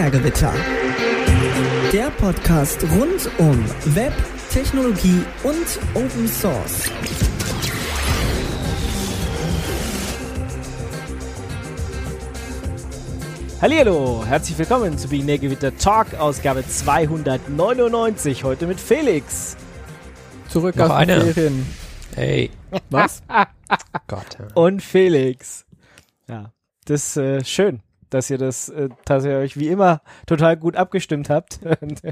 Binärgewitter. Der Podcast rund um Web, Technologie und Open Source. Hallihallo, herzlich willkommen zu Binärgewitter Talk, Ausgabe 299, heute mit Felix. Zurück Noch aus eine. den Ferien. Hey. Was? Gott. Und Felix. Ja, das ist äh, schön, dass ihr das, äh, dass ihr euch wie immer total gut abgestimmt habt und,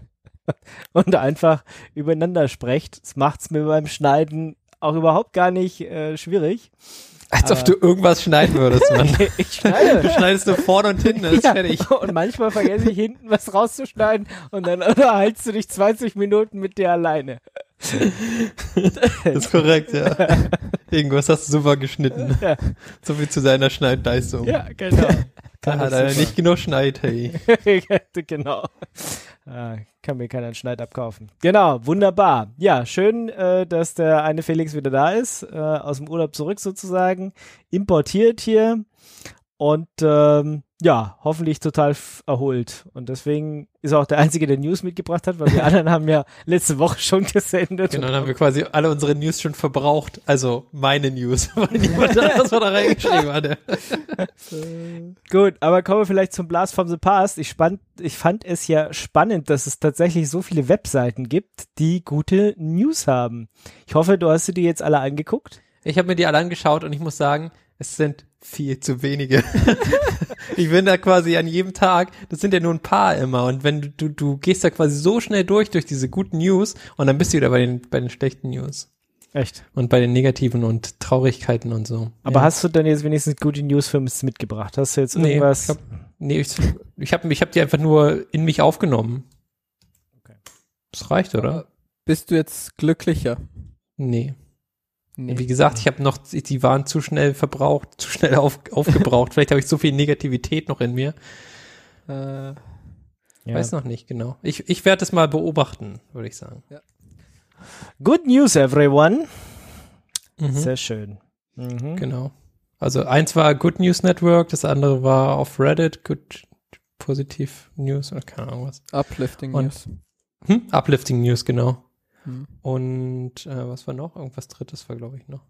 und einfach übereinander sprecht. Das macht's mir beim Schneiden auch überhaupt gar nicht äh, schwierig. Als ob du irgendwas schneiden würdest, Mann. Ich schneide. Du schneidest nur vorne und hinten, das ist Ja, fertig. Und manchmal vergesse ich hinten was rauszuschneiden und dann unterhältst du dich 20 Minuten mit dir alleine. Das ist korrekt, ja. Irgendwas hast du super geschnitten. Ja. So viel zu seiner Schneidleistung. Ja, genau. Da hat er nicht genug Schneid, hey. genau. Ah, kann mir keiner einen Schneid abkaufen. Genau, wunderbar. Ja, schön, äh, dass der eine Felix wieder da ist, äh, aus dem Urlaub zurück sozusagen, importiert hier und ähm, ja, hoffentlich total erholt. Und deswegen ist er auch der Einzige, der News mitgebracht hat, weil die anderen haben ja letzte Woche schon gesendet. Genau, dann haben wir quasi alle unsere News schon verbraucht. Also meine News, weil niemand anderes da reingeschrieben hatte. Gut, aber kommen wir vielleicht zum Blast from the Past. Ich, spann, ich fand es ja spannend, dass es tatsächlich so viele Webseiten gibt, die gute News haben. Ich hoffe, du hast dir jetzt alle angeguckt. Ich habe mir die alle angeschaut und ich muss sagen, es sind viel zu wenige. ich bin da quasi an jedem Tag, das sind ja nur ein paar immer und wenn du, du, du gehst da quasi so schnell durch, durch diese guten News und dann bist du wieder bei den, bei den schlechten News Echt. und bei den negativen und Traurigkeiten und so. Aber ja. hast du dann jetzt wenigstens gute News für uns mitgebracht? Hast du jetzt Nee, irgendwas? ich hab, nee, ich, ich habe ich hab die einfach nur in mich aufgenommen. Okay. Das reicht, oder? Bist du jetzt glücklicher? Nee. Nee. Wie gesagt, ich habe noch, die waren zu schnell verbraucht, zu schnell auf, aufgebraucht. Vielleicht habe ich so viel Negativität noch in mir. Äh, ja. Weiß noch nicht, genau. Ich, ich werde es mal beobachten, würde ich sagen. Good News, everyone. Mhm. Sehr schön. Mhm. Genau. Also eins war Good News Network, das andere war auf Reddit, Good Positive News oder keine Ahnung was. Uplifting Und- News. Hm? Uplifting News, genau. Hm. Und äh, was war noch? Irgendwas drittes war, glaube ich, noch.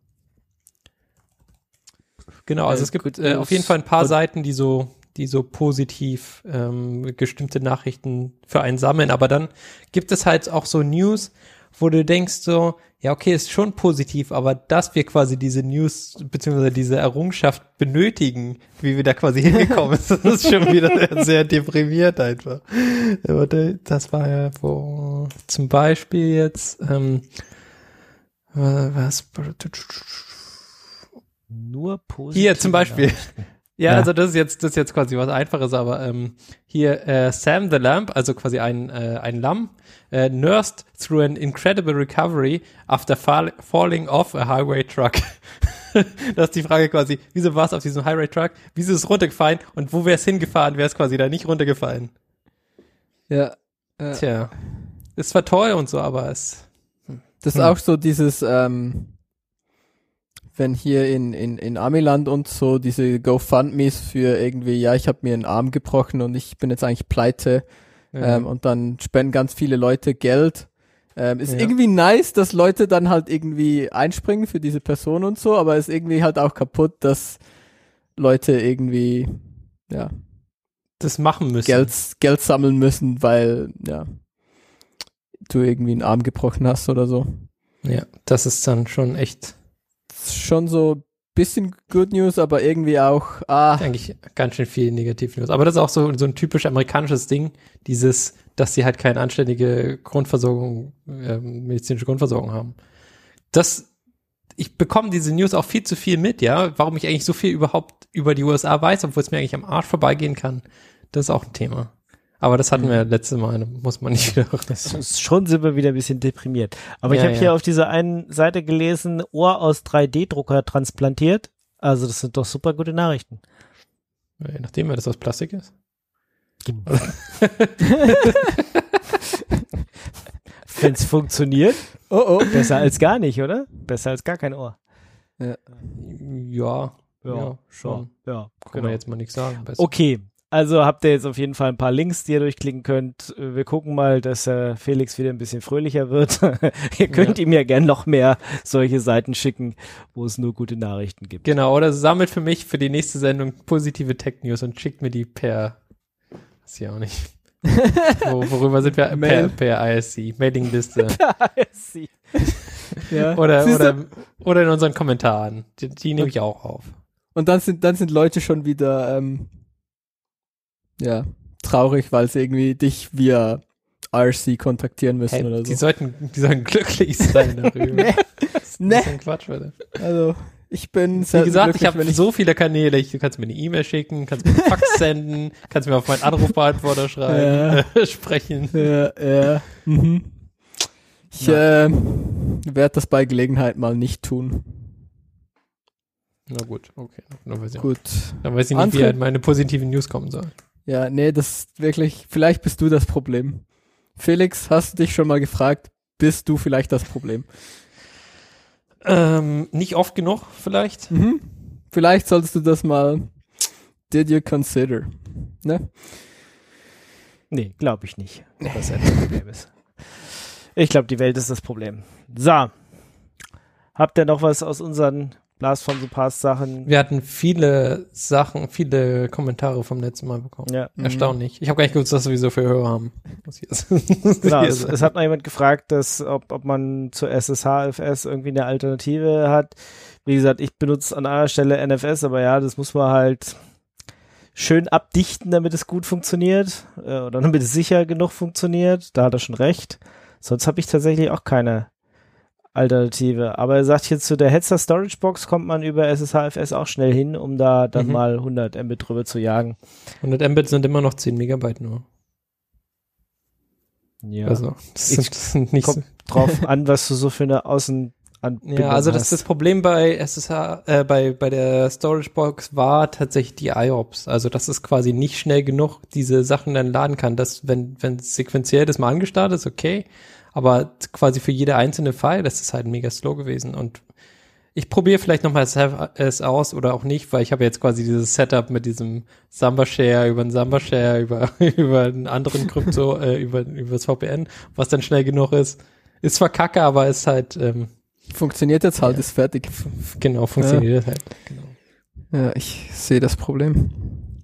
Genau, also Äh, es gibt äh, auf jeden Fall ein paar Seiten, die so, die so positiv ähm, gestimmte Nachrichten für einen sammeln. Aber dann gibt es halt auch so News, wo du denkst so, ja, okay, ist schon positiv, aber dass wir quasi diese News beziehungsweise diese Errungenschaft benötigen, wie wir da quasi hingekommen sind, das ist schon wieder sehr, sehr deprimiert einfach. Aber da- das war ja wo zum Beispiel jetzt ähm, äh, was Nur positiv. hier zum Beispiel. Ja, Ja. also das ist jetzt das ist jetzt quasi was Einfaches, aber ähm, hier äh, Sam the Lamb, also quasi ein äh, ein Lamm, äh, nursed through an incredible recovery after fall falling off a highway truck. das ist die Frage quasi, wieso war es auf diesem Highway Truck? Wieso ist es runtergefallen und wo wäre es hingefahren? Wäre es quasi da nicht runtergefallen? Ja. Äh, Tja, ist zwar toll und so, aber es das ist Hm. auch so dieses, ähm, wenn hier in, in, in Amiland und so diese GoFundMes für irgendwie, ja, ich habe mir einen Arm gebrochen und ich bin jetzt eigentlich pleite ähm, und dann spenden ganz viele Leute Geld. Ähm, ist Ja. irgendwie nice, dass Leute dann halt irgendwie einspringen für diese Person und so, aber ist irgendwie halt auch kaputt, dass Leute irgendwie, ja, das machen müssen. Geld, Geld sammeln müssen, weil, ja, du irgendwie einen Arm gebrochen hast oder so. Ja, das ist dann schon echt schon so bisschen Good News, aber irgendwie auch, ah, eigentlich ganz schön viel Negativ-News. Aber das ist auch so, so ein typisch amerikanisches Ding, dieses, dass sie halt keine anständige Grundversorgung, äh, medizinische Grundversorgung haben. Das, ich bekomme diese News auch viel zu viel mit, ja, warum ich eigentlich so viel überhaupt über die USA weiß, obwohl es mir eigentlich am Arsch vorbeigehen kann. Das ist auch ein Thema. Aber das hatten Mhm. wir letzte Mal, muss man nicht wieder. Schon sind wir wieder ein bisschen deprimiert. Aber ich Ja, habe ja. hier auf dieser einen Seite gelesen, Ohr aus 3D-Drucker transplantiert. Also das sind doch super gute Nachrichten. Je nachdem, wer das aus Plastik ist. Wenn es funktioniert, oh oh. besser als gar nicht, oder? Besser als gar kein Ohr. Ja, ja, schon. Ja, Kann genau. man jetzt mal nichts sagen. Besser. Okay, Also habt ihr jetzt auf jeden Fall ein paar Links, die ihr durchklicken könnt. Wir gucken mal, dass äh, Felix wieder ein bisschen fröhlicher wird. ihr könnt Ja. ihm ja gern noch mehr solche Seiten schicken, wo es nur gute Nachrichten gibt. Genau, oder sammelt für mich für die nächste Sendung positive Tech-News und schickt mir die per, weiß ich auch nicht. Wo, worüber sind wir? Per, Mail. per ISC, Mailingliste. Ja. Oder, Siehst du? oder, oder in unseren Kommentaren. Die, die nehme ich auch auf. Und dann sind, dann sind Leute schon wieder, ähm, ja, traurig, weil sie irgendwie dich via RC kontaktieren müssen Hey, oder die so. sollten, die sollten glücklich sein darüber. Nee. Das ist Nee. Quatsch, Alter. Also, ich bin Wie gesagt, ich habe so viele Kanäle. Ich, du kannst mir eine E-Mail schicken, kannst mir einen Fax senden, kannst mir auf meinen Anrufbeantworter schreiben, äh, sprechen. Ja, ja. Mhm. Ich äh, werde das bei Gelegenheit mal nicht tun. Na gut, okay. Dann weiß ich, Gut. dann weiß ich nicht, wie Andere- halt meine positiven News kommen sollen. Ja, nee, das ist wirklich, vielleicht bist du das Problem. Felix, hast du dich schon mal gefragt, bist du vielleicht das Problem? Ähm, nicht oft genug, vielleicht. Mhm. Vielleicht solltest du das mal, did you consider? Ne? Nee, glaube ich nicht, dass das Problem ist. Ich glaube, die Welt ist das Problem. So. Habt ihr noch was aus unseren Blast from the Past Sachen? Wir hatten viele Sachen, viele Kommentare vom letzten Mal bekommen. Ja, Mhm. Erstaunlich. Ich habe gar nicht gewusst, dass wir so viele Hörer haben. Genau. Es, es hat noch jemand gefragt, dass, ob, ob man zur SSH-FS irgendwie eine Alternative hat. Wie gesagt, ich benutze an einer Stelle NFS, aber ja, das muss man halt schön abdichten, damit es gut funktioniert äh, oder damit es sicher genug funktioniert. Da hat er schon recht. Sonst habe ich tatsächlich auch keine Alternative. Aber er sagt hier zu der Hetzer Storage Box kommt man über SSHFS auch schnell hin, um da dann Mhm. mal 100 Mbit drüber zu jagen. 100 Mbit sind immer noch 10 Megabyte nur. Ja. Also, das sind, das sind nicht so, kommt drauf an, was du so für eine Außenanbindung Ja, also das, hast. das Problem bei SSH, äh, bei, bei der Storage Box war tatsächlich die IOPS. Also, dass es quasi nicht schnell genug diese Sachen dann laden kann. Das, wenn, wenn sequenziell das mal angestartet ist, okay. Aber quasi für jede einzelne File, das ist halt mega slow gewesen. Und ich probiere vielleicht nochmal es aus oder auch nicht, weil ich habe jetzt quasi dieses Setup mit diesem Samba Share über einen Samba Share über, über einen anderen Krypto, äh, über, über das VPN, was dann schnell genug ist. Ist zwar kacke, aber ist halt, ähm, Funktioniert jetzt halt, Ja. ist fertig. Genau, funktioniert halt. Genau. Ja, ich sehe das Problem.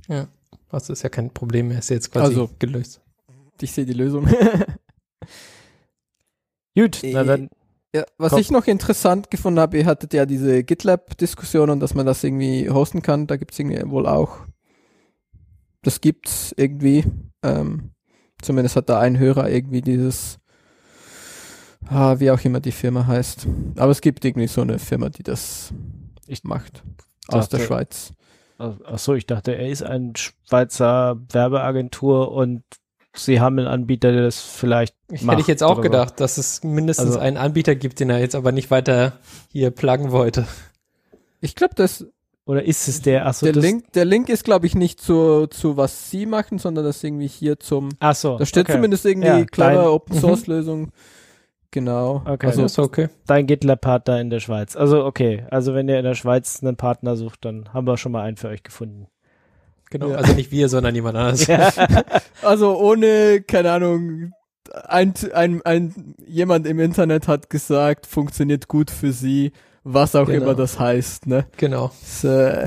Ja. Also ist ja kein Problem mehr, ist jetzt quasi Also- gelöst. Ich sehe die Lösung. Gut, na Äh, dann, Ja, was Komm. ich noch interessant gefunden habe, ihr hattet ja diese GitLab-Diskussion und dass man das irgendwie hosten kann, da gibt's irgendwie wohl auch, das gibt's irgendwie, ähm, zumindest hat da ein Hörer irgendwie dieses, ah, wie auch immer die Firma heißt. Aber es gibt irgendwie so eine Firma, die das Ich macht. Aus der dachte- Schweiz. ach so, ich dachte, er ist ein Schweizer Werbeagentur und sie haben einen Anbieter, der das vielleicht Ich macht hätte ich jetzt auch oder so. gedacht, dass es mindestens Also- einen Anbieter gibt, den er jetzt aber nicht weiter hier pluggen wollte. Ich glaube, das, Oder ist es der? Ach so, der das, Link, der Link ist, glaube ich, nicht zu, zu was sie machen, sondern das irgendwie hier zum, Ach so, Da steht okay. zumindest irgendwie Ja, clever Open Mhm. Source Lösung. Genau. Okay. Also ist okay. dein GitLab-Partner in der Schweiz. Also okay, also wenn ihr in der Schweiz einen Partner sucht, dann haben wir schon mal einen für euch gefunden. Genau. Ja. Also nicht wir, sondern jemand anderes. Ja. Also ohne, keine Ahnung, ein, ein, ein, jemand im Internet hat gesagt, funktioniert gut für sie, was auch Genau. immer das heißt, ne? Genau. Das, äh,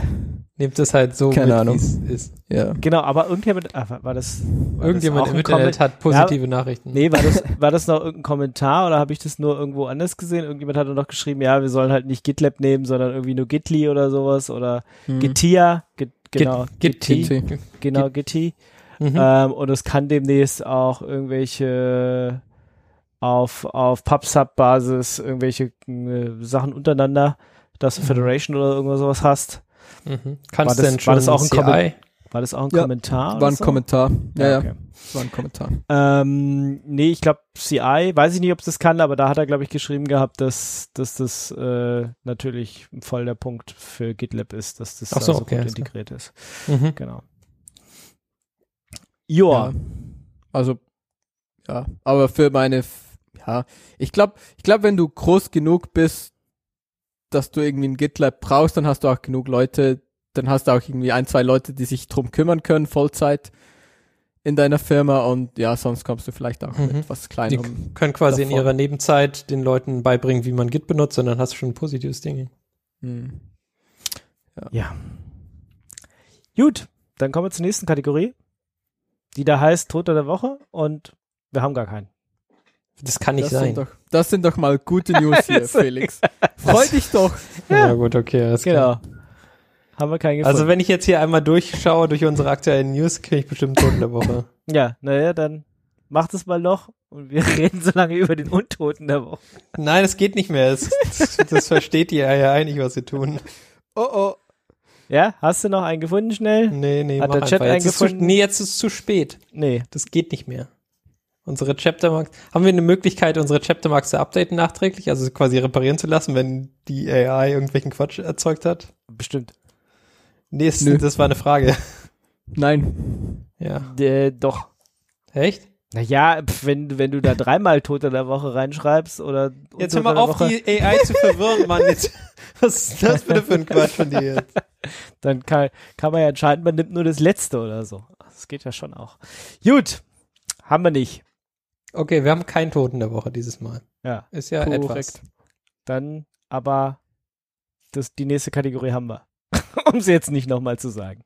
Nehmt es halt so Keine mit, Ahnung. wie es ist. ja. Genau, aber irgendjemand, ah, war das war Irgendjemand das im Internet hat positive Nachrichten. Nee, war das, war das noch irgendein Kommentar oder habe ich das nur irgendwo anders gesehen? Irgendjemand hat noch geschrieben, ja, wir sollen halt nicht GitLab nehmen, sondern irgendwie nur Gitli oder sowas oder Hm. Gitia, Git, genau, Git- Gitti. genau, Gitti. Mhm. Ähm, und es kann demnächst auch irgendwelche auf, auf PubSub-Basis irgendwelche äh, Sachen untereinander, dass du Mhm. Federation oder irgendwas sowas hast. Mhm. Kannst war du das- denn schon war das auch ein CI? War das auch ein Ja, Kommentar? War ein so? Kommentar. Ja, ja, okay. war ein Kommentar. Ähm, nee, ich glaube CI, weiß ich nicht, ob es das kann, aber da hat er, glaube ich, geschrieben gehabt, dass, dass das äh, natürlich voll der Punkt für GitLab ist, dass das so, da so okay, gut klar. integriert ist. Mhm. Genau. Joa. Ja. Also, ja, aber für meine, ja, ich glaube, ich glaube, wenn du groß genug bist, dass du irgendwie ein GitLab brauchst, dann hast du auch genug Leute dann hast du auch irgendwie ein, zwei Leute, die sich drum kümmern können, Vollzeit in deiner Firma und ja, sonst kommst du vielleicht auch Mhm. mit was Die kleinerem. können quasi in davon. ihrer Nebenzeit den Leuten beibringen, wie man Git benutzt, und dann hast du schon ein positives Ding. Hm. Ja. Gut, dann kommen wir zur nächsten Kategorie, die da heißt Toter der Woche und wir haben gar keinen. Das kann nicht Das sein. sind, doch, das sind doch mal gute News hier, Felix. Freu dich doch. ja. gut, okay. alles klar. Haben wir keinen gefunden. Also wenn ich jetzt hier einmal durchschaue durch unsere aktuellen News, kriege ich bestimmt einen Toten der Woche. ja, naja, dann macht es mal noch und wir reden so lange über den Untoten der Woche. Nein, es geht nicht mehr. Es, das, das versteht ihr ja eigentlich, was wir tun. Oh oh. Ja, hast du noch einen gefunden schnell? Nee, nee, Hat mach der Chat einfach. Jetzt ist zu, nee, jetzt ist es zu spät. Nee. Das geht nicht mehr. Unsere Chaptermarks, haben wir eine Möglichkeit, unsere Chaptermarks zu updaten nachträglich, also quasi reparieren zu lassen, wenn die AI irgendwelchen Quatsch erzeugt hat? Bestimmt. Nee, es, Nö. das war eine Frage. Nein. Ja. Äh, doch. Echt? Naja, pf, wenn, wenn du da dreimal Toter der Woche reinschreibst oder Jetzt hör mal auf, Woche, die AI zu verwirren, Mann. Jetzt, was ist das bitte für ein Quatsch von dir jetzt? dann kann, kann man ja entscheiden, man nimmt nur das letzte oder so. Das geht ja schon auch. Gut. Haben wir nicht. Okay, wir haben keinen Toten der Woche dieses Mal. Ja. Ist ja Korrekt. etwas. Dann aber das, die nächste Kategorie haben wir. um es jetzt nicht nochmal zu sagen.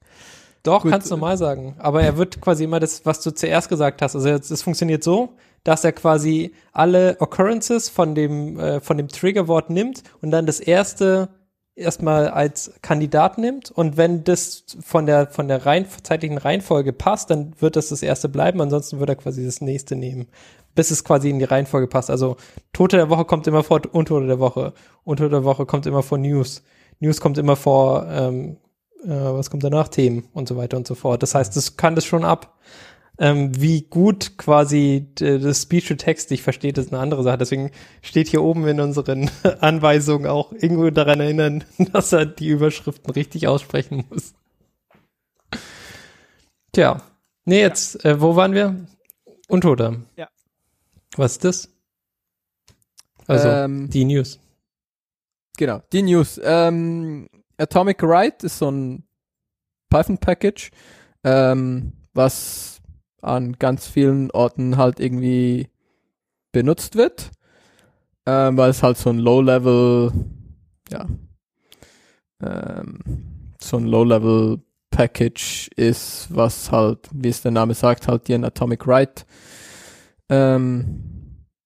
Doch, Gut. kannst du normal sagen. Aber er wird quasi immer das, was du zuerst gesagt hast. Also es funktioniert so, dass er quasi alle Occurrences von dem, äh, von dem Triggerwort nimmt und dann das erste erstmal als Kandidat nimmt. Und wenn das von der, von der rein, zeitlichen Reihenfolge passt, dann wird das das erste bleiben. Ansonsten wird er quasi das nächste nehmen. Bis es quasi in die Reihenfolge passt. Also Tote der Woche kommt immer vor Untote der Woche. Untote der Woche kommt immer vor News. News kommt immer vor, ähm, äh, was kommt danach? Themen und so weiter und so fort. Das heißt, das kann das schon ab. Ähm, wie gut quasi das Speech-to-Text dich versteht, ist eine andere Sache. Deswegen steht hier oben in unseren Anweisungen auch irgendwo daran erinnern, dass er die Überschriften richtig aussprechen muss. Tja. Nee, jetzt, äh, wo waren wir? Untoter. Ja. Was ist das? Also, ähm, die News. Genau, die News. Ähm, Atomic Write ist so ein Python-Package, ähm, was an ganz vielen Orten halt irgendwie benutzt wird, ähm, weil es halt so ein Low-Level, ja, ähm, so ein Low-Level-Package ist, was halt, wie es der Name sagt, halt dir ein Atomic Write ähm,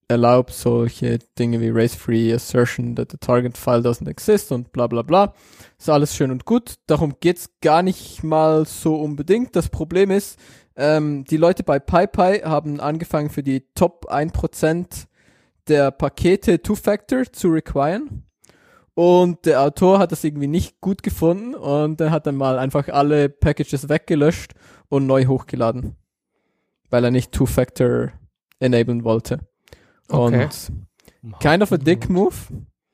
erlaubt solche Dinge wie race-free assertion that the target file doesn't exist und bla bla bla. Ist alles schön und gut. Darum geht's gar nicht mal so unbedingt. Das Problem ist, ähm, die Leute bei PyPy haben angefangen für die Top 1% der Pakete Two-Factor zu requiren. Und der Autor hat das irgendwie nicht gut gefunden und er hat dann mal einfach alle Packages weggelöscht und neu hochgeladen. Weil er nicht Two-Factor enablen wollte. Okay. Und kind of a dick move.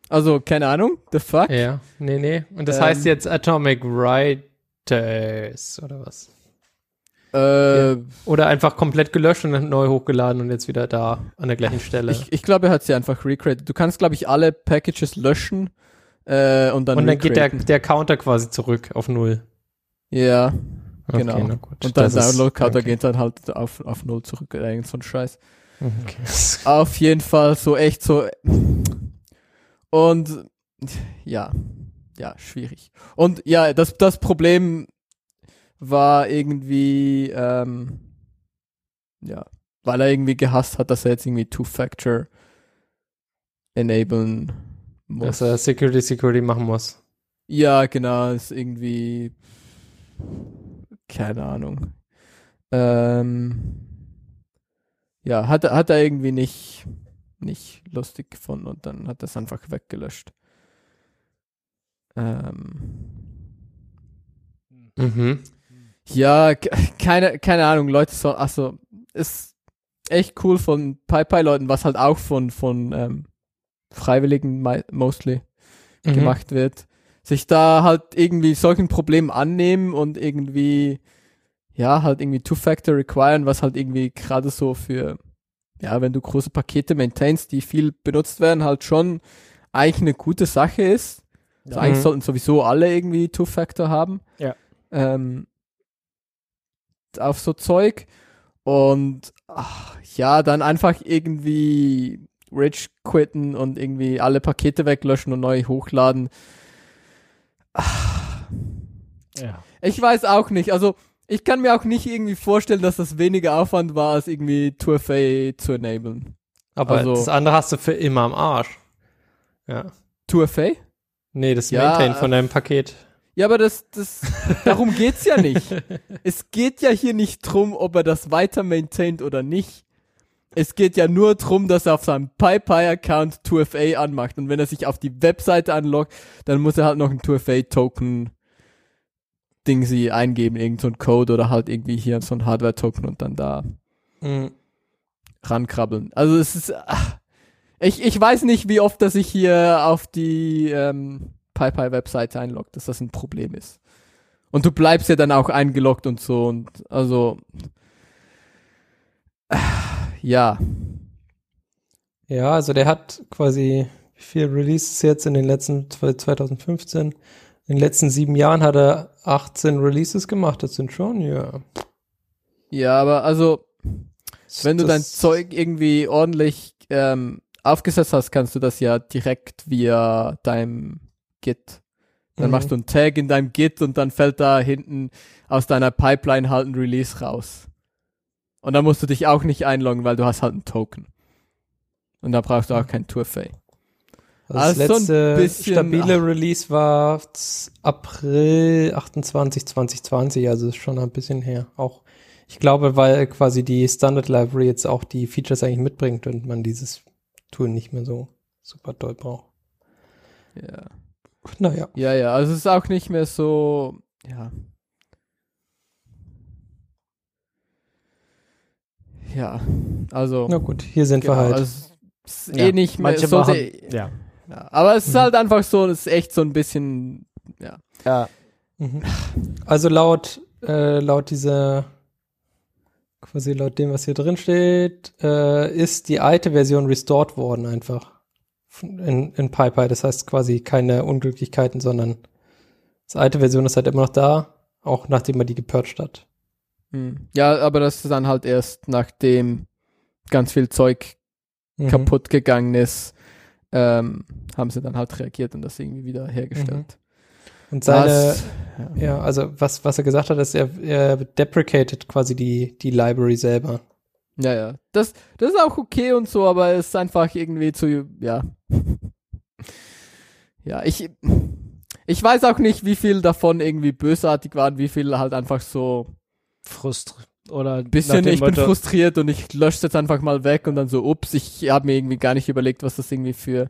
Also, keine Ahnung, the fuck. Ja, nee, nee. Und das Ähm, heißt jetzt Atomic Writers oder was? Äh, Oder einfach komplett gelöscht und neu hochgeladen und jetzt wieder da an der gleichen Stelle. ich, ich glaube, er hat sie einfach recreated. Du kannst, glaube ich, alle Packages löschen äh, und dann und dann geht der, recreaten. der Counter quasi zurück auf Null. Ja, Genau. Okay, na gut. und dann Das der ist- Download-Counter okay. geht dann halt auf, auf Null zurück. Irgend so ein Scheiß. Okay. Auf jeden Fall so echt so. Und ja, ja, schwierig. Und ja, das, das Problem war irgendwie, ähm, ja, weil er irgendwie gehasst hat, dass er jetzt irgendwie Two-Factor enablen muss. Dass er Security Security machen muss. Ja, genau, ist irgendwie keine Ahnung. Ähm, ja, hat, er- hat er irgendwie nicht, nicht lustig gefunden und dann hat er es einfach weggelöscht. Ähm, Mhm. ja, ke- keine, keine Ahnung, Leute so, also, ist echt cool von PyPy-Leuten, was halt auch von, von ähm, Freiwilligen mostly Mhm. gemacht wird, sich da halt irgendwie solchen Problemen annehmen und irgendwie, ja, halt irgendwie Two-Factor requiren, was halt irgendwie gerade so für, ja, wenn du große Pakete maintainst, die viel benutzt werden, halt schon eigentlich eine gute Sache ist. Also eigentlich Mhm. sollten sowieso alle irgendwie Two-Factor haben. Ja. Ähm, auf so Zeug. Und ach, ja, dann einfach irgendwie Rich quitten und irgendwie alle Pakete weglöschen und neu hochladen. Ja. Ich weiß auch nicht. Also ich kann mir auch nicht irgendwie vorstellen, dass das weniger Aufwand war, als irgendwie 2FA zu enablen. Aber Also- das andere hast du für immer am Arsch. Ja. 2FA? Nee, das Ja, Maintain von deinem Paket. Ja, aber das, das, darum geht's ja nicht. Es geht ja hier nicht drum, ob er das weiter maintaint oder nicht. Es geht ja nur drum, dass er auf seinem PyPy-Account 2FA anmacht. Und wenn er sich auf die Webseite anloggt, dann muss er halt noch ein 2FA-Token Ding sie eingeben, irgend so ein Code oder halt irgendwie hier so ein Hardware-Token und dann da Mhm. rankrabbeln. Also es ist, ach, ich, ich weiß nicht, wie oft er sich hier auf die ähm, PyPy-Webseite einloggt, dass das ein Problem ist. Und du bleibst ja dann auch eingeloggt und so und also ah, ja, Ja, also der hat quasi, wie viel Releases jetzt in den letzten, zwei- 2015? In den letzten sieben Jahren hat er 18 Releases gemacht. Das sind schon, ja. ja, aber also wenn du dein Das- Zeug irgendwie ordentlich ähm, aufgesetzt hast, kannst du das ja direkt via deinem Git Dann Mhm. machst du einen Tag in deinem Git und dann fällt da hinten aus deiner Pipeline halt ein Release raus. Und dann musst du dich auch nicht einloggen, weil du hast halt einen Token. Und da brauchst du auch kein Tourfay. Also das Also so ein letzte bisschen- stabile Release war April 28, 2020, also ist schon ein bisschen her. Auch, ich glaube, weil quasi die Standard Library jetzt auch die Features eigentlich mitbringt und man dieses Tool nicht mehr so super doll braucht. Ja. Naja. Ja, ja, also es ist auch nicht mehr so, ja. Ja, also. Na gut, hier sind genau, wir halt. also es ist Ja, eh nicht mehr Manche so machen, sehr, ja. Ja, aber es ist halt einfach so, es ist echt so ein bisschen, ja. ja. Mhm. Also laut, äh, laut dieser, quasi laut dem, was hier drin steht, äh, ist die alte Version restored worden einfach in, in PyPy. Das heißt quasi keine Unglücklichkeiten, sondern die alte Version ist halt immer noch da, auch nachdem man die gepurcht hat. Hm. Ja, aber das ist dann halt erst nachdem ganz viel Zeug Mhm. kaputt gegangen ist, ähm, haben sie dann halt reagiert und das irgendwie wieder hergestellt. Und seine, Was- ja, also was, was er gesagt hat, ist, er, er deprecated quasi die, die Library selber. Ja, ja. Das, das ist auch okay und so, aber es ist einfach irgendwie zu, ja. Ja, ich, ich weiß auch nicht, wie viel davon irgendwie bösartig waren, wie viel halt einfach so Frust oder ein bisschen, ich bin Motto- frustriert und ich lösche es jetzt einfach mal weg und dann so, ups, ich habe mir irgendwie gar nicht überlegt, was das irgendwie für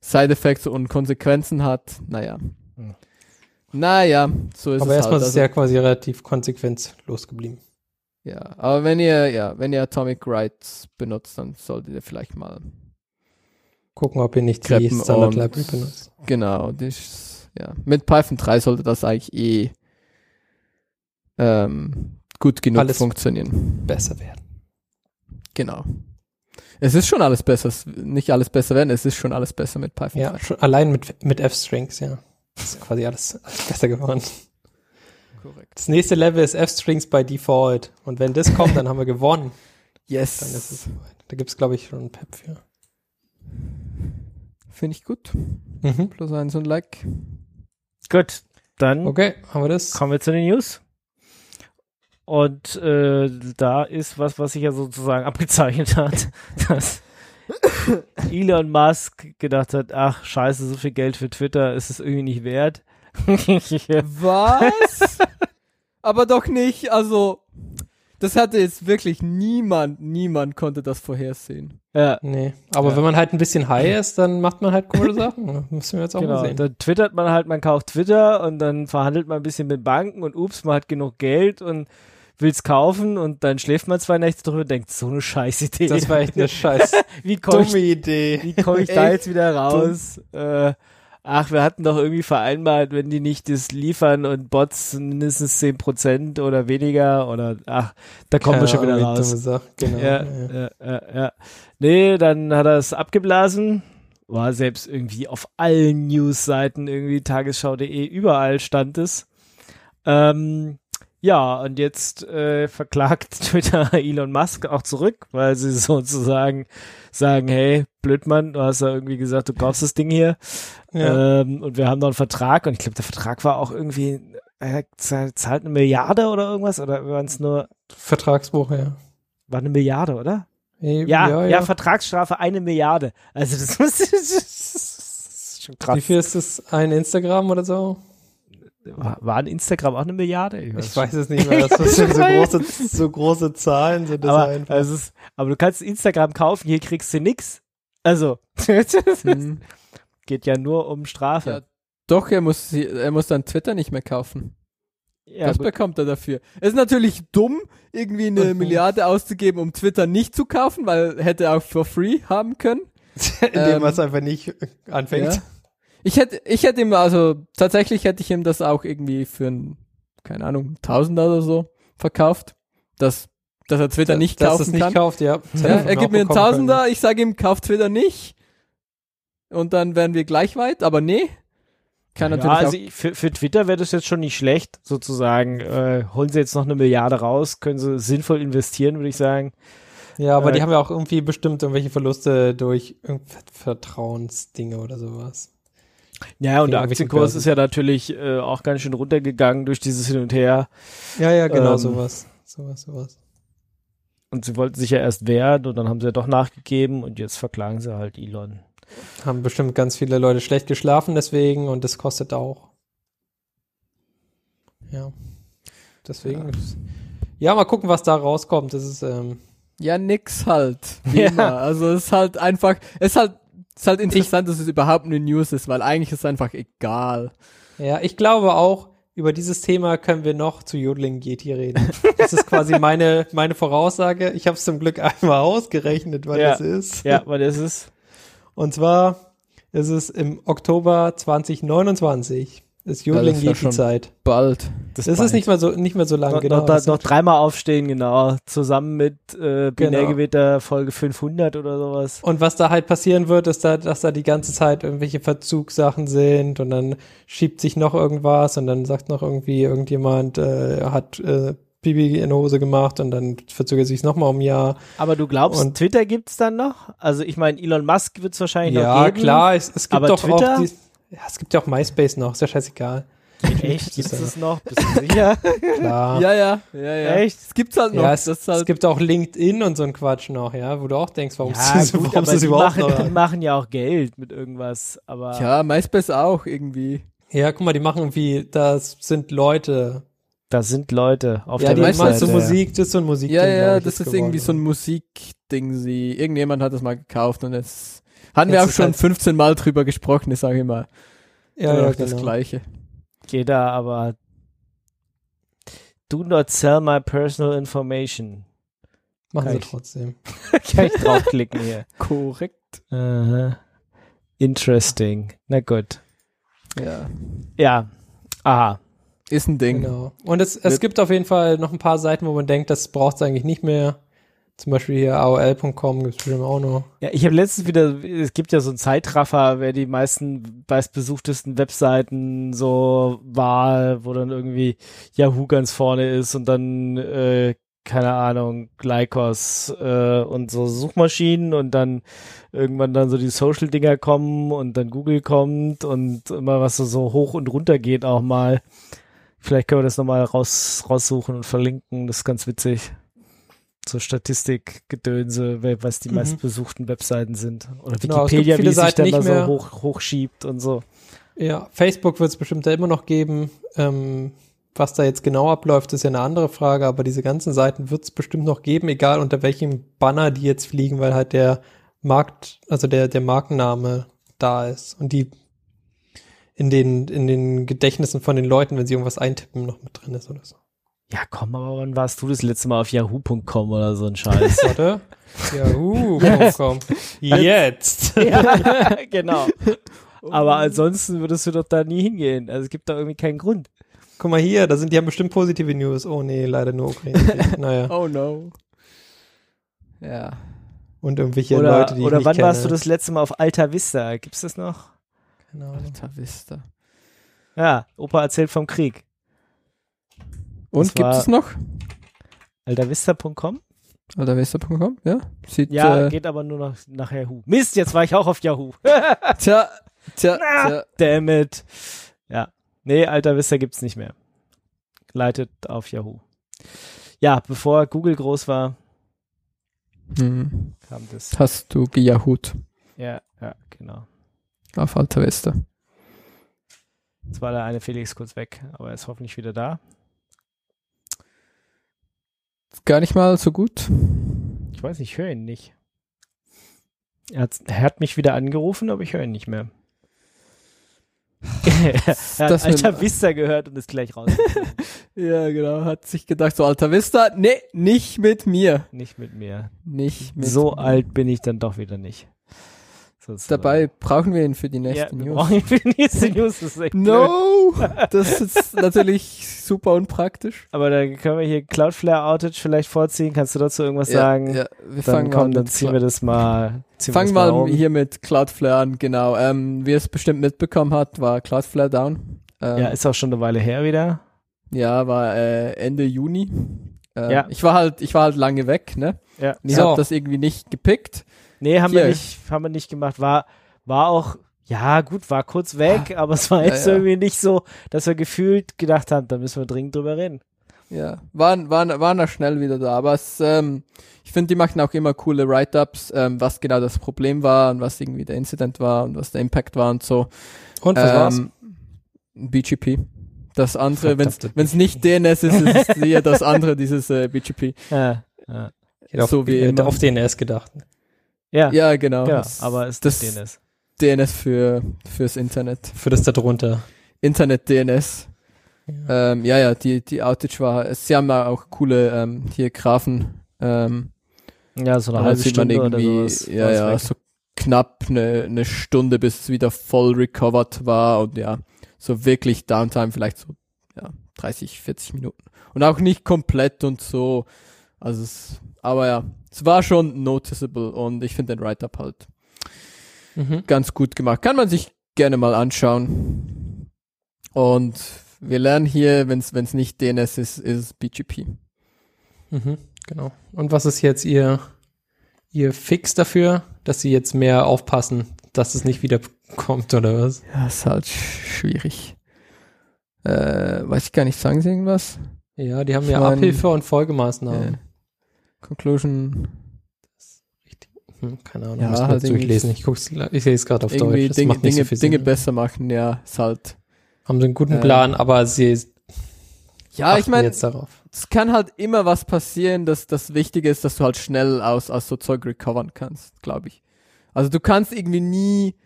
Side-Effects und Konsequenzen hat. Naja. Hm. Naja, so ist Aber es erstmal halt. ist es Also- ja quasi relativ konsequent losgeblieben. Ja, aber wenn ihr, ja, wenn ihr Atomic Rights benutzt, dann solltet ihr vielleicht mal, Gucken, ob ihr nicht die Standard und- Library benutzt. genau, das, ja, mit Python 3 sollte das eigentlich eh ähm, gut genug Alles- funktionieren. Besser werden. Genau. Es ist schon alles besser, es, nicht alles besser werden, es ist schon alles besser mit Python Ja, 3. schon allein mit, mit F-Strings, ja. ist quasi alles, alles besser geworden. Korrekt. Das nächste Level ist F-Strings by Default. Und wenn das kommt, dann haben wir gewonnen. Yes. Dann ist es soweit. Da gibt's glaube ich, schon ein Pep für. Finde ich gut. Mhm. Plus eins und Like. Gut, dann Okay, haben wir das? kommen wir zu den News. Und äh, da ist was, was sich ja sozusagen abgezeichnet hat, dass Elon Musk gedacht hat, ach scheiße, so viel Geld für Twitter ist es irgendwie nicht wert. Was? Aber doch nicht, also, das hatte jetzt wirklich niemand, niemand konnte das vorhersehen. ja, Nee. Aber Ja. wenn man halt ein bisschen high ist, dann macht man halt coole Sachen. Müssen wir jetzt auch genau. mal sehen. Dann twittert man halt, man kauft Twitter und dann verhandelt man ein bisschen mit Banken und ups, man hat genug Geld und will's kaufen und dann schläft man zwei Nächte drüber und denkt, so eine scheiß Idee. Das war echt eine scheiß wie komme ich dumme Idee. Wie komme ich da Echt jetzt wieder raus? Äh, ach, wir hatten doch irgendwie vereinbart, wenn die nicht das liefern und Bots mindestens 10% oder weniger oder ach, da kommen wir schon wieder Keine Ahnung, raus. dumme Sache. Genau. Ja, ja. ja, ja, ja. Nee, dann hat er es abgeblasen war selbst irgendwie auf allen Newsseiten irgendwie tagesschau.de überall stand es. Ähm, ja, und jetzt äh, verklagt Twitter Elon Musk auch zurück, weil sie sozusagen sagen, hey, Blödmann, du hast ja irgendwie gesagt, du kaufst das Ding hier. Ja. Ähm, und wir haben noch einen Vertrag und ich glaube, der Vertrag war auch irgendwie, er zahlt eine Milliarde oder irgendwas oder waren es nur, Vertragswoche, ja. war eine Milliarde, oder? Eben, Ja, ja, Vertragsstrafe eine Milliarde. Also das, muss, das ist schon krass. Wie viel ist das? Ein Instagram oder so? War, war ein Instagram auch eine Milliarde? Ich weiß es nicht mehr. Das sind so große, so große Zahlen sind das aber, einfach. also es ist, aber du kannst Instagram kaufen, hier kriegst du nix. Also, Hm. geht ja nur um Ja, Strafe. doch, er muss, er muss dann Twitter nicht mehr kaufen. Ja, das gut. bekommt er dafür. Es ist natürlich dumm, irgendwie eine Mhm. Milliarde auszugeben, um Twitter nicht zu kaufen, weil hätte er auch for free haben können. Indem ähm, man es einfach nicht anfängt. Ja. Ich hätte, ich hätte ihm, also tatsächlich hätte ich ihm das auch irgendwie für ein, keine Ahnung, Tausender oder so verkauft, dass, dass er Twitter nicht Dass kaufen es nicht kann. kauft, ja. Ja, er gibt mir einen bekommen können. Tausender, ich sage ihm, kauft Twitter nicht. Und dann wären wir gleich weit, aber nee. Kann ja, natürlich also für, für Twitter wäre das jetzt schon nicht schlecht, sozusagen. Äh, holen sie jetzt noch eine Milliarde raus, können sie sinnvoll investieren, würde ich sagen. Ja, aber Äh, die haben ja auch irgendwie bestimmt irgendwelche Verluste durch Vertrauensdinge oder sowas. Ja, und der Aktienkurs Börsen. ist ja natürlich äh, auch ganz schön runtergegangen durch dieses Hin und Her. Ja, ja, genau, Ähm, sowas. Sowas, sowas. Und sie wollten sich ja erst wehren und dann haben sie ja doch nachgegeben und jetzt verklagen sie halt Elon. Haben bestimmt ganz viele Leute schlecht geschlafen deswegen und das kostet auch. Ja. Deswegen. ist- Ja, mal gucken, was da rauskommt. Das ist, ähm, ja, nix halt. Wie Ja. immer. Also es ist halt einfach, es ist halt, ist halt interessant, dass es überhaupt eine News ist, weil eigentlich ist es einfach egal. ja, ich glaube auch, über dieses Thema können wir noch zu Jodeling Yeti reden. Das ist quasi meine, meine Voraussage. Ich habe es zum Glück einmal ausgerechnet, wann Ja. das ist. Ja, weil das ist. Und zwar ist es im Oktober 2029. Ist Jodeling das ist ja Yeti schon Zeit. Bald. Das, Das ist nicht mehr so, nicht mehr so lang, noch, genau. noch, noch dreimal aufstehen, genau. Zusammen mit äh, Genau. Binärgewitter Folge 500 oder sowas. Und was da halt passieren wird, ist da, dass da die ganze Zeit irgendwelche Verzugssachen sind und dann schiebt sich noch irgendwas und dann sagt noch irgendwie irgendjemand äh, hat äh, Bibi in die Hose gemacht und dann verzögert sich nochmal um ein Jahr. Aber du glaubst, Und- Twitter gibt's dann noch? Also ich meine, Elon Musk wird's wahrscheinlich noch Ja, geben. klar, es, es gibt aber doch Twitter? auch die, ja, es gibt ja auch MySpace noch, ist ja scheißegal. Echt? Gibt's das noch? Bist du sicher? Klar. Ja, ja, ja, ja. Echt? Es gibt's halt noch. Ja, es, das ist es halt, gibt auch LinkedIn und so ein Quatsch noch, ja, wo du auch denkst, warum Ja, ist das, gut, warum ist das überhaupt machen, noch? die machen ja auch Geld mit irgendwas. Aber ja, MySpace auch irgendwie. Ja, guck mal, die machen irgendwie, das sind Leute. da sind Leute auf ja, der die machen so Webseite. Musik, das ist so ein Musik. Ja, ja, das ist irgendwie so ein Musikding. Sie, irgendjemand hat das mal gekauft und es haben wir auch schon halt- 15 Mal drüber gesprochen, ich sage immer. Ja, Immer ja, noch das genau. Gleiche. Geht da, aber do not sell my personal information. Machen Kann sie ich- trotzdem. Kann ich draufklicken hier. Korrekt. Aha. Interesting. Na gut. Ja. Ja. Aha. Ist ein Ding. Genau. Und es, es gibt auf jeden Fall noch ein paar Seiten, wo man denkt, das braucht es eigentlich nicht mehr. Zum Beispiel hier AOL.com gibt es bestimmt auch noch. Ja, ich habe letztens wieder, es gibt ja so einen Zeitraffer, wer die meisten meistbesuchtesten Webseiten so war, wo dann irgendwie Yahoo ganz vorne ist und dann, äh, keine Ahnung, Lycos äh, und so Suchmaschinen und dann irgendwann dann so die Social-Dinger kommen und dann Google kommt und immer was so, so hoch und runter geht auch mal. Vielleicht können wir das nochmal raus, raussuchen und verlinken, das ist ganz witzig. So Statistikgedönse, was die Mhm. meistbesuchten Webseiten sind. Oder Genau, Wikipedia, wie sich Seiten dann mal so hoch, hochschiebt und so. Ja, Facebook wird es bestimmt da immer noch geben. Ähm, was da jetzt genau abläuft, ist ja eine andere Frage, aber diese ganzen Seiten wird es bestimmt noch geben, egal unter welchem Banner die jetzt fliegen, weil halt der Markt, also der, der Markenname da ist und die in den, in den Gedächtnissen von den Leuten, wenn sie irgendwas eintippen, noch mit drin ist oder so. Ja, komm, aber wann warst du das letzte Mal auf yahoo.com oder so ein Scheiß? Warte. Yahoo.com. Jetzt. ja, genau. Aber ansonsten würdest du doch da nie hingehen. Also es gibt da irgendwie keinen Grund. Guck mal hier, da sind die haben bestimmt positive News. Oh nee, leider nur Ukraine. naja. Oh no. Ja. Und irgendwelche oder Leute, die ich oder wann kenne. warst du das letzte Mal auf Alta Vista? Gibt's das noch? Keine Ahnung. Alta Vista. Ja, Opa erzählt vom Krieg. Und gibt es noch? altavista.com? altavista.com? Ja? Sieht, Ja, äh, geht aber nur noch nach Yahoo. Mist, jetzt war ich auch auf Yahoo. tja, tja, Na. tja. Damn it. Ja. Nee, Alta Vista gibt's nicht mehr. Leitet auf Yahoo. Ja, bevor Google groß war, Hm. kam das. Hast du gejahut Ja, ja, genau. auf Alta Vista. Jetzt war der eine Felix kurz weg, aber er ist hoffentlich wieder da. Gar nicht mal so gut. Ich weiß nicht, ich höre ihn nicht. Er hat, er hat mich wieder angerufen, aber ich höre ihn nicht mehr. er hat Das Alta Vista gehört und ist gleich raus. Ja, genau. Hat sich gedacht, so Alta Vista, nee, nicht mit mir. nicht mit mir. Nicht mit so mir. alt bin ich dann doch wieder nicht. Sozusagen. Dabei brauchen wir ihn für die ja, nächste wir News. brauchen ihn für die nächste News. Das ist echt. No! Das ist natürlich super unpraktisch. Aber dann können wir hier Cloudflare Outage vielleicht vorziehen. Kannst du dazu irgendwas Ja, sagen? ja, wir dann fangen komm, mal dann ziehen wir das mal. Ziehen Fangen wir mal das mal um. hier mit Cloudflare an, genau. Ähm, wie ihr es bestimmt mitbekommen habt, war Cloudflare down. Ähm, Ja, ist auch schon eine Weile her wieder. ja, war äh, Ende Juni. Ähm, Ja. Ich war halt, ich war halt lange weg, ne? Ja. Und ich So. hab das irgendwie nicht gepickt. Nee, haben wir Hier. nicht, haben wir nicht gemacht. War, war auch, ja, gut, war kurz weg, aber es war jetzt ja. irgendwie nicht so, dass wir gefühlt gedacht haben, da müssen wir dringend drüber reden. Ja, waren, waren, waren da schnell wieder da. Aber es, ähm, ich finde, die machen auch immer coole Write-ups, ähm, was genau das Problem war und was irgendwie der Incident war und was der Impact war und so. Und was war's? Ähm, BGP. Das andere, wenn es nicht DNS ist, ist es eher das andere, dieses äh, BGP. Ja, ja, Ich hätte auf, so wie ich hätte immer. auf DNS gedacht. Ja, Ja, genau. genau, Das- aber ist das DNS. DNS für fürs Internet. Für das da drunter. Internet DNS. Ja. Ähm, ja, ja, die, die Outage war, sie haben da auch coole ähm, hier Graphen. Ähm, Ja, so eine da halbe sieht man Stunde oder irgendwie, sowas. ja, ja, weg. so knapp eine, eine Stunde, bis es wieder voll recovered war und ja, so wirklich Downtime vielleicht so, ja, 30, 40 Minuten. Und auch nicht komplett und so, also es, aber ja, es war schon noticeable und ich finde den Write-Up halt Mhm. ganz gut gemacht. Kann man sich gerne mal anschauen. Und wir lernen hier, wenn es nicht DNS ist, ist BGP. Mhm. Genau. Und was ist jetzt ihr, ihr Fix dafür, dass sie jetzt mehr aufpassen, dass es nicht wieder kommt oder was? Ja, ist halt sch- schwierig. Äh, weiß ich gar nicht, sagen Sie irgendwas? Ja, die haben ja Von- Abhilfe und Folgemaßnahmen. Conclusion. Hm, keine Ahnung, Ja, muss man halt durchlesen. Ich guck's, ich sehe es gerade auf Deutsch. Das Dinge, macht nicht Dinge, so viel Dinge Sinn. besser machen, ja, ist halt. Haben sie einen guten äh, Plan, aber sie Ja, ich meine, jetzt darauf. es kann halt immer was passieren, dass das Wichtige ist, dass du halt schnell aus, aus so Zeug recovern kannst, glaube ich. Also du kannst irgendwie nie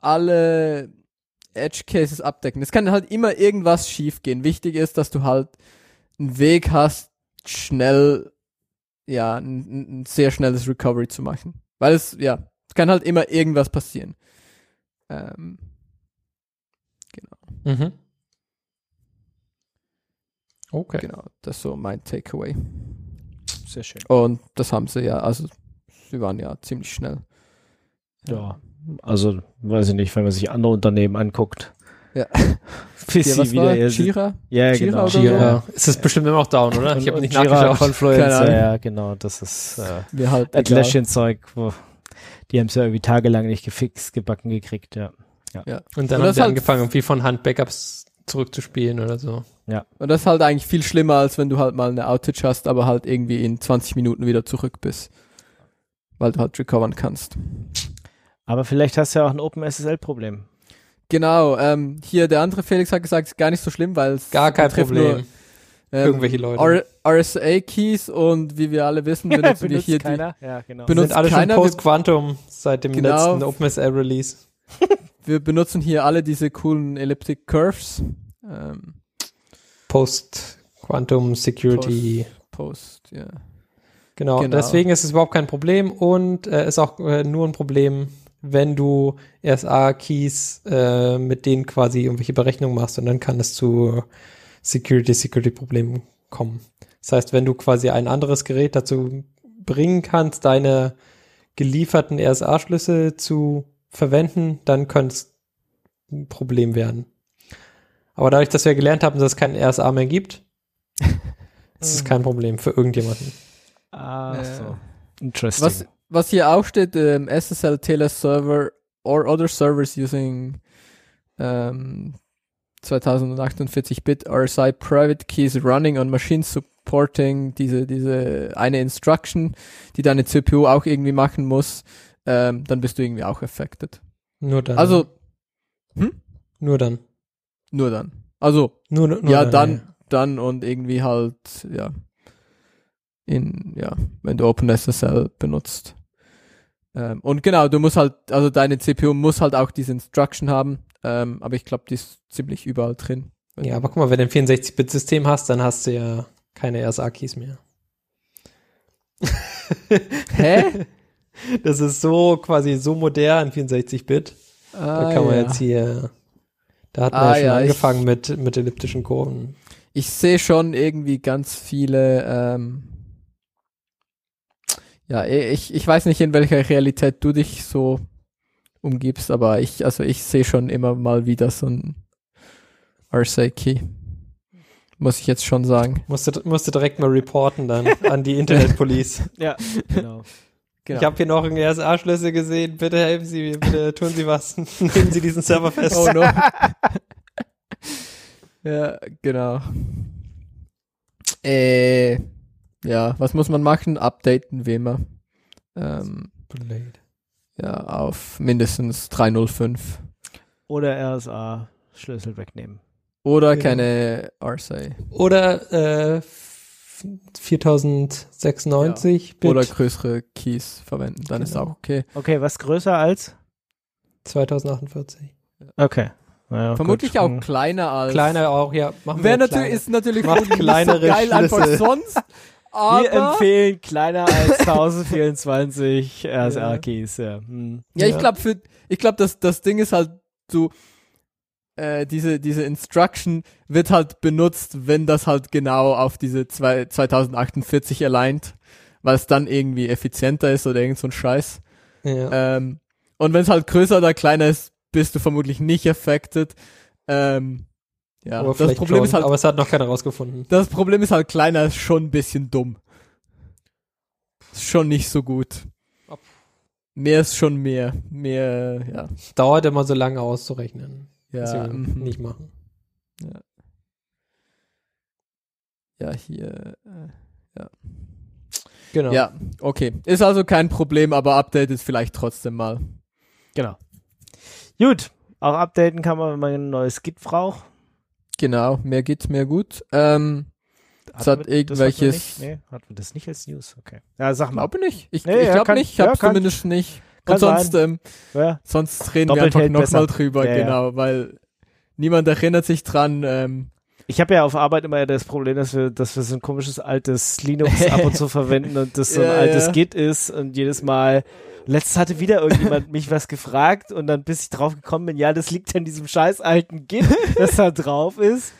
alle Edge Cases abdecken. Es kann halt immer irgendwas schief gehen. Wichtig ist, dass du halt einen Weg hast, schnell, ja, ein, ein sehr schnelles Recovery zu machen. Weil es, ja, es kann halt immer irgendwas passieren. Ähm, Mhm. Okay. genau, das ist so mein Takeaway. Sehr schön. Und das haben sie ja, also sie waren ja ziemlich schnell. Ja, also weiß ich nicht, wenn man sich andere Unternehmen anguckt. Ja. Sie was wieder war? ihr Jira? Ja, Jira genau. oder so? Ist das bestimmt immer noch down, oder? Ich habe nicht Jira, nachgeschaut. Confluence, Keine Ahnung. ja, ja, genau, das ist äh, Wir halt. Atlassian-Zeug, wo die haben es ja irgendwie tagelang nicht gefixt, gebacken gekriegt, ja. Ja. Und dann Und haben sie halt- angefangen, irgendwie von Hand Backups zurückzuspielen oder so. Und das ist halt eigentlich viel schlimmer, als wenn du halt mal eine Outage hast, aber halt irgendwie in 20 Minuten wieder zurück bist. Weil du halt recovern kannst. Aber vielleicht hast du ja auch ein OpenSSL-Problem. Genau, ähm, hier der andere Felix hat gesagt, ist gar nicht so schlimm, weil es Gar kein Problem. Nur, ähm, Irgendwelche Leute. R RSA-Keys und wie wir alle wissen, benutzen wir Benutzt hier die, keiner? Ja, genau. benutzt sind alle schon keiner, wir- Post-Quantum seit dem Genau. letzten OpenSL-Release. wir benutzen hier alle diese coolen Elliptic Curves. Ähm, Post-Quantum Security. Post, ja. Genau. Genau. deswegen ist es überhaupt kein Problem und äh, ist auch äh, nur ein Problem, wenn du RSA-Keys äh, mit denen quasi irgendwelche Berechnungen machst und dann kann es zu Security-Security-Problemen kommen. Das heißt, wenn du quasi ein anderes Gerät dazu bringen kannst, deine gelieferten RSA-Schlüssel zu verwenden, dann könnte es ein Problem werden. Aber dadurch, dass wir gelernt haben, dass es keinen RSA mehr gibt, ist es kein Problem für irgendjemanden. Ah, Äh, so. Interesting. Was, was hier auch steht, ähm, SSL TLS Server or other servers using ähm, 2048-Bit RSI Private Keys running on machines supporting diese, diese eine Instruction, die deine CPU auch irgendwie machen muss, ähm, dann bist du irgendwie auch affected. Nur dann. Also, nur dann. nur dann. Also, Nur, nur ja, dann, dann und irgendwie halt, ja, in, ja, wenn du OpenSSL benutzt. Ähm, und genau, du musst halt, also deine CPU muss halt auch diese Instruction haben, ähm, aber ich glaube, die ist ziemlich überall drin. Ja, aber guck mal, wenn du ein 64-Bit-System hast, dann hast du ja keine RSA-Keys mehr. Hä? Das ist so quasi so modern, 64-Bit. Da Ah, kann man ja. jetzt hier, da hat man Ah, ja schon ja, ich- angefangen mit, mit elliptischen Kurven. Ich sehe schon irgendwie ganz viele, ähm, ja, ich, ich weiß nicht, in welcher Realität du dich so umgibst, aber ich, also ich sehe schon immer mal wieder so ein RSA-Key. Muss ich jetzt schon sagen. Musste, musste direkt mal reporten dann an die Internetpolice. ja, genau. Genau. Ich habe hier noch einen RSA-Schlüssel gesehen. Bitte helfen Sie mir, bitte tun Sie was. Nehmen Sie diesen Server fest. Oh no. ja, genau. Äh, ja, was muss man machen? Updaten wie immer. Ähm, Blade. ja, auf mindestens 305. Oder RSA Schlüssel wegnehmen. Oder Ja. keine RSA. Oder äh, 4096 Bit Oder größere Keys verwenden, dann ist Genau. auch okay. Okay, was größer als? 2048. Okay. Naja, Vermutlich gut. auch Hm. kleiner als. Kleiner auch, ja. Machen wir Wäre natürlich, kleine. ist natürlich Macht kleinere geil einfach Schlüssel. Sonst. Wir Aber, empfehlen kleiner als 1024 Ja. RSA-Keys. Ja. Hm. ja, ich Ja. glaube, für, ich glaube, das, das Ding ist halt so, äh, diese, diese Instruction wird halt benutzt, wenn das halt genau auf diese zwei, 2048 aligned, weil es dann irgendwie effizienter ist oder irgend so ein Scheiß. Ja. Ähm, und wenn es halt größer oder kleiner ist, bist du vermutlich nicht affected. Ähm, ja, aber das Problem schon, ist halt, aber es hat noch keiner rausgefunden. das Problem ist halt kleiner ist schon ein bisschen dumm. Ist schon nicht so gut. Mehr ist schon mehr. Mehr, ja. Dauert immer so lange auszurechnen. Ja, Deswegen mhm. nicht machen. ja hier. Äh, Genau. Ja, okay. Ist also kein Problem, aber update es vielleicht trotzdem mal. Genau. Gut. Auch updaten kann man, wenn man ein neues Git braucht. Genau, mehr geht, mehr gut. Ähm, Es hat wir- das irgendwelches- nicht? Nee, hatten wir das nicht als News? Okay. Ja, sag mal. glaube nicht. Ich, Nee, ich ja, glaube kann- nicht. Ich ja, habe kann- zumindest nicht. Und sonst, ähm, Ja. sonst reden Doppelt wir einfach nochmal drüber, Ja, ja. genau, weil niemand erinnert sich dran. Ähm, Ich habe ja auf Arbeit immer das Problem, dass wir, dass wir so ein komisches altes Linux ab und zu verwenden und das so ein Ja, altes ja. Git ist und jedes Mal. Letztes hatte wieder irgendjemand mich was gefragt und dann bis ich drauf gekommen bin, ja, das liegt an diesem scheiß alten Git, das da drauf ist.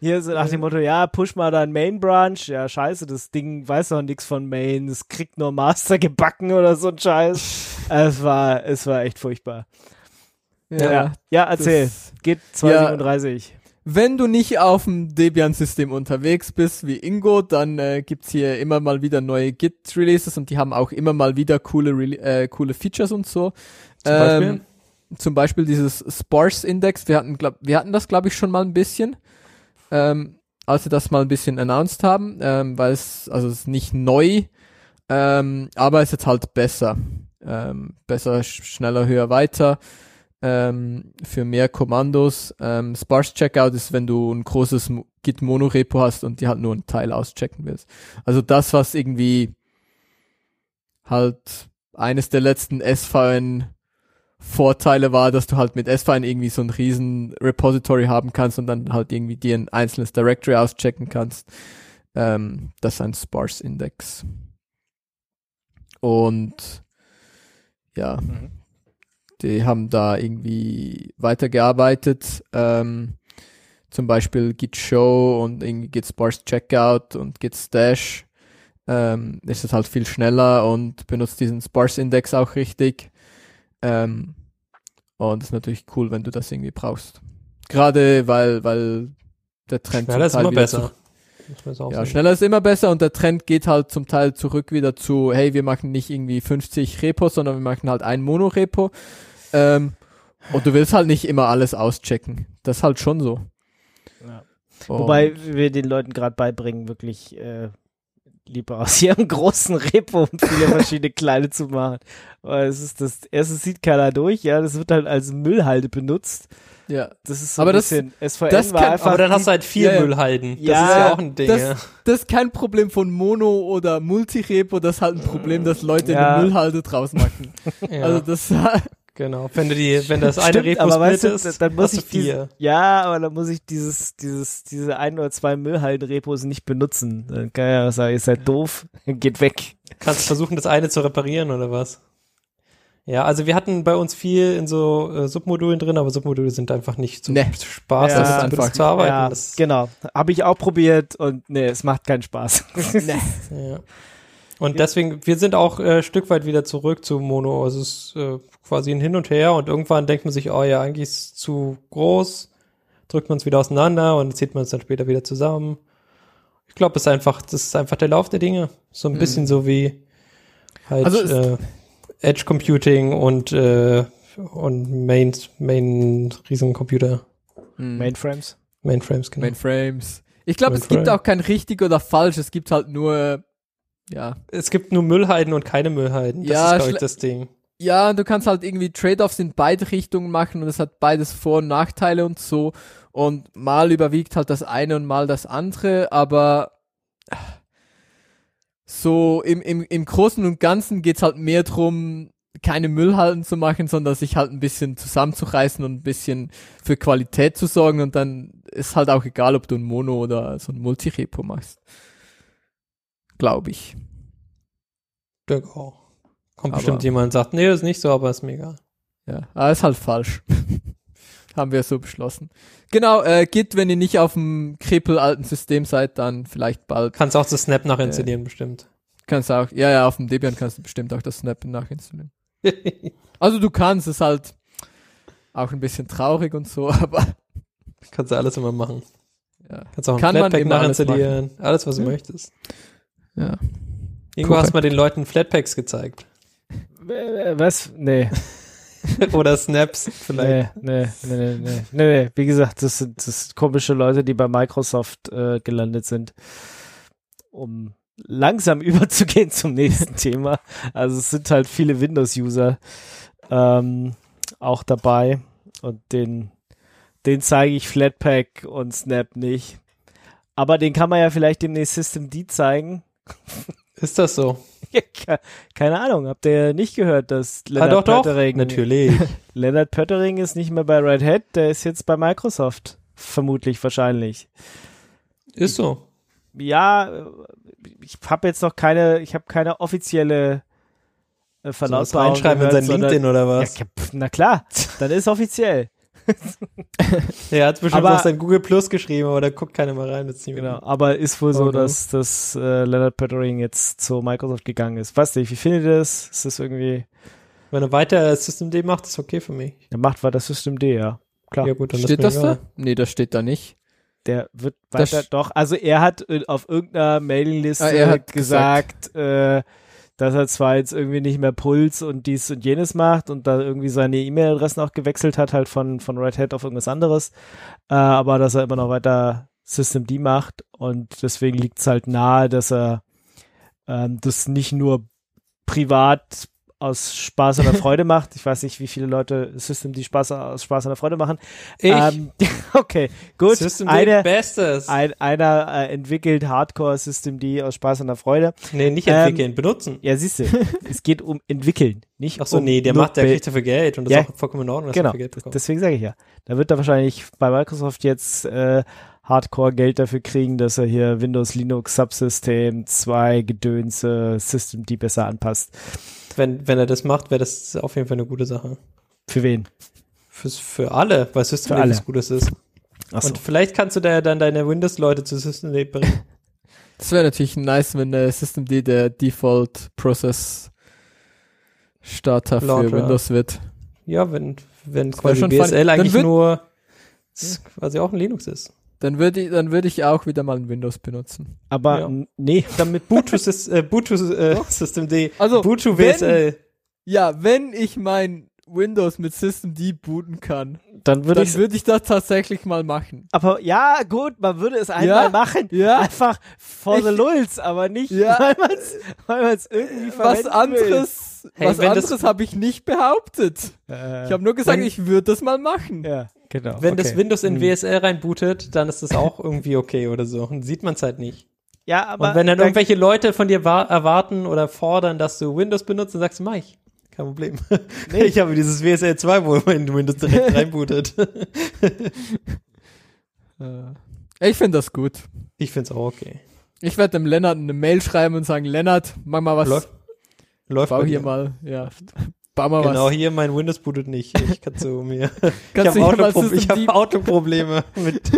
Hier so nach dem Motto, ja, push mal dein Main Branch. Ja, scheiße, das Ding weiß doch nichts von Main, es kriegt nur Master gebacken oder so ein Scheiß. es war, es war echt furchtbar. Ja, ja, erzähl. das- Git 237. Wenn du nicht auf dem Debian-System unterwegs bist wie Ingo, dann äh, gibt's hier immer mal wieder neue Git-Releases und die haben auch immer mal wieder coole, Rele äh, coole Features und so. Zum Beispiel? Ähm, zum Beispiel dieses Sparse-Index. Wir hatten, glaub, wir hatten das, glaube ich, schon mal ein bisschen, ähm, als wir das mal ein bisschen announced haben, ähm, weil es, also es ist nicht neu, ähm, aber es ist jetzt halt besser. Ähm, besser, sch schneller, höher, weiter ähm, für mehr Kommandos. Ähm, Sparse Checkout ist, wenn du ein großes Git Monorepo hast und dir halt nur einen Teil auschecken willst. Also das, was irgendwie halt eines der letzten SVN Vorteile war, dass du halt mit SVN irgendwie so ein riesen Repository haben kannst und dann halt irgendwie dir ein einzelnes Directory auschecken kannst. Ähm, das ist ein Sparse Index. Und ja, Mhm. Die haben da irgendwie weitergearbeitet. Ähm, zum Beispiel Git Show und irgendwie Git Sparse Checkout und Git Stash. ähm, ist es halt viel schneller und benutzt diesen Sparse-Index auch richtig. Ähm, und ist natürlich cool, wenn du das irgendwie brauchst. Gerade weil, weil der Trend Schneller ist immer besser. zu- ja, schneller ist immer besser und der Trend geht halt zum Teil zurück wieder zu, hey, wir machen nicht irgendwie 50 Repos, sondern wir machen halt ein Mono-Repo. Ähm, und du willst halt nicht immer alles auschecken. Das ist halt schon so. Ja. Wobei wir den Leuten gerade beibringen, wirklich äh, lieber aus ihrem großen Repo und viele verschiedene kleine zu machen. Weil es ist das, erstens sieht keiner durch, ja, das wird halt als Müllhalde benutzt. ja, Das ist so Aber ein das- bisschen, SVN das war kann- einfach. Aber dann hast du halt vier Ja, ja. Müllhalden. Das Ja, ist ja auch ein Ding. das- ja. das ist kein Problem von Mono oder Multirepo, das ist halt ein Problem, dass Leute Ja. eine Müllhalde draus machen. Ja, Also das genau. Wenn du die, wenn das eine Stimmt, Repo aber weißt du, ist, dann muss ich vier. ja, aber dann muss ich dieses, dieses, diese ein oder zwei Müllhalden-Repos nicht benutzen. Dann kann ja sagen, ihr seid doof, geht weg. Kannst versuchen, das eine zu reparieren oder was? Ja, also wir hatten bei uns viel in so äh, Submodulen drin, aber Submodule sind einfach nicht so Nee. Spaß, Ja, damit einfach- zu arbeiten. ja, genau. Habe ich auch probiert und nee, es macht keinen Spaß. ja. Und deswegen, wir sind auch äh, Stück weit wieder zurück zu Mono. Also es ist äh, quasi ein Hin und Her und irgendwann denkt man sich, oh ja, eigentlich ist es zu groß, drückt man es wieder auseinander und zieht man es dann später wieder zusammen. Ich glaube, es ist einfach, das ist einfach der Lauf der Dinge. So ein Mhm. bisschen so wie halt Also äh, Edge Computing und äh, und Main Main Riesencomputer, Main Mainframes. Mainframes genau. Mainframes. Ich glaube, es gibt auch kein richtig oder falsch, es gibt halt nur, ja. es gibt nur Müllhalden und keine Müllhalden. Das Ja, ist glaube ich das Ding. Ja, du kannst halt irgendwie Trade-offs in beide Richtungen machen und es hat beides Vor- und Nachteile und so. Und mal überwiegt halt das eine und mal das andere, aber so im, im, im Großen und Ganzen geht's halt mehr drum, keine Müllhalden zu machen, sondern sich halt ein bisschen zusammenzureißen und ein bisschen für Qualität zu sorgen und dann ist halt auch egal, ob du ein Mono oder so ein Multirepo machst. Glaube ich. Denke auch. Kommt Aber- bestimmt jemand und sagt, nee, das ist nicht so, aber ist mir egal. Ja, aber ist halt falsch. Haben wir so beschlossen. Genau, äh, Git, wenn ihr nicht auf dem krepel-alten System seid, dann vielleicht bald. Kannst auch das Snap nachinstallieren, bestimmt. Kannst auch, ja, ja, auf dem Debian kannst du bestimmt auch das Snap nachinstallieren. Also du kannst, es halt auch ein bisschen traurig und so, aber Kannst du alles immer machen. ja. Kannst auch ein Kann man Flatpak immer alles nachinstallieren. Alles, was du Ja. möchtest. Ja. Irgendwo Korrekt. hast du mal den Leuten Flatpaks gezeigt. Äh, Was? Nee. Oder Snaps vielleicht. Nee, nee, nee, nee, nee, nee, nee. Wie gesagt, das sind, das sind komische Leute, die bei Microsoft äh, gelandet sind, um langsam überzugehen zum nächsten Thema. Also es sind halt viele Windows-User ähm, auch dabei und den, den zeige ich Flatpak und Snap nicht. Aber den kann man ja vielleicht demnächst Systemd zeigen. Ist das so? Ja, ke- Keine Ahnung, habt ihr nicht gehört, dass Ah, Leonard doch, doch. Pöttering Natürlich. Leonard Pöttering ist nicht mehr bei Red Hat, der ist jetzt bei Microsoft. Vermutlich, wahrscheinlich. Ist so. Ja, ich habe jetzt noch keine, ich habe keine offizielle äh, Verlautbarung reinschreiben in gehört, sein LinkedIn oder was? Ja, na klar, dann ist offiziell. Er hat bestimmt Aber- was in Google Plus geschrieben, aber da guckt keiner mal rein. Genau, aber ist wohl so, Oh no. dass, dass äh, Leonard Pöttering jetzt zu Microsoft gegangen ist. Weiß nicht, wie findet ihr das? Ist das irgendwie, Wenn er weiter Systemd macht, ist okay für mich. der macht das System D, ja. Klar. Ja gut, dann Steht das egal. da? Nee, das steht da nicht. Der wird Das- weiter, doch, also er hat äh, auf irgendeiner Mailingliste Ah, er hat gesagt, äh, dass er zwar jetzt irgendwie nicht mehr Puls und dies und jenes macht und da irgendwie seine E-Mail-Adressen auch gewechselt hat, halt von, von Red Hat auf irgendwas anderes, äh, aber dass er immer noch weiter Systemd macht und deswegen liegt es halt nahe, dass er ähm, das nicht nur privat aus Spaß oder Freude macht. Ich weiß nicht, wie viele Leute Systemd Spaß aus Spaß oder Freude machen. Ich, Ähm, okay, gut. Systemd Eine, Bestes. ein, einer äh, entwickelt Hardcore System D aus Spaß und der Freude. nee, nicht Ähm, entwickeln, benutzen. Ja, siehst du, es geht um entwickeln, nicht Ach so, um nee, der macht, der kriegt dafür Geld und das Ja. ist auch vollkommen in Ordnung, dass Genau, er dafür Geld bekommt. deswegen sage ich ja. Da wird er wahrscheinlich bei Microsoft jetzt äh, Hardcore Geld dafür kriegen, dass er hier Windows, Linux, Subsystem, zwei Gedönse, System D besser anpasst. Wenn, wenn er das macht, wäre das auf jeden Fall eine gute Sache. Für wen? Fürs, für alle, weil System Für alle. was Gutes ist. Achso. Und vielleicht kannst du da ja dann deine Windows-Leute zu System bringen. Das wäre natürlich nice, wenn der Systemd der Default Process Starter für Launcher. Windows wird. Ja, wenn, wenn Das quasi schon BSL. Dann eigentlich nur s- quasi auch ein Linux ist. Dann würde ich, dann würde ich auch wieder mal ein Windows benutzen. Aber Ja. nee, Dann mit Sys- äh, Ubuntu äh, Systemd, Also, Ubuntu wenn- WSL. Ja, wenn ich mein Windows mit Systemd booten kann, dann würde ich. würde ich das tatsächlich mal machen. Aber ja, gut, man würde es einmal Ja, machen. ja. Einfach for the lulz, aber nicht, Ja. weil man es weil man's irgendwie Was verwenden will. anderes, Hey, was anderes habe ich nicht behauptet. Äh, Ich habe nur gesagt, wenn- ich würde das mal machen. ja, genau. Wenn okay. das Windows in Hm. WSL reinbootet, dann ist das auch irgendwie okay oder so. Und sieht man es halt nicht. Ja, aber Und wenn dann da- irgendwelche Leute von dir wa- erwarten oder fordern, dass du Windows benutzt, dann sagst du, mach ich. Kein Problem. Nee. Ich habe dieses WSL 2, wo man Windows direkt reinbootet. Äh, Ich finde das gut. Ich find's auch okay. Ich werde dem Lennart eine Mail schreiben und sagen, Lennart, mach mal was. Läuft, läuft Bau hier mal, ja. Bau mal Genau, was. hier mein Windows bootet nicht. Ich kann so mir. Ich Kannst habe ich Systemd hab Autoprobleme mit.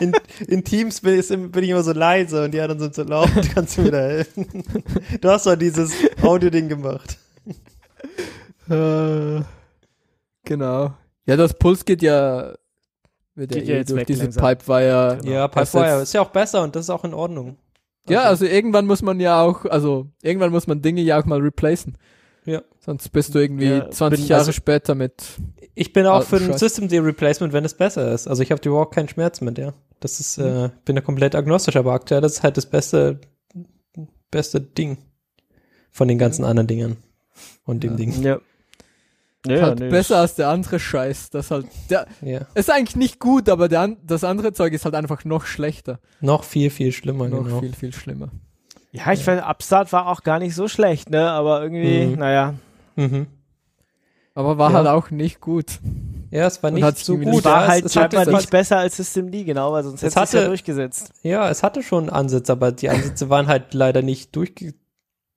in, in Teams bin ich, bin ich immer so leise und die anderen sind so laut. Kannst du mir da helfen? Du hast doch dieses Audio-Ding gemacht. Äh, genau. Ja, das Puls geht ja, wird Geht ja, ja eh jetzt durch weg diese langsam. Pipewire. Genau. Ja, Pipewire ist ja auch besser und das ist auch in Ordnung. Ja, also irgendwann muss man ja auch, also irgendwann muss man Dinge ja auch mal replacen. Ja. Sonst bist du irgendwie Ja, 20 bin- Jahre also- später mit. Ich bin auch für ein. System D Replacement, wenn es besser ist. Also ich habe überhaupt keinen Schmerz mit, ja. Das ist, Mhm. äh, bin da komplett agnostisch, aber aktuell ist halt das beste, beste Ding von den ganzen anderen Dingen und dem Ja. Ding. Ja. Ja, halt nee, besser als der andere Scheiß. Das halt, der Ja. ist eigentlich nicht gut, aber der, das andere Zeug ist halt einfach noch schlechter. Noch viel, viel schlimmer, noch genau. viel, viel schlimmer. Ja, ich finde, Upstart war auch gar nicht so schlecht, ne? Aber irgendwie, Mhm. naja. Mhm. Aber war Ja. halt auch nicht gut. Ja, es war Und nicht hat so gut. war ja, halt es, es scheinbar hatte, nicht besser als System D, genau, weil sonst Es hätte es ja durchgesetzt. Ja, es hatte schon Ansätze, aber die Ansätze waren halt leider nicht durch,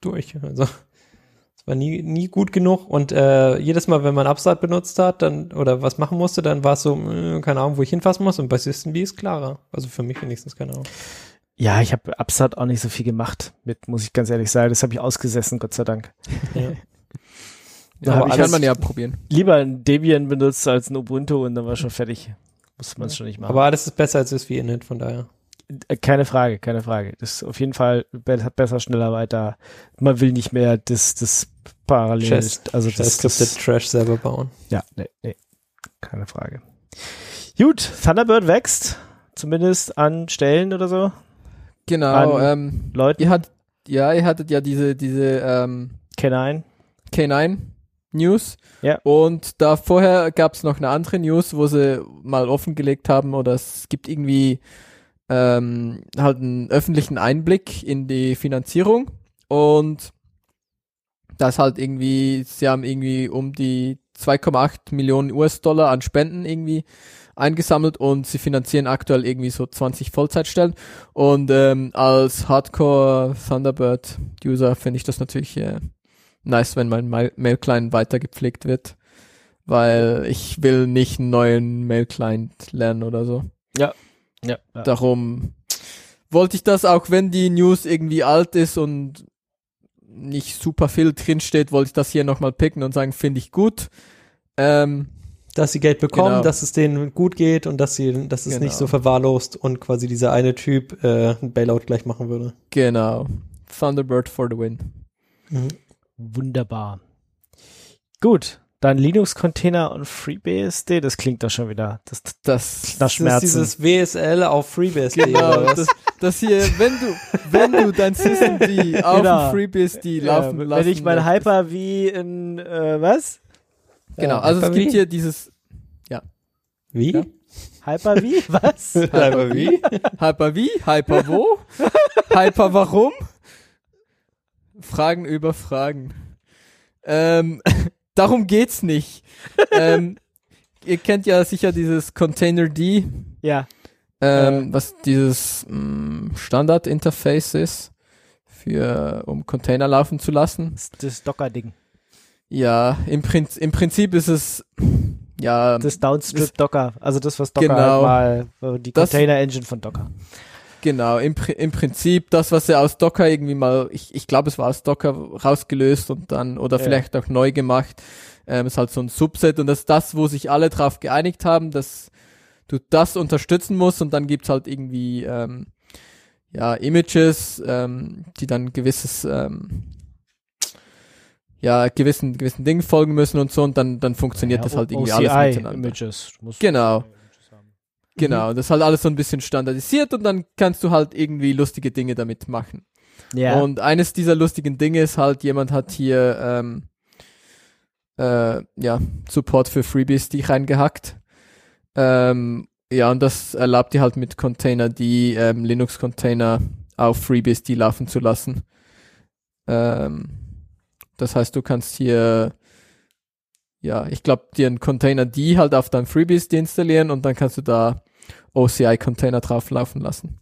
durch. Also es war nie, nie gut genug. Und äh, jedes Mal, wenn man Upstart benutzt hat, dann oder was machen musste, dann war es so, äh, keine Ahnung, wo ich hinfassen muss. Und bei System D ist klarer. Also für mich wenigstens, keine Ahnung. Ja, ich habe Upstart auch nicht so viel gemacht mit, muss ich ganz ehrlich sagen. Das habe ich ausgesessen, Gott sei Dank. Ja. Ja, Aber kann man ja probieren. Lieber ein Debian benutzt als ein Ubuntu und dann war schon fertig. Muss man es schon nicht machen. Aber alles ist besser als das wie Init, von daher. Äh, Keine Frage, keine Frage. Das ist auf jeden Fall be besser, schneller, weiter. Man will nicht mehr das, das parallel, Chest- also das, Scripted das Trash selber bauen. ja, nee, nee, keine Frage. Gut, Thunderbird wächst, zumindest an Stellen oder so. Genau, An ähm, Leuten, ihr hat, ja, ihr hattet ja diese, diese, ähm, K9. K9 News. Ja. Und da vorher gab es noch eine andere News, wo sie mal offengelegt haben, oder es gibt irgendwie ähm, halt einen öffentlichen Einblick in die Finanzierung. Und das halt irgendwie, sie haben irgendwie um die 2,8 Millionen US-Dollar an Spenden irgendwie eingesammelt und sie finanzieren aktuell irgendwie so 20 Vollzeitstellen. Und ähm, als Hardcore Thunderbird-User finde ich das natürlich äh, nice, wenn mein Ma- Mail-Client weiter gepflegt wird. Weil ich will nicht einen neuen Mail-Client lernen oder so. Ja. ja. Darum wollte ich das, auch wenn die News irgendwie alt ist und nicht super viel drinsteht, wollte ich das hier nochmal picken und sagen, finde ich gut. Ähm, Dass sie Geld bekommen, Genau. dass es denen gut geht und dass sie, dass es Genau. nicht so verwahrlost und quasi dieser eine Typ äh, ein Bailout gleich machen würde. genau. Thunderbird for the win. Wunderbar. Gut, dann Linux-Container und FreeBSD, das klingt doch schon wieder. Das, Das, Das ist Schmerzen. dieses WSL auf FreeBSD genau, das, das hier, wenn du, wenn du dein System die auf Genau. FreeBSD ja, laufen wenn lassen ich mein. Hyper wie in, äh, was? Genau, Ja, also es Hyper-V? gibt hier dieses Wie? Ja. Hyper wie? Was? Aber wie? Hyper wie? Hyper wo? Hyper warum? Fragen über Fragen. Ähm, darum geht's nicht. ähm, ihr kennt ja sicher dieses Container D, ja. ähm, was dieses mm, Standard-Interface ist, für, um Container laufen zu lassen. Das, das Docker-Ding. Ja, im, Prinz, im Prinzip ist es, ja, Das Downstrip Docker. Also das, was Docker Genau. halt mal, äh, die Das- Container-Engine von Docker. Genau, im, im Prinzip das, was sie aus Docker irgendwie mal, ich, ich glaube, es war aus Docker rausgelöst und dann, oder Ja. vielleicht auch neu gemacht, ähm, ist halt so ein Subset und das ist das, wo sich alle drauf geeinigt haben, dass du das unterstützen musst und dann gibt's halt irgendwie, ähm, ja, Images, ähm, die dann gewisses, ähm, ja, gewissen, gewissen Dingen folgen müssen und so und dann, dann funktioniert das halt irgendwie alles miteinander. Images. Musst Genau. Haben. Genau, das ist halt alles so ein bisschen standardisiert und dann kannst du halt irgendwie lustige Dinge damit machen. Ja. Und eines dieser lustigen Dinge ist halt, jemand hat hier ähm, äh, ja, Support für FreeBSD reingehackt. Ähm, ja, und das erlaubt dir halt mit Container die ähm, Linux-Container auf FreeBSD laufen zu lassen. Ähm, das heißt, du kannst hier ja, ich glaube, dir einen Container die halt auf deinem FreeBSD installieren und dann kannst du da OCI-Container drauf laufen lassen.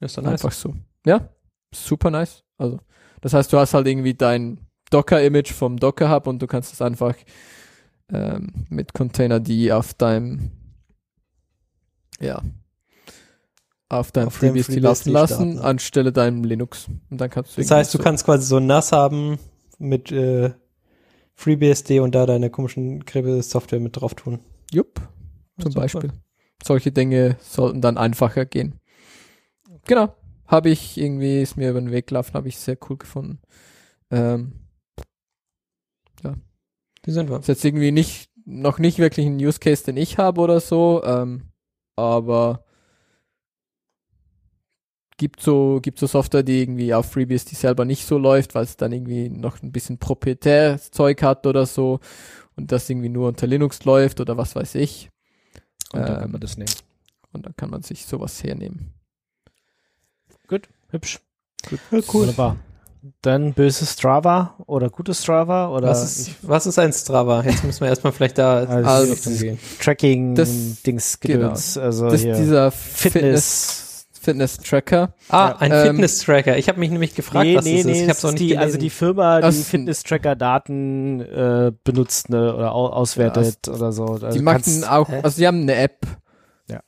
Ist doch nice. Einfach so. Ja, super nice. Also, das heißt, du hast halt irgendwie dein Docker-Image vom Docker-Hub und du kannst es einfach ähm, mit Container die auf deinem ja auf deinem FreeBSD lassen, starten. anstelle deinem Linux. Und dann kannst du Das heißt, du so- kannst quasi so NAS haben mit äh, FreeBSD und da deine komischen Kribbel-Software mit drauf tun. Jupp, zum super. Solche Dinge sollten dann einfacher gehen. Genau. Habe ich irgendwie, ist mir über den Weg gelaufen, habe ich sehr cool gefunden. Ähm, Wie sind wir? ist jetzt irgendwie nicht, noch nicht wirklich ein Use Case, den ich habe oder so, ähm, aber gibt so, gibt so Software, die irgendwie auf FreeBSD selber nicht so läuft, weil es dann irgendwie noch ein bisschen proprietäres Zeug hat oder so und das irgendwie nur unter Linux läuft oder was weiß ich. Und dann kann Ähm, man das nehmen. Und dann kann man sich sowas hernehmen. Hübsch. Ja, Wunderbar. Dann böses Strava oder gutes Strava oder Was ist, was ist ein Strava? Jetzt müssen wir erstmal vielleicht da Also- gehen. Tracking Das- Dings genau. Gedöns. Also Das dieser Fitness. Fitness, Fitness Tracker. Ah, Ja. ein Ähm, Fitness-Tracker. Ich habe mich nämlich gefragt, nee, was nee, das nee, ist. Ich es auch nicht die, gelesen. also die Firma, die Fitness-Tracker-Daten äh, benutzt ne, oder au auswertet oder so. Also die machen auch, hä? also die haben eine App. Ja.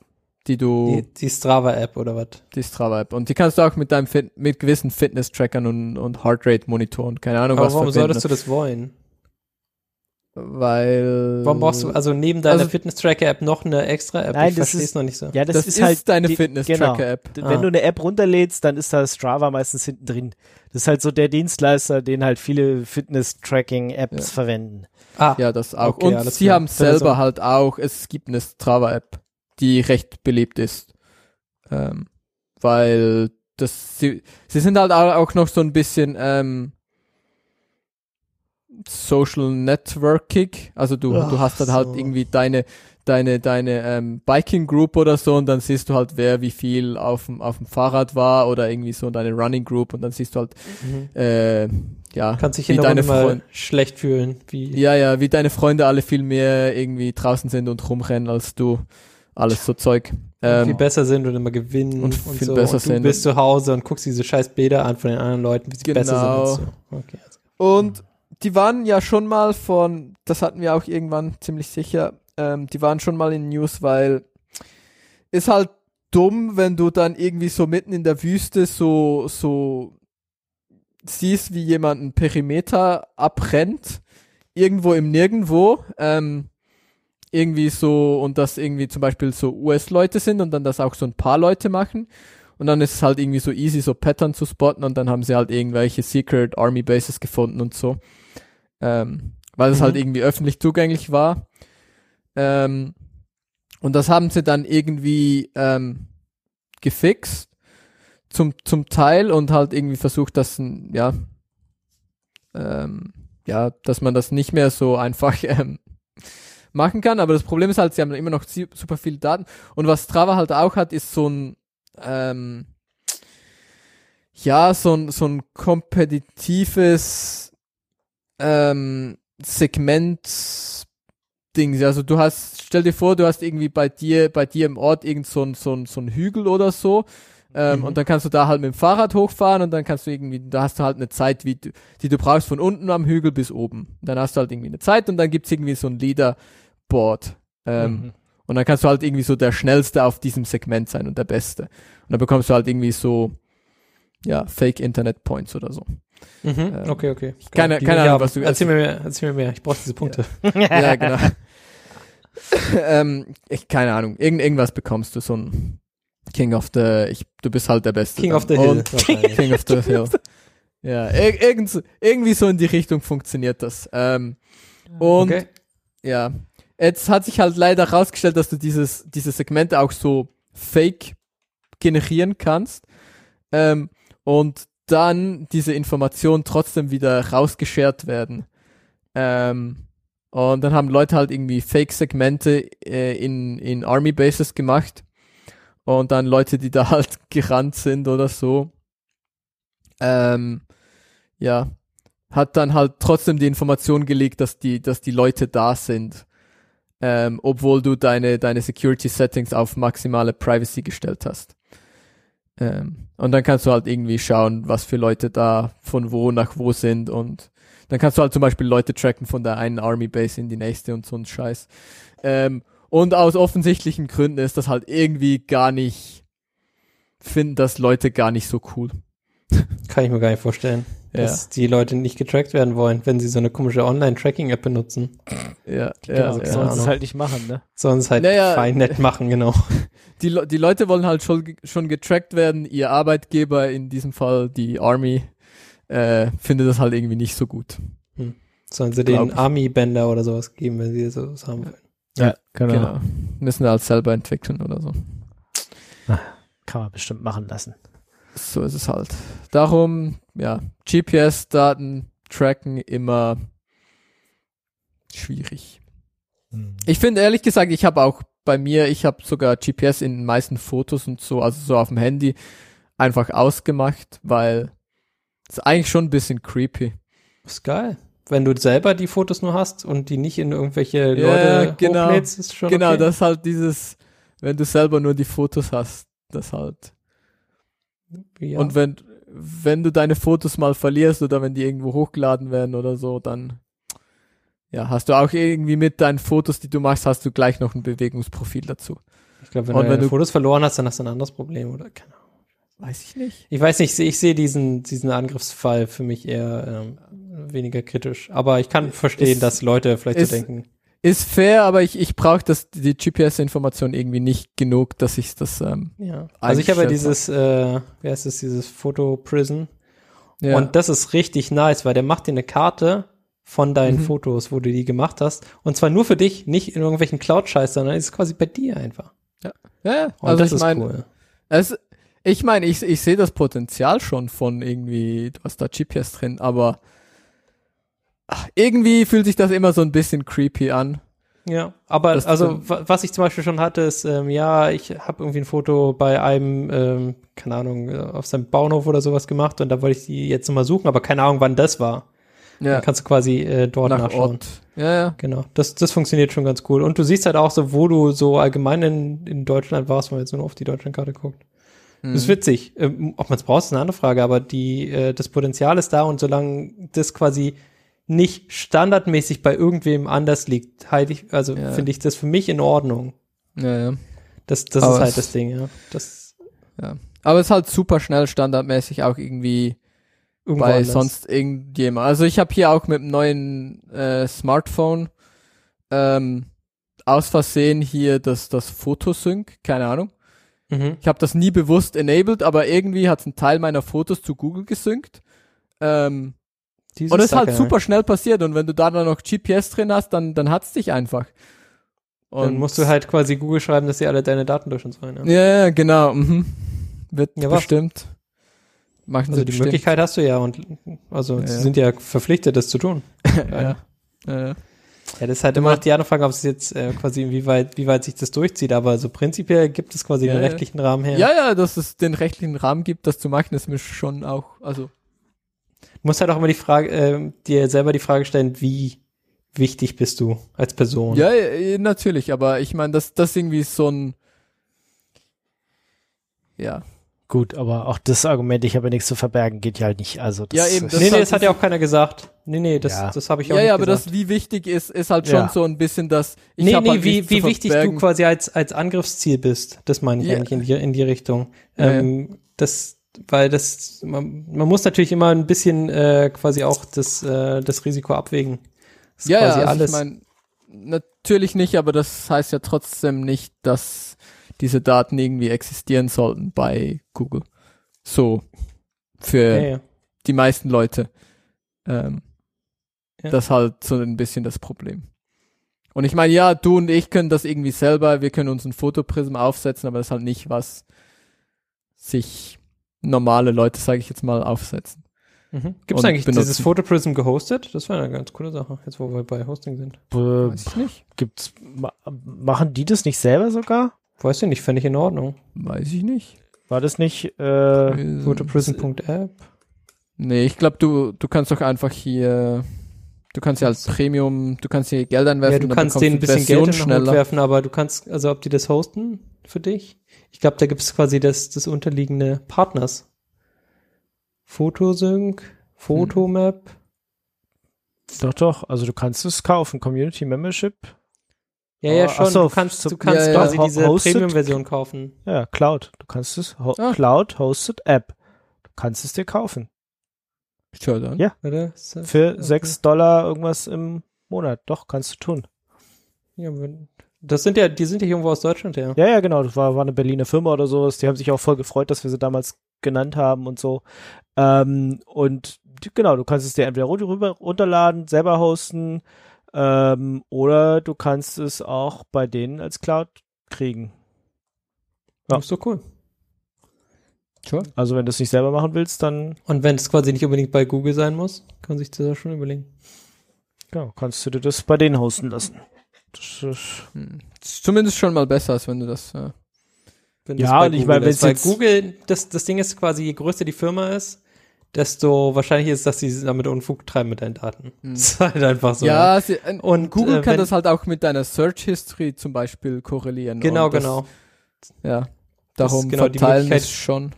Die du, die, die Strava-App oder was? die Strava-App. Und die kannst du auch mit deinem Fit, mit gewissen Fitness-Trackern und, und Heartrate-Monitoren, keine Ahnung, Aber was warum verbinden. solltest du das wollen? Weil. Warum brauchst du also neben deiner Also- Fitness-Tracker-App noch eine extra App? Nein, ich das ist- noch nicht so. ja, das, das ist, halt deine die- Fitness-Tracker-App. Genau. Ah. Wenn du eine App runterlädst, dann ist da Strava meistens hinten drin. Das ist halt so der Dienstleister, den halt viele Fitness-Tracking-Apps Ja. verwenden. Ah, Ja, das auch. Okay, und sie klar. haben Wenn selber also- halt auch, es gibt eine Strava-App, die recht beliebt ist. Ähm, weil das, sie, sie sind halt au- auch noch so ein bisschen ähm, Social Networking. Also du, Ach, du hast dann halt so. irgendwie deine, deine, deine ähm, Biking Group oder so und dann siehst du halt, wer wie viel auf dem, auf dem Fahrrad war oder irgendwie so deine Running Group und dann siehst du halt, mhm. äh, ja, Kannst dich wie deine Freunde. schlecht fühlen. Wie, Ja, ja, wie deine Freunde alle viel mehr irgendwie draußen sind und rumrennen als du. Alles so Zeug. viel Ähm, besser sind und immer gewinnen und und, viel so. besser und du sind bist zu Hause und guckst diese scheiß Bilder an von den anderen Leuten, wie sie besser sind. Genau. Und so. Okay. also- und die waren ja schon mal von, das hatten wir auch irgendwann ziemlich sicher, ähm, die waren schon mal in News, weil ist halt dumm, wenn du dann irgendwie so mitten in der Wüste so, so siehst, wie jemand einen Perimeter abrennt, irgendwo im Nirgendwo, ähm, irgendwie so, und das irgendwie zum Beispiel so US-Leute sind und dann das auch so ein paar Leute machen. Und dann ist es halt irgendwie so easy, so Pattern zu spotten und dann haben sie halt irgendwelche Secret Army Bases gefunden und so. Ähm, weil es Mhm. halt irgendwie öffentlich zugänglich war. Ähm, und das haben sie dann irgendwie ähm, gefixt zum, zum Teil und halt irgendwie versucht, dass ja, ähm, ja, dass man das nicht mehr so einfach ähm, machen kann. Aber das Problem ist halt, sie haben immer noch super viele Daten. Und was Strava halt auch hat, ist so ein ähm, ja, so ein, so ein kompetitives ähm, Segment Ding. Also du hast, stell dir vor, du hast irgendwie bei dir, bei dir im Ort irgend so ein, so ein, so ein Hügel oder so. Ähm, Mhm. Und dann kannst du da halt mit dem Fahrrad hochfahren und dann kannst du irgendwie, da hast du halt eine Zeit, wie du, die du brauchst von unten am Hügel bis oben. Dann hast du halt irgendwie eine Zeit und dann gibt's irgendwie so ein Leaderboard. Ähm, Mhm. Und dann kannst du halt irgendwie so der Schnellste auf diesem Segment sein und der Beste. Und dann bekommst du halt irgendwie so, ja, Fake Internet Points oder so. Mhm. Ähm, okay, okay. keine- Die keine Ahnung, haben. was du- Erzähl mir mehr, erzähl mir mehr. Ich brauche diese Punkte. ja, genau. ähm, ich, keine Ahnung. Irgend, irgendwas bekommst du, so ein King of the, ich, du bist halt der Beste. King dann. of the Hill. Wahrscheinlich. King of the Hill. Ja, ir irgend, irgendwie so in die Richtung funktioniert das. Ähm, und okay. ja, jetzt hat sich halt leider herausgestellt, dass du dieses, diese Segmente auch so fake generieren kannst. Ähm, und dann diese Informationen trotzdem wieder rausgeschert werden. Ähm, und dann haben Leute halt irgendwie Fake-Segmente äh, in, in Army Bases gemacht. Und dann Leute, die da halt gerannt sind oder so. Ähm, ja, hat dann halt trotzdem die Information gelegt, dass die, dass die Leute da sind. Ähm, obwohl du deine, deine Security Settings auf maximale Privacy gestellt hast. Ähm, und dann kannst du halt irgendwie schauen, was für Leute da von wo nach wo sind und dann kannst du halt zum Beispiel Leute tracken von der einen Army Base in die nächste und so ein Scheiß. Ähm, und aus offensichtlichen Gründen ist das halt irgendwie gar nicht, finden das Leute gar nicht so cool. Kann ich mir gar nicht vorstellen, Ja, dass die Leute nicht getrackt werden wollen, wenn sie so eine komische Online-Tracking-App benutzen. ja, Genau, ja, sollen ja. Ahnung. sie es halt nicht machen, ne? Sonst halt Naja. fein nett machen, genau. Die, Le die Leute wollen halt schon, schon getrackt werden. Ihr Arbeitgeber, in diesem Fall die Army, äh, findet das halt irgendwie nicht so gut. Sollen sie den. Army-Bänder oder sowas geben, wenn sie sowas haben wollen. Ja, genau. Genau. Müssen halt selber entwickeln oder so. Kann man bestimmt machen lassen. So ist es halt. Darum, ja, GPS-Daten tracken immer schwierig. Ich finde ehrlich gesagt, ich habe auch bei mir, ich habe sogar GPS in den meisten Fotos und so, also so auf dem Handy, einfach ausgemacht, weil es ist eigentlich schon ein bisschen creepy. Ist geil. Wenn du selber die Fotos nur hast und die nicht in irgendwelche Ja, Leute genau. hochlädst, ist schon genau, okay. das ist halt dieses, wenn du selber nur die Fotos hast, das halt. Ja. Und wenn, wenn du deine Fotos mal verlierst oder wenn die irgendwo hochgeladen werden oder so, dann ja, hast du auch irgendwie mit deinen Fotos, die du machst, hast du gleich noch ein Bewegungsprofil dazu. ich glaube, wenn und du wenn deine du- Fotos verloren hast, dann hast du ein anderes Problem, oder? Keine Ahnung. Weiß ich nicht. Ich weiß nicht, ich ich sehe diesen, diesen Angriffsfall für mich eher ähm, weniger kritisch. Aber ich kann verstehen, Ist- dass Leute vielleicht ist- so denken. Ist fair, aber ich, ich brauche das die GPS-Information irgendwie nicht genug, dass ich das ähm, Ja. Also ich habe ja dieses, äh, wie heißt es, dieses Foto Prison. ja. Und das ist richtig nice, weil der macht dir eine Karte von deinen Mhm. Fotos, wo du die gemacht hast. Und zwar nur für dich, nicht in irgendwelchen Cloud-Scheiß, sondern ist quasi bei dir einfach. ja, ja, Und also das ich ist meine, cool. es, ich meine, ich, ich sehe das Potenzial schon von irgendwie, du hast da GPS drin, aber ach, irgendwie fühlt sich das immer so ein bisschen creepy an. Ja, aber Das- also wa- was ich zum Beispiel schon hatte, ist, ähm, ja, ich habe irgendwie ein Foto bei einem, ähm, keine Ahnung, äh, auf seinem Bauernhof oder sowas gemacht und da wollte ich die jetzt nochmal suchen, aber keine Ahnung, wann das war. Ja, Dann kannst du quasi äh, dort nach nachschauen. Ort. Ja, ja. Genau, das, das funktioniert schon ganz cool. Und du siehst halt auch so, wo du so allgemein in, in Deutschland warst, wenn man jetzt nur auf die Deutschlandkarte guckt. Das ist Mhm. witzig. Ähm, ob man es braucht, ist eine andere Frage, aber die, äh, das Potenzial ist da und solange das quasi nicht standardmäßig bei irgendwem anders liegt, halte ich, also Ja. finde ich das für mich in Ordnung. ja, ja. Das, das Aber ist halt das Ding, ja. Das Ja. Aber es ist halt super schnell standardmäßig auch irgendwie irgendwo bei anders. sonst irgendjemand. Also ich habe hier auch mit dem neuen äh, Smartphone ähm, aus Versehen hier das, das Fotosync, keine Ahnung. Mhm. Ich habe das nie bewusst enabled, aber irgendwie hat ein Teil meiner Fotos zu Google gesynkt. Ähm, Dieses und es ist halt Sache, super schnell passiert und wenn du da dann noch GPS drin hast, dann, dann hat's dich einfach. Und Dann musst du halt quasi Google schreiben, dass sie alle deine Daten durch uns wollen. Ja. Ja, ja, genau. Mhm. Wird Ja, bestimmt. Machen Also sie die bestimmt. Möglichkeit hast du ja und also Ja, sie sind ja verpflichtet, das zu tun. ja. Ja. Ja, das ist halt immer noch die andere Frage, ob es jetzt äh, quasi, inwieweit, wie weit sich das durchzieht, aber so prinzipiell gibt es quasi Ja, den rechtlichen Rahmen her. Ja, ja, dass es den rechtlichen Rahmen gibt, das zu machen, ist mir schon auch, also, Du musst halt auch immer die Frage, äh, dir selber die Frage stellen, wie wichtig bist du als Person? ja, ja, natürlich, aber ich meine, das, das irgendwie ist so ein, ja, Gut, aber auch das Argument, ich habe ja nichts zu verbergen, geht ja halt nicht. Also das Ja, eben, Das nee, nee, das hat ja auch keiner gesagt. Nee, nee, das, Ja. das habe ich auch Ja, nicht ja, aber gesagt. das, wie wichtig ist, ist halt schon Ja. so ein bisschen das, ich nee, nee, halt wie, wie wichtig du quasi als, als Angriffsziel bist. Das meine ich Ja. eigentlich in die, in die Richtung. Ja, Ähm, das, weil das, man, man muss natürlich immer ein bisschen äh, quasi auch das, äh, das Risiko abwägen. Das ist Ja, ja, also alles. ich meine, natürlich nicht, aber das heißt ja trotzdem nicht, dass diese Daten irgendwie existieren sollten bei Google. So. Für ja, ja. die meisten Leute. Ähm, Ja. Das halt so ein bisschen das Problem. Und ich meine, ja, du und ich können das irgendwie selber, wir können uns ein Fotoprism aufsetzen, aber das ist halt nicht, was sich normale Leute, sage ich jetzt mal, aufsetzen. Mhm. Gibt es eigentlich benutzen. dieses Photoprism gehostet? Das wäre eine ganz coole Sache, jetzt wo wir bei Hosting sind. Äh, Weiß ich nicht. gibt's, ma machen die das nicht selber sogar? Weiß ich nicht, fände ich in Ordnung. Weiß ich nicht. War das nicht, äh, Äh, Photoprism.app. Nee, ich glaube, du, du kannst doch einfach hier, du kannst ja als Premium, du kannst hier Geld einwerfen. Ja, du kannst denen ein bisschen Geld Version den Hut werfen, aber du kannst, also ob die das hosten für dich? Ich glaube, da gibt es quasi das, das unterliegende Partners. Photosync, Photomap. doch, doch, also du kannst es kaufen, Community Membership. Ja, ja, Oh, schon. so, du kannst, du kannst ja, ja. quasi Ho- diese? Premium-Version kaufen. Ja, Cloud. Du kannst es, ho Ah. Cloud Hosted App. Du kannst es dir kaufen. Dann. Ja. Oder? Für okay. 6 Dollar irgendwas im Monat. Doch, kannst du tun. Ja, das sind ja, die sind ja irgendwo aus Deutschland, ja. Ja, ja, genau. Das war, war eine Berliner Firma oder sowas. Die haben sich auch voll gefreut, dass wir sie damals genannt haben und so. Ähm, und genau, du kannst es dir entweder rü- rüber runterladen, selber hosten, ähm, oder du kannst es auch bei denen als Cloud kriegen. Ja. Das ist doch cool. Sure. Also wenn du es nicht selber machen willst, dann Und wenn es quasi nicht unbedingt bei Google sein muss, kann sich das auch schon überlegen. genau, kannst du dir das bei denen hosten lassen. Das ist, Hm. Ist zumindest schon mal besser, als wenn du das, äh, Wenn Ja, das bei und ich Google meine, Weil jetzt- Google, das, das Ding ist quasi, je größer die Firma ist, desto wahrscheinlicher ist, dass sie damit Unfug treiben mit deinen Daten. Hm. Das ist halt einfach so. ja, sie, äh, Und Google äh, kann wenn, das halt auch mit deiner Search History zum Beispiel korrelieren. Genau, das, genau. Ja, Das darum ist genau die verteilen Möglichkeit- ist schon.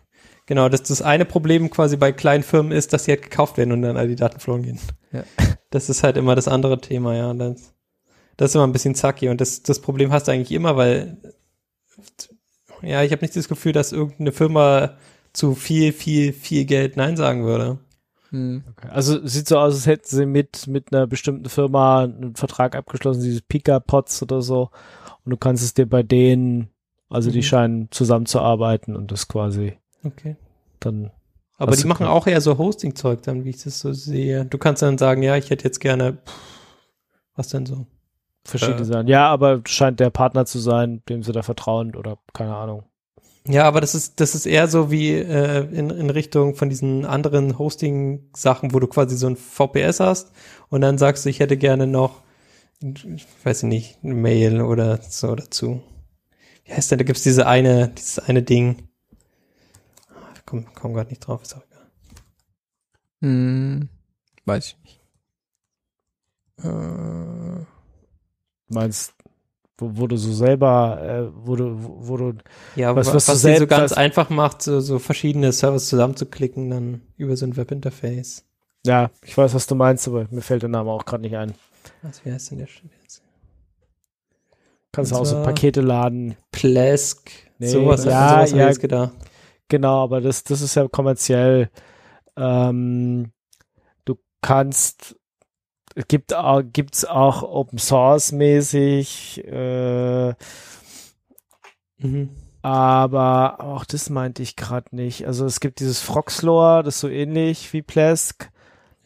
Genau, das, das eine Problem quasi bei kleinen Firmen ist, dass sie halt gekauft werden und dann all die Daten verloren gehen. Ja. Das ist halt immer das andere Thema, ja. Das, das ist immer ein bisschen zacky und das, das Problem hast du eigentlich immer, weil ja, ich habe nicht das Gefühl, dass irgendeine Firma zu viel, viel, viel Geld Nein sagen würde. Hm. okay. Also sieht so aus, als hätten sie mit, mit einer bestimmten Firma einen Vertrag abgeschlossen, dieses Pika-Pots oder so. Und du kannst es dir bei denen, also die Mhm. scheinen zusammenzuarbeiten und das quasi Okay. dann Aber die machen auch eher so Hosting-Zeug dann, wie ich das so sehe. Du kannst dann sagen, ja, ich hätte jetzt gerne, pff, was denn so? verschiedene Äh. sein. Ja, aber scheint der Partner zu sein, dem sie da vertrauen oder keine Ahnung. Ja, aber das ist, das ist eher so wie äh, in, in Richtung von diesen anderen Hosting-Sachen, wo du quasi so ein VPS hast und dann sagst du, ich hätte gerne noch, ich weiß nicht, eine Mail oder so dazu. Wie heißt denn, da gibt's diese eine, dieses eine Ding. Ich komm, komm gerade nicht drauf, ist auch egal. Hm. Weiß ich nicht. Äh, Meinst, wo, wo du so selber, äh, wo du, wo, wo du, Ja, Was- was, was du so ganz was- einfach macht, so, so verschiedene Servers zusammenzuklicken, dann über so ein Webinterface. ja, ich weiß, was du meinst, aber mir fällt der Name auch gerade nicht ein. Was, wie heißt denn der Shit jetzt? Kannst du auch so Pakete laden. Plesk. Nee, sowas, ja, ja. ich jetzt gedacht. Genau, aber das, das ist ja kommerziell. Ähm, du kannst, es gibt auch, gibt's auch Open Source mäßig, äh, Mhm. aber auch das meinte ich gerade nicht. Also es gibt dieses Froxlore, das ist so ähnlich wie Plesk,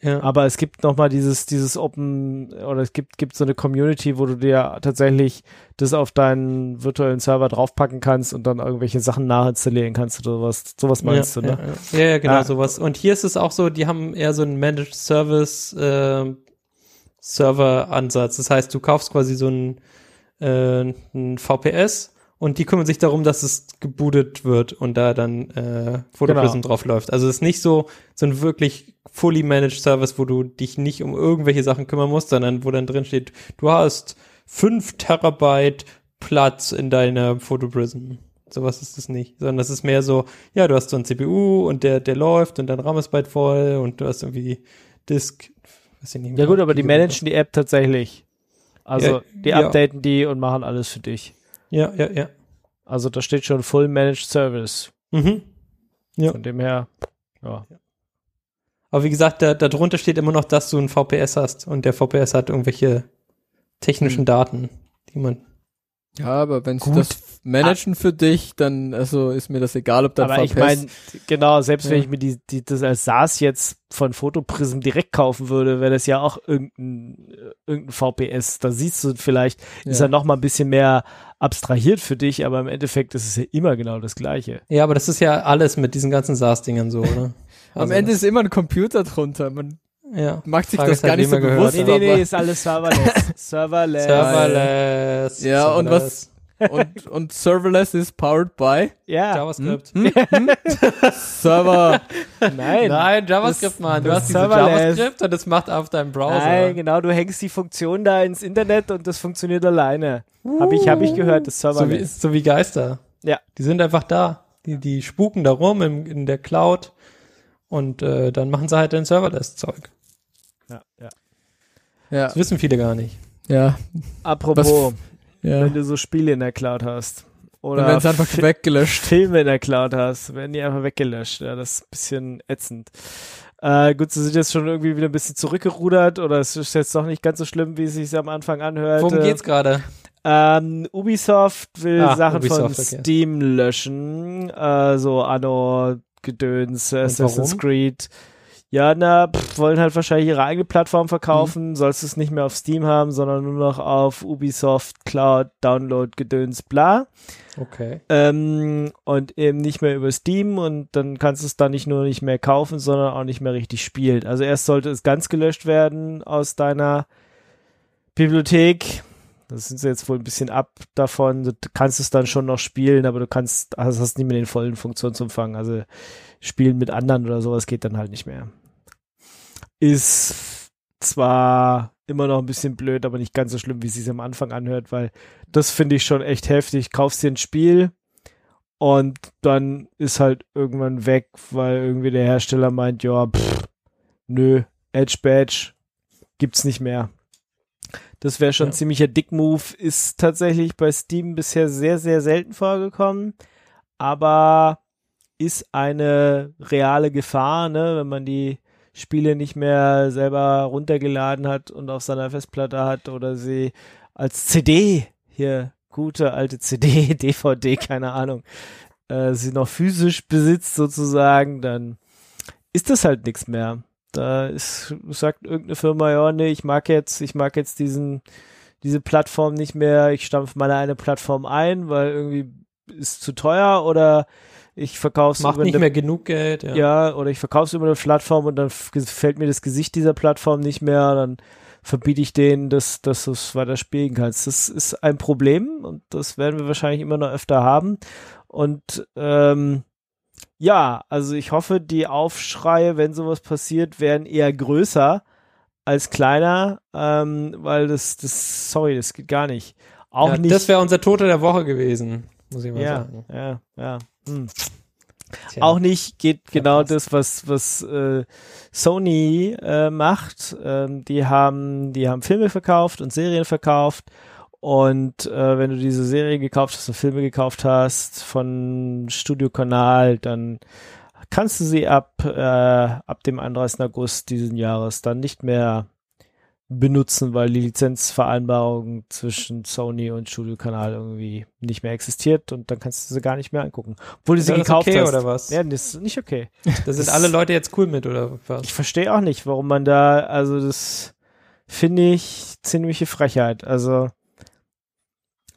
Ja. aber es gibt noch mal dieses dieses Open oder es gibt gibt so eine Community, wo du dir tatsächlich das auf deinen virtuellen Server draufpacken kannst und dann irgendwelche Sachen nachinstallieren kannst oder sowas. Sowas meinst ja, du, ne? Ja, ja. ja, ja genau Ah. sowas. Und hier ist es auch so, die haben eher so einen Managed Service äh, Server-Ansatz. Das heißt, du kaufst quasi so ein, äh, ein VPS und die kümmern sich darum, dass es gebootet wird und da dann äh, Photoprism Genau. drauf läuft. Also es ist nicht so, so ein wirklich fully managed Service, wo du dich nicht um irgendwelche Sachen kümmern musst, sondern wo dann drin steht, du hast fünf Terabyte Platz in deiner Photoprism. Sowas ist es nicht. Sondern das ist mehr so, ja, du hast so ein CPU und der, der läuft und dein RAM ist bald voll und du hast irgendwie Disk. Weiß ich nicht Ja mehr, gut, aber die managen die App tatsächlich. Also Ja, die ja. updaten die und machen alles für dich. Ja, ja, ja. Also da steht schon Full Managed Service. Mhm. Ja. Von dem her, ja. Aber wie gesagt, da, da drunter steht immer noch, dass du ein VPS hast und der VPS hat irgendwelche technischen Hm. Daten, die man. Ja, aber wenn sie Gut. das managen für dich, dann also ist mir das egal, ob dein Aber ich meine, genau, selbst wenn Ja. ich mir die, die, das als SaaS jetzt von Photoprism direkt kaufen würde, wäre das ja auch irgendein, irgendein VPS. Da siehst du vielleicht, ist Ja. er noch mal ein bisschen mehr abstrahiert für dich, aber im Endeffekt ist es ja immer genau das Gleiche. Ja, aber das ist ja alles mit diesen ganzen SaaS-Dingern so, oder? Am Also Ende das- ist immer ein Computer drunter. Man ja. macht sich Frage das halt, gar nicht so bewusst. Nee, nee, nee, ist alles serverless. serverless. Serverless. Ja, und Serverless. und, und serverless ist powered by Ja, JavaScript. hm? Hm? Server. nein. Nein, JavaScript, Mann. Du hast diese Serverless. JavaScript und das macht auf deinem Browser. Nein, genau, du hängst die Funktion da ins Internet und das funktioniert alleine. Hab ich, hab ich gehört, das so, wie, serverless. so wie Geister. Ja. Die sind einfach da. Die, die spuken da rum im, in der Cloud und äh, dann machen sie halt ein Serverless-Zeug. Ja, ja. Ja, Das wissen viele gar nicht. ja, Apropos, ja. wenn du so Spiele in der Cloud hast oder werden sie einfach Fi- weggelöscht. Filme in der Cloud hast, werden die einfach weggelöscht. Ja, das ist ein bisschen ätzend. Äh, gut, sie sind jetzt schon irgendwie wieder ein bisschen zurückgerudert oder es ist jetzt doch nicht ganz so schlimm, wie es sich am Anfang anhört. Worum geht's gerade? Ähm, Ubisoft will Ah, Sachen Ubisoft, von okay. Steam löschen, äh, so Anno, Gedöns, Assassin's warum? Ja, na, pff, wollen halt wahrscheinlich ihre eigene Plattform verkaufen, Mhm. sollst es nicht mehr auf Steam haben, sondern nur noch auf Ubisoft, Cloud, Download, Gedöns, bla. Okay. Ähm, und eben nicht mehr über Steam und dann kannst du es da nicht nur nicht mehr kaufen, sondern auch nicht mehr richtig spielen. Also erst sollte es ganz gelöscht werden aus deiner Bibliothek. Das sind sie jetzt wohl ein bisschen ab davon. Du kannst es dann schon noch spielen, aber du kannst, also hast nicht mehr den vollen Funktionsumfang. Also spielen mit anderen oder sowas geht dann halt nicht mehr. Ist zwar immer noch ein bisschen blöd, aber nicht ganz so schlimm, wie es sich am Anfang anhört, weil das finde ich schon echt heftig. Kaufst dir ein Spiel und dann ist halt irgendwann weg, weil irgendwie der Hersteller meint, ja, pff, nö, Edge Badge gibt's nicht mehr. Das wäre schon Ja. ein ziemlicher Dick-Move, ist tatsächlich bei Steam bisher sehr, sehr selten vorgekommen, aber ist eine reale Gefahr, ne, wenn man die Spiele nicht mehr selber runtergeladen hat und auf seiner Festplatte hat oder sie als CD hier gute alte CD, DVD, keine Ahnung, äh, sie noch physisch besitzt sozusagen, dann ist das halt nichts mehr. Da ist, sagt irgendeine Firma, ja, nee, ich mag jetzt, ich mag jetzt diesen, diese Plattform nicht mehr, ich stampfe meine eine Plattform ein, weil irgendwie ist zu teuer oder ich verkaufe Macht nicht mehr genug Geld. Ja. ja, oder ich verkaufe es über eine Plattform und dann gefällt mir das Gesicht dieser Plattform nicht mehr, dann verbiete ich denen, dass, dass du es weiter spielen kannst. Das ist ein Problem und das werden wir wahrscheinlich immer noch öfter haben. Und ähm, ja, also ich hoffe, die Aufschreie, wenn sowas passiert, werden eher größer als kleiner, ähm, weil das, das, sorry, das geht gar nicht. Auch ja, nicht. Das wäre unser Tote der Woche gewesen, muss ich mal ja, sagen. ja, ja. Hm. Tja. Auch nicht geht genau Verpasst. das, was, was äh, Sony äh, macht. Ähm, die haben, die haben Filme verkauft und Serien verkauft. Und äh, wenn du diese Serie gekauft hast und Filme gekauft hast von Studio Kanal, dann kannst du sie ab, äh, ab dem 31. August diesen Jahres dann nicht mehr benutzen, weil die Lizenzvereinbarung zwischen Sony und Studio Kanal irgendwie nicht mehr existiert und dann kannst du sie gar nicht mehr angucken. Obwohl du sie das gekauft okay hast. oder was? Ja, das ist nicht okay. Da sind alle Leute jetzt cool mit, oder was? Ich verstehe auch nicht, warum man da, also das finde ich ziemliche Frechheit. Also,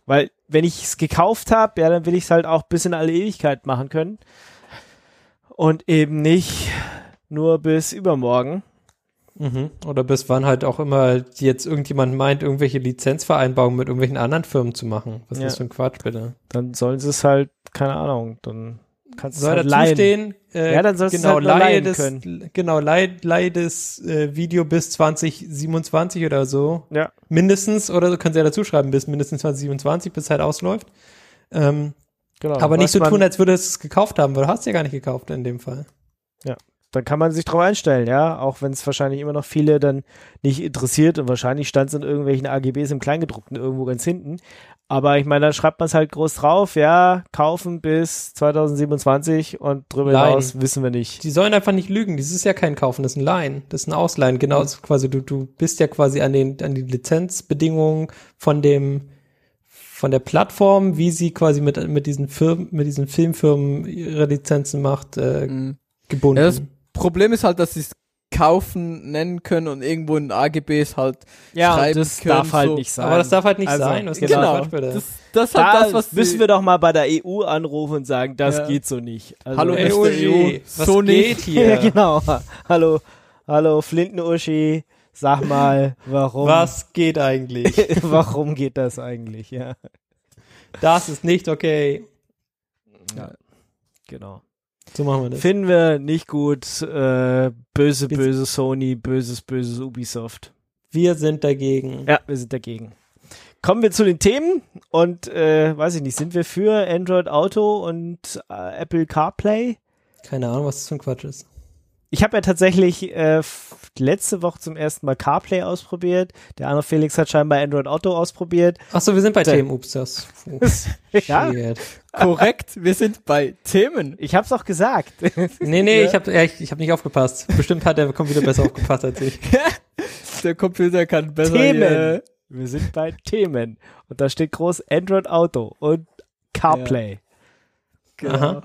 weil wenn ich es gekauft habe, ja, dann will ich es halt auch bis in alle Ewigkeit machen können. Und eben nicht nur bis übermorgen. Mhm. Oder bis wann halt auch immer jetzt irgendjemand meint, irgendwelche Lizenzvereinbarungen mit irgendwelchen anderen Firmen zu machen. Was ist Ja. das für ein Quatsch, bitte? Dann sollen sie es halt, keine Ahnung, dann kannst du es halt stehen, äh, Ja, dann sollst du es genau, halt leihen das, können. Genau, leih, leih das äh, Video bis 2027 oder so. Ja. Mindestens, oder du kannst ja dazu schreiben, bis mindestens 2027, bis es halt ausläuft. Ähm, Genau. Aber nicht so man- tun, als würdest du es gekauft haben, weil du hast ja gar nicht gekauft in dem Fall. Dann kann man sich drauf einstellen, ja, auch wenn es wahrscheinlich immer noch viele dann nicht interessiert und wahrscheinlich stand es in irgendwelchen AGBs im Kleingedruckten irgendwo ganz hinten. Aber ich meine, dann schreibt man es halt groß drauf, ja, kaufen bis 2027 und drüber Leihen. hinaus wissen wir nicht. Die sollen einfach nicht lügen. Das ist ja kein Kaufen, das ist ein Leihen. Das ist ein Ausleihen. Genau, ist quasi du, du bist ja quasi an den, an die Lizenzbedingungen von dem, von der Plattform, wie sie quasi mit, mit diesen Firmen, mit diesen Filmfirmen ihre Lizenzen macht, äh, Mhm. gebunden. Ja, das Problem ist halt, dass sie es kaufen nennen können und irgendwo in AGBs halt Ja, schreiben das können, darf halt so. nicht sein. Aber das darf halt nicht Also, sein. Was ist genau. das? Das, halt da das, was müssen wir doch mal bei der EU anrufen und sagen, das Ja. geht so nicht. Also, Hallo, Ey, Mr. Uschi, EU, was so nicht. geht hier? ja, genau. Hallo, hallo, Flinten-Uschi, sag mal, warum, Was geht eigentlich? warum geht das eigentlich, ja. Das ist nicht okay. Genau. So machen wir das. Finden wir nicht gut. Äh, böse, böse Sony, böses, böses Ubisoft. Wir sind dagegen. Ja, wir sind dagegen. Kommen wir zu den Themen und äh, weiß ich nicht, sind wir für Android Auto und äh, Apple CarPlay? Keine Ahnung, was das für ein Quatsch ist. Ich habe ja tatsächlich äh, letzte Woche zum ersten Mal CarPlay ausprobiert. Der andere Felix hat scheinbar Android Auto ausprobiert. Achso, wir sind bei Themen. Ups, das. Ja, korrekt. Wir sind bei Themen. ich hab's auch gesagt. Nee, nee, Ja. ich habe ja, ich, ich hab nicht aufgepasst. Bestimmt hat der Computer besser aufgepasst als ich. Der Computer kann besser Themen. hier- Wir sind bei Themen. Und da steht groß Android Auto und CarPlay. Genau. Aha.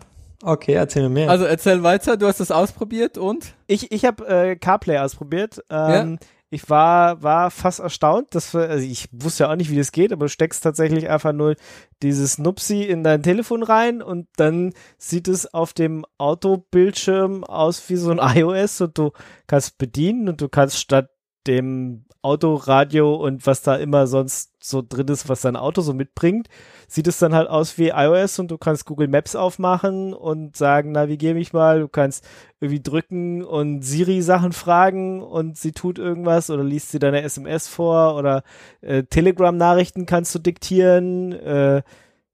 Okay, erzähl mir mehr. Also erzähl weiter, du hast das ausprobiert und? Ich, ich habe äh, CarPlay ausprobiert. Ähm, Ich war, war fast erstaunt, dass wir, also ich wusste ja auch nicht, wie das geht, aber du steckst tatsächlich einfach nur dieses Nupsi in dein Telefon rein und dann sieht es auf dem Autobildschirm aus wie so ein iOS und du kannst bedienen und du kannst statt dem Autoradio und was da immer sonst so drin ist, was dein Auto so mitbringt, sieht es dann halt aus wie iOS und du kannst Google Maps aufmachen und sagen, navigier mich mal, du kannst irgendwie drücken und Siri Sachen fragen und sie tut irgendwas oder liest sie deine SMS vor oder äh, Telegram-Nachrichten kannst du diktieren. Äh,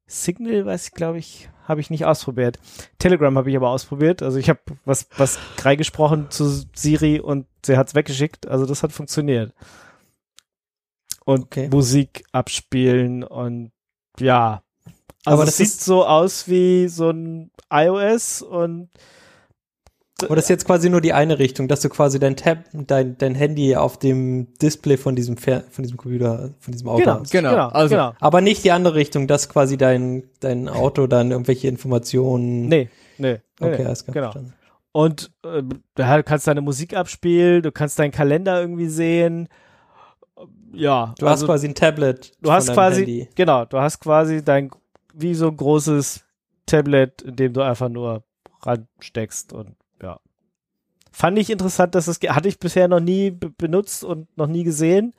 Signal, weiß ich, glaube ich, habe ich nicht ausprobiert. Telegram habe ich aber ausprobiert. Also ich habe was, was reingesprochen zu Siri und sie hat's weggeschickt. Also das hat funktioniert. Und Okay. Musik abspielen und ja. Also Aber es das sieht so aus wie so ein iOS und Aber das ist jetzt quasi nur die eine Richtung, dass du quasi dein Tab, dein, dein Handy auf dem Display von diesem Fer von diesem Computer, von diesem Auto genau, hast. Genau, genau, also- genau. Aber nicht die andere Richtung, dass quasi dein, dein Auto dann irgendwelche Informationen. Nee, nee. nee Okay, nee, alles klar. genau. verstanden. Und äh, da kannst du deine Musik abspielen, du kannst deinen Kalender irgendwie sehen. Ja, Du hast also quasi ein Tablet. du von hast quasi, Handy. genau, du hast quasi dein, wie so ein großes Tablet, in dem du einfach nur ransteckst und. Fand ich interessant, dass es, hatte ich bisher noch nie be benutzt und noch nie gesehen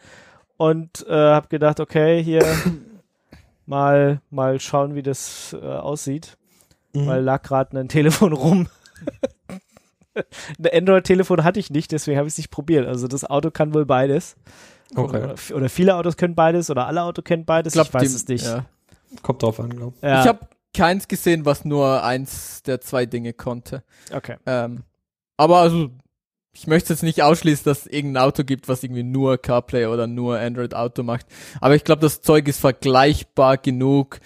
und äh, habe gedacht, okay, hier mal, mal schauen, wie das äh, aussieht Mhm. weil lag gerade ein Telefon rum. Ein Android-Telefon hatte ich nicht, deswegen habe ich es nicht probiert. Also das Auto kann wohl beides. okay. Oder, oder viele Autos können beides oder alle Autos können beides. Ich, weiß die- es nicht. Ja. Kommt drauf an, glaub. Ja, Ich habe keins gesehen, was nur eins der zwei Dinge konnte. okay. Ähm, aber also, ich möchte jetzt nicht ausschließen, dass es irgendein Auto gibt, was irgendwie nur CarPlay oder nur Android Auto macht. Aber ich glaube, das Zeug ist vergleichbar genug,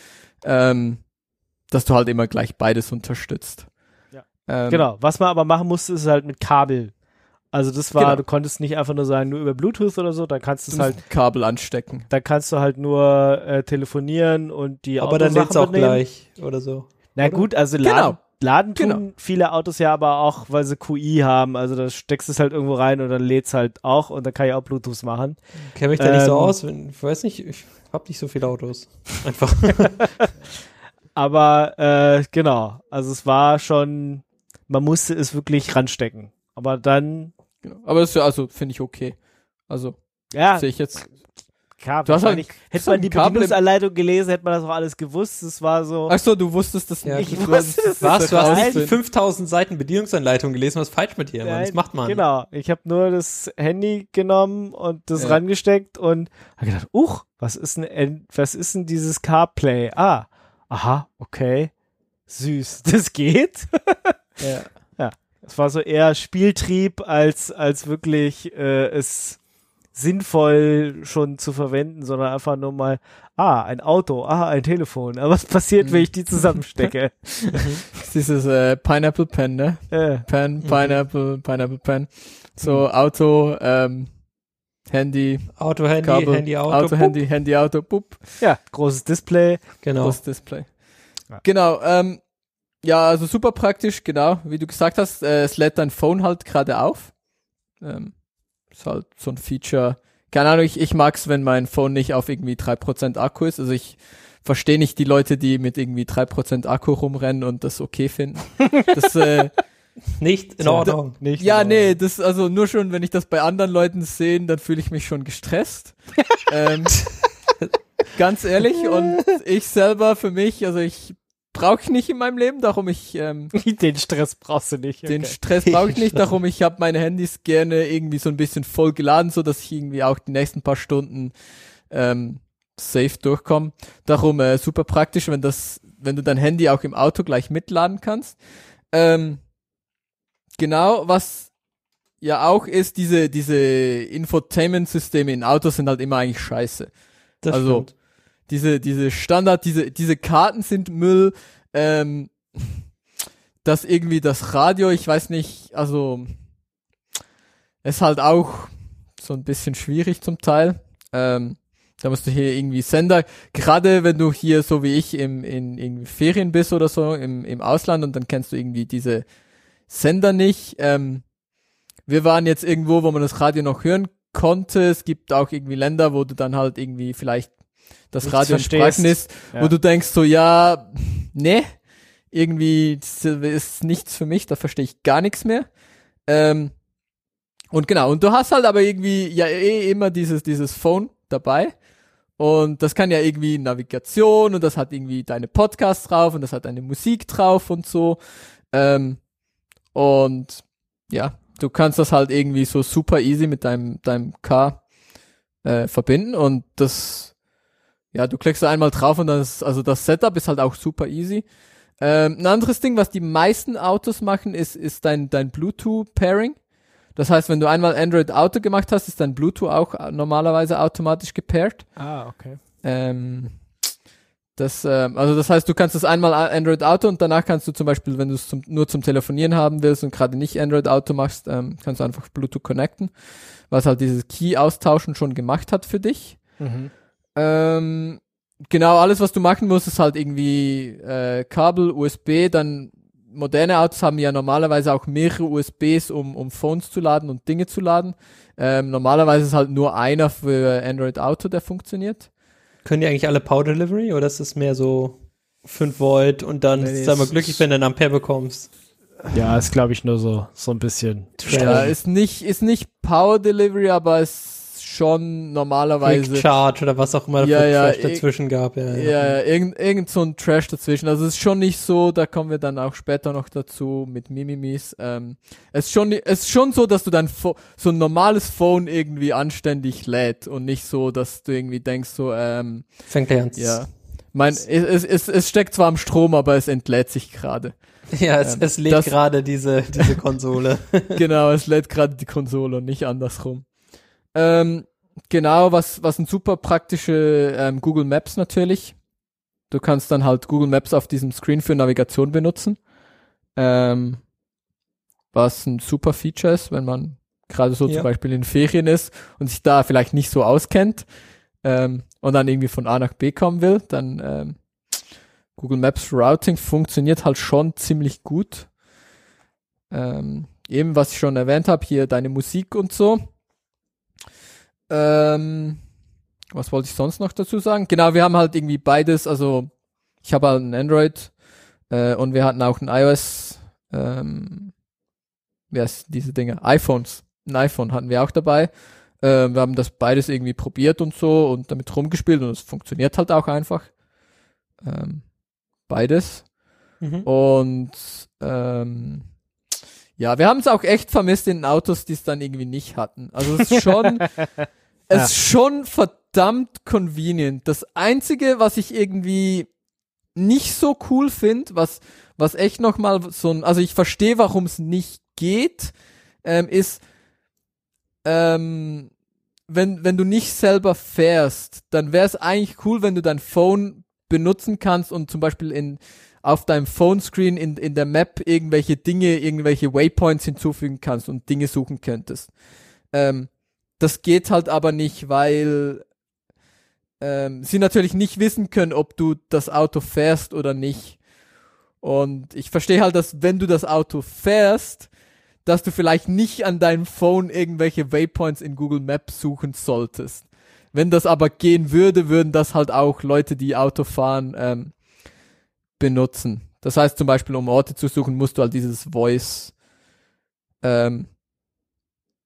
ähm, dass du halt immer gleich beides unterstützt. Ja. Ähm, Genau. Was man aber machen musste, ist halt mit Kabel. Also das war, Genau. du konntest nicht einfach nur sagen, nur über Bluetooth oder so, dann kannst du Du es halt, Kabel anstecken. dann kannst du halt nur äh, telefonieren und die Aber dann lädt's auch gleich oder so. Na oder? gut, also Genau. Laden, tun Genau. viele Autos ja aber auch, weil sie QI haben. Also da steckst du es halt irgendwo rein und dann lädt's halt auch und dann kann ich auch Bluetooth machen. Kenn mich da nicht so Ähm, aus. wenn- Ich weiß nicht, ich hab nicht so viele Autos. Einfach. Aber äh, genau, also es war schon, man musste es wirklich ranstecken. Aber dann, Genau. Aber das ist ja, also, finde ich okay. Also, ja, sehe ich jetzt. Klar, Du hast halt- hätte man die Kabel Bedienungsanleitung gelesen, hätte man das auch alles gewusst. Es war so, Ach so, du wusstest das Ja, nicht. ich Du wusste hast- das Was? Du hast die 5000 Seiten Bedienungsanleitung gelesen. Was ist falsch mit dir, Mann? Das macht man. Genau, ich habe nur das Handy genommen und das Ja. rangesteckt und habe gedacht, uch, was ist denn, en- was ist denn dieses CarPlay? Ah, aha, okay. süß, das geht. Ja. Es war so eher Spieltrieb als, als wirklich äh, es sinnvoll schon zu verwenden, sondern einfach nur mal, ah, ein Auto, ah, ein Telefon. Aber was passiert, wenn ich die zusammenstecke? Das ist Dieses äh, Pineapple Pen, ne? äh, Pen, Pineapple, Pineapple Pen. So Auto, ähm, Handy, Auto, Handy, Kabel, Handy, Auto. Auto. Handy, Handy, Auto, pup, ja, großes Display. Genau. großes Display. Ja. Genau, ähm, ja, also super praktisch, genau, wie du gesagt hast, äh, es lädt dein Phone halt gerade auf. Ähm, ist halt so ein Feature. Keine Ahnung, ich, ich mag's, wenn mein Phone nicht auf irgendwie 3% Akku ist. Also ich verstehe nicht die Leute, die mit irgendwie 3% Akku rumrennen und das okay finden. Das, äh, Nicht in Ordnung. Nicht ja, in nee, das, also nur schon, wenn ich das bei anderen Leuten sehe, dann fühle ich mich schon gestresst. ähm, ganz ehrlich, und ich selber für mich, also ich brauche ich nicht in meinem Leben, darum ich ähm. Den Stress brauchst du nicht. den okay. Stress brauche ich nicht, darum ich habe meine Handys gerne irgendwie so ein bisschen voll geladen, so dass ich irgendwie auch die nächsten paar Stunden ähm, safe durchkomme. Darum äh, super praktisch, wenn das, wenn du dein Handy auch im Auto gleich mitladen kannst. Ähm, genau, was ja auch ist, diese diese Infotainment-Systeme in Autos sind halt immer eigentlich scheiße Das also- stimmt. Diese, diese Standard, diese, diese Karten sind Müll, ähm, das irgendwie das Radio, ich weiß nicht, also ist halt auch so ein bisschen schwierig zum Teil. Ähm, da musst du hier irgendwie Sender, gerade wenn du hier so wie ich im, in irgendwie Ferien bist oder so im, im Ausland und dann kennst du irgendwie diese Sender nicht. Ähm, wir waren jetzt irgendwo, wo man das Radio noch hören konnte. Es gibt auch irgendwie Länder, wo du dann halt irgendwie vielleicht das Nichts Radio. Sprachen ist, Ja. wo du denkst so, ja, ne, irgendwie ist nichts für mich, da verstehe ich gar nichts mehr. Ähm, und genau, und du hast halt aber irgendwie ja eh immer dieses, dieses Phone dabei. Und das kann ja irgendwie Navigation und das hat irgendwie deine Podcasts drauf und das hat deine Musik drauf und so. Ähm, und ja, du kannst das halt irgendwie so super easy mit deinem, deinem Car äh, verbinden und das, ja, du klickst da einmal drauf und das, also das Setup ist halt auch super easy. Ähm, ein anderes Ding, was die meisten Autos machen, ist, ist dein, dein Bluetooth-Pairing. Das heißt, wenn du einmal Android Auto gemacht hast, ist dein Bluetooth auch normalerweise automatisch gepairt. Ah, okay. Ähm, das, ähm, also das heißt, du kannst das einmal Android Auto und danach kannst du zum Beispiel, wenn du es zum, nur zum Telefonieren haben willst und gerade nicht Android Auto machst, ähm, kannst du einfach Bluetooth connecten, was halt dieses Key austauschen schon gemacht hat für dich. Mhm. Ähm, genau, alles, was du machen musst, ist halt irgendwie äh, Kabel, USB, dann moderne Autos haben ja normalerweise auch mehrere USBs, um, um Phones zu laden und Dinge zu laden. Ähm, normalerweise ist halt nur einer für Android Auto, der funktioniert. Können die eigentlich alle Power Delivery oder ist es mehr so 5 Volt und dann Nee, sei mal es- glücklich, wenn du einen Ampere bekommst? Ja, ist glaube ich nur so, so ein bisschen. Ja, ist nicht, ist nicht Power Delivery, aber ist schon normalerweise. Quick Charge oder was auch immer Ja, ja, Trash dazwischen gab. Ja, Ja, ja, irgend, irgend so ein Trash dazwischen. Also es ist schon nicht so, da kommen wir dann auch später noch dazu mit Mimimis. Ähm, es ist schon, es ist schon so, dass du dein Pho so ein normales Phone irgendwie anständig lädt und nicht so, dass du irgendwie denkst so, ähm, Fängt gleich an. ja. Mein, es, es, es, es steckt zwar am Strom, aber es entlädt sich gerade. Ja, es, Ähm, es lädt gerade diese, diese Konsole. genau, es lädt gerade die Konsole und nicht andersrum. Ähm, genau, was, was ein super praktische ähm, Google Maps natürlich. Du kannst dann halt Google Maps auf diesem Screen für Navigation benutzen. Ähm, was ein super Feature ist, wenn man gerade so Ja. zum Beispiel in Ferien ist und sich da vielleicht nicht so auskennt ähm, und dann irgendwie von A nach B kommen will, dann ähm, Google Maps Routing funktioniert halt schon ziemlich gut. Ähm, eben, was ich schon erwähnt habe, hier deine Musik und so. Ähm, was wollte ich sonst noch dazu sagen? Genau, wir haben halt irgendwie beides, also ich habe halt ein Android äh, und wir hatten auch ein iOS, ähm, wie heißt diese Dinge? iPhones. Ein iPhone hatten wir auch dabei. Äh, wir haben das beides irgendwie probiert und so und damit rumgespielt und es funktioniert halt auch einfach. Ähm, beides. Mhm. Und ähm, ja, wir haben es auch echt vermisst in den Autos, die es dann irgendwie nicht hatten. Also es ist schon, es ist schon verdammt convenient. Das Einzige, was ich irgendwie nicht so cool finde, was, was echt nochmal so ein, also ich verstehe, warum es nicht geht, ähm, ist, ähm, wenn, wenn du nicht selber fährst, dann wäre es eigentlich cool, wenn du dein Phone benutzen kannst und zum Beispiel in, auf deinem Phone-Screen in, in der Map irgendwelche Dinge, irgendwelche Waypoints hinzufügen kannst und Dinge suchen könntest. Ähm, das geht halt aber nicht, weil ähm, sie natürlich nicht wissen können, ob du das Auto fährst oder nicht. Und ich verstehe halt, dass wenn du das Auto fährst, dass du vielleicht nicht an deinem Phone irgendwelche Waypoints in Google Maps suchen solltest. Wenn das aber gehen würde, würden das halt auch Leute, die Auto fahren, ähm, benutzen. Das heißt zum Beispiel, um Orte zu suchen, musst du halt dieses Voice ähm,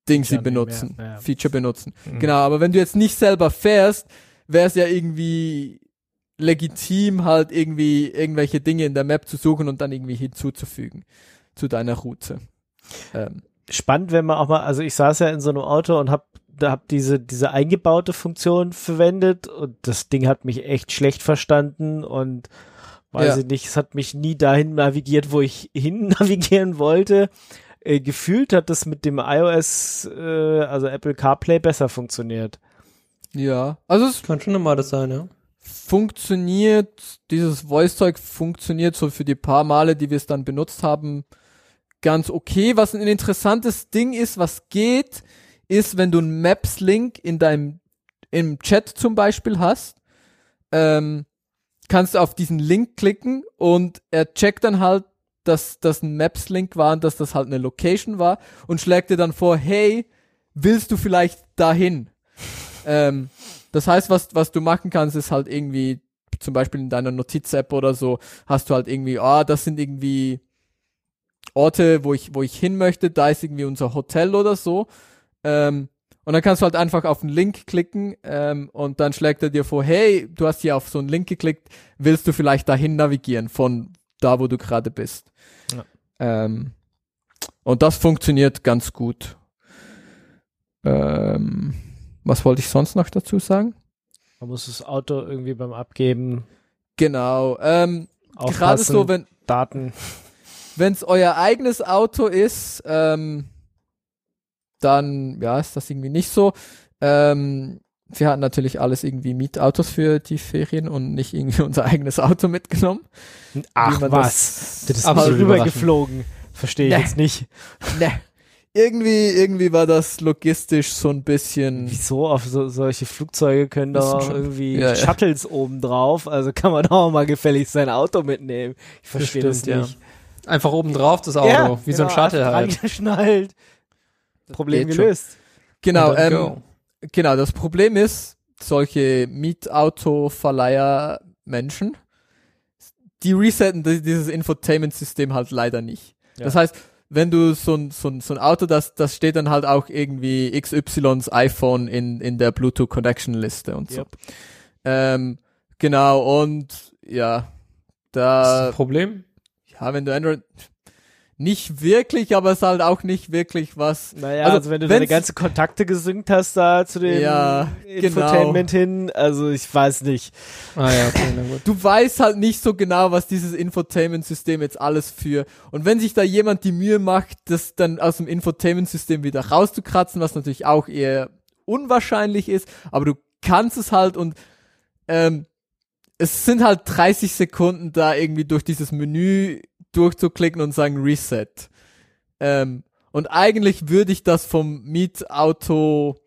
Ding sie benutzen, mehr, ja. Feature benutzen. Mhm. Genau, aber wenn du jetzt nicht selber fährst, wäre es ja irgendwie legitim, halt irgendwie irgendwelche Dinge in der Map zu suchen und dann irgendwie hinzuzufügen zu deiner Route. Ähm. Spannend, wenn man auch mal, also ich saß ja in so einem Auto und hab da hab diese diese eingebaute Funktion verwendet und das Ding hat mich echt schlecht verstanden und weiß ja. ich nicht, es hat mich nie dahin navigiert, wo ich hin navigieren wollte. Äh, gefühlt hat das mit dem iOS, äh, also Apple CarPlay besser funktioniert. Ja, also es kann schon normal das sein, ja. Funktioniert, dieses Voice-Zeug funktioniert so für die paar Male, die wir es dann benutzt haben, ganz okay. Was ein interessantes Ding ist, was geht, ist, wenn du einen Maps-Link in deinem, im Chat zum Beispiel hast, ähm, kannst du auf diesen Link klicken und er checkt dann halt, dass das ein Maps-Link war und dass das halt eine Location war und schlägt dir dann vor, hey, willst du vielleicht dahin? Ähm, das heißt, was, was du machen kannst, ist halt irgendwie, zum Beispiel in deiner Notiz-App oder so, hast du halt irgendwie, ah, das sind irgendwie Orte, wo ich, wo ich hin möchte, da ist irgendwie unser Hotel oder so. Ähm, und dann kannst du halt einfach auf den Link klicken ähm, und dann schlägt er dir vor, hey, du hast hier auf so einen Link geklickt, willst du vielleicht dahin navigieren von da, wo du gerade bist. Ja. Ähm, und das funktioniert ganz gut. Ähm, was wollte ich sonst noch dazu sagen? Man muss das Auto irgendwie beim Abgeben. Genau. Ähm, gerade so, wenn Daten. Wenn es euer eigenes Auto ist, ähm, dann ja, ist das irgendwie nicht so. Ähm, wir hatten natürlich alles irgendwie Mietautos für die Ferien und nicht irgendwie unser eigenes Auto mitgenommen. Ach was, das, das ist aber rübergeflogen. Verstehe ich nee. jetzt nicht. Nee irgendwie, irgendwie war das logistisch so ein bisschen. Wieso? Auf so, solche Flugzeuge können da irgendwie ja, Shuttles ja. oben drauf. Also kann man auch mal gefällig sein Auto mitnehmen. Ich verstehe das, das, nicht. Ja. Einfach oben drauf das Auto, ja, wie genau, so ein genau, Shuttle halt. Angeschnallt. Problem gelöst. Genau, ähm, genau. Das Problem ist, solche Mietauto-Verleiher Menschen, die resetten dieses Infotainment-System halt leider nicht. Das heißt, wenn du so ein, so ein, so ein Auto, das, das steht dann halt auch irgendwie XYs iPhone in, in der Bluetooth Connection Liste und so. Yep. Ähm, genau, und ja, da. Das ist ein Problem? Ja, wenn du Android, nicht wirklich, aber es ist halt auch nicht wirklich was. Naja, also, also wenn du deine ganze Kontakte gesynkt hast da zu dem ja, Infotainment genau. hin, also ich weiß nicht. Ah ja, okay, na gut. Du weißt halt nicht so genau, was dieses Infotainment-System jetzt alles für. Und wenn sich da jemand die Mühe macht, das dann aus dem Infotainment-System wieder rauszukratzen, was natürlich auch eher unwahrscheinlich ist, aber du kannst es halt und ähm, es sind halt 30 Sekunden da irgendwie durch dieses Menü durchzuklicken und sagen Reset. Ähm, und eigentlich würde ich das vom Mietauto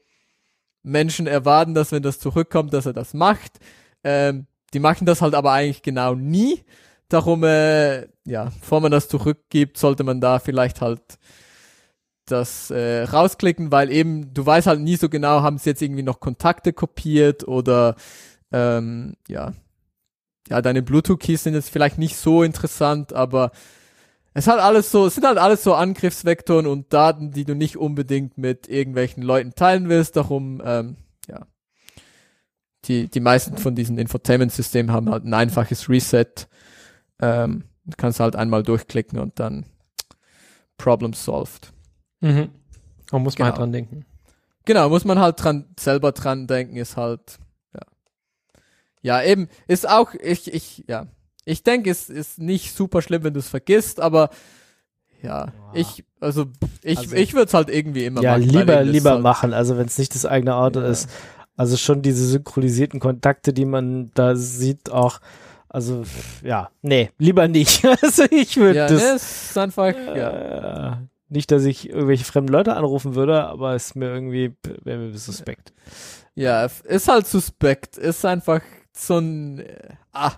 Menschen erwarten, dass wenn das zurückkommt, dass er das macht. Ähm, die machen das halt aber eigentlich genau nie. Darum, äh, ja, bevor man das zurückgibt, sollte man da vielleicht halt das äh, rausklicken, weil eben, du weißt halt nie so genau, haben sie jetzt irgendwie noch Kontakte kopiert oder ähm, ja, ja, deine Bluetooth-Keys sind jetzt vielleicht nicht so interessant, aber es hat alles so, es sind halt alles so Angriffsvektoren und Daten, die du nicht unbedingt mit irgendwelchen Leuten teilen willst. Darum, ähm, ja, die, die meisten von diesen Infotainment-Systemen haben halt ein einfaches Reset. Ähm, du kannst halt einmal durchklicken und dann Problem solved. Mhm. Und muss man halt genau. halt dran denken. Genau, muss man halt dran, selber dran denken, ist halt, ja, eben, ist auch, ich, ich, ja. ich denke, es ist nicht super schlimm, wenn du es vergisst, aber ja, Ja. ich, also ich, Also- ich würde es halt irgendwie immer Ja, machen. weil lieber, lieber halt, machen, also wenn es nicht das eigene Auto Ja. ist. Also schon diese synchronisierten Kontakte, die man da sieht, auch, also ja, nee, lieber nicht. Also ich würde Ja, das ne, es ist einfach, ja. äh, nicht, dass ich irgendwelche fremden Leute anrufen würde, aber es ist mir irgendwie, wäre mir suspekt. Ja, ist halt suspekt. Ist einfach so ein, äh, ah,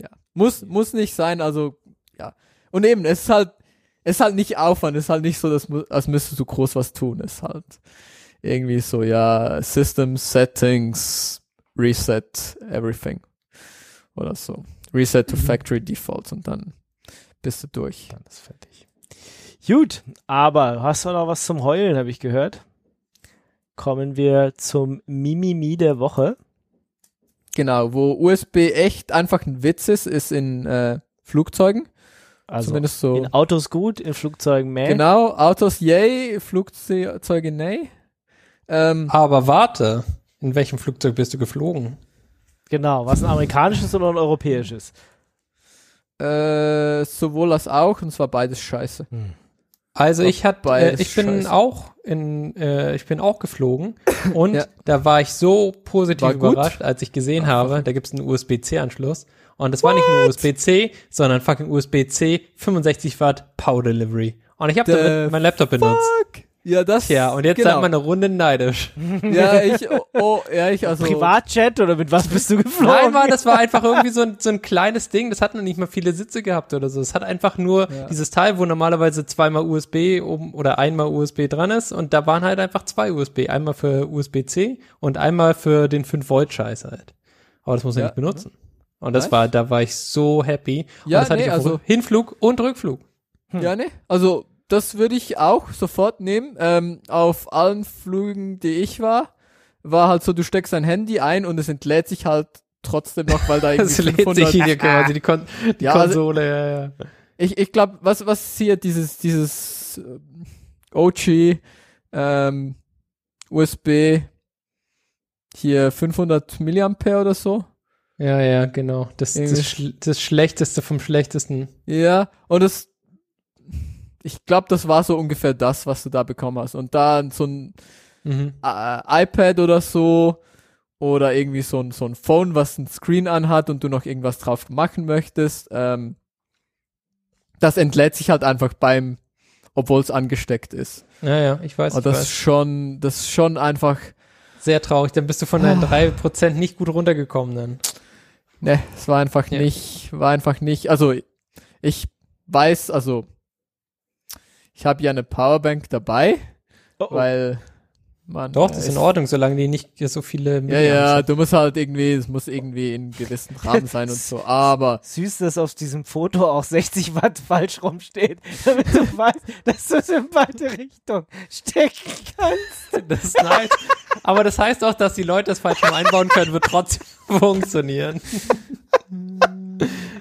ja, muss, muss nicht sein, also, ja. Und eben, es ist halt, es ist halt nicht Aufwand, es ist halt nicht so, dass, als müsstest du groß was tun, es ist halt irgendwie so, ja, System Settings, Reset, everything. Oder so. Reset to Mhm. Factory Defaults und dann bist du durch. Dann ist fertig. Gut, aber hast du noch was zum Heulen, habe ich gehört. Kommen wir zum Mimimi der Woche. Genau, wo USB echt einfach ein Witz ist, ist in äh, Flugzeugen. Also Zumindest so. in Autos gut, in Flugzeugen mehr. Genau, Autos yay, Flugzeuge nay. Ähm, Aber warte, in welchem Flugzeug bist du geflogen? Genau, was ein amerikanisches oder ein europäisches? äh, sowohl als auch, und zwar beides scheiße. Also ich hatte, äh, ich bin scheiße. auch in, äh, ich bin auch geflogen und Ja. da war ich so positiv War gut? überrascht, als ich gesehen habe, da gibt es einen USB-C-Anschluss und das war nicht nur USB-C, sondern fucking USB-C 65 Watt Power Delivery. Und ich habe damit meinen Laptop benutzt. Ja, das. Tja, und jetzt genau. seid man eine Runde neidisch. Ja, ich, oh, oh, ja, ich, also. Privatjet oder mit was bist du geflogen? Nein, Mann, das war einfach irgendwie so ein, so ein kleines Ding, das hat noch nicht mal viele Sitze gehabt oder so. Es hat einfach nur Ja. dieses Teil, wo normalerweise zweimal USB oben oder einmal USB dran ist und da waren halt einfach zwei USB. Einmal für USB-C und einmal für den 5-Volt-Scheiß halt. Aber das muss er Ja. nicht benutzen. Und das Nice. war, da war ich so happy. Ja, und das hatte nee, ich auf also- Hinflug und Rückflug. Ja, ne? Also, das würde ich auch sofort nehmen. Ähm, auf allen Flügen, die ich war, war halt so, du steckst dein Handy ein und es entlädt sich halt trotzdem noch, weil da Das irgendwie lädt sich 500 hier quasi die, Kon die Ja, also- Konsole. ja, ja. Ich, ich glaube, was, was hier dieses, dieses ähm, OG ähm, USB hier 500 Milliampere oder so. ja, ja, genau. Das, das, Irgendwie- das Schlechteste vom Schlechtesten. Ja, und es, ich glaube, das war so ungefähr das, was du da bekommen hast. Und dann so ein Mhm. äh, iPad oder so oder irgendwie so ein, so ein Phone, was ein Screen anhat und du noch irgendwas drauf machen möchtest. Ähm, das entlädt sich halt einfach beim, obwohl es angesteckt ist. Ja, ja, ich weiß. Und das weiß. ist schon, das ist schon einfach, Sehr traurig, dann bist du von deinen 3% nicht gut runtergekommen dann. ne, es war einfach Ja. nicht, war einfach nicht, also ich weiß, also ich habe ja eine Powerbank dabei, Oh, oh. weil man Doch, das ist in Ordnung, solange die nicht so viele Ja, Milliamps ja, hat. du musst halt irgendwie, es muss irgendwie in gewissen Rahmen sein und so, aber Süß, dass auf diesem Foto auch 60 Watt falsch rumsteht, damit du weißt, dass du es in beide Richtungen stecken kannst. Das ist nice. Aber das heißt auch, dass die Leute das falsch rum einbauen können, wird trotzdem funktionieren.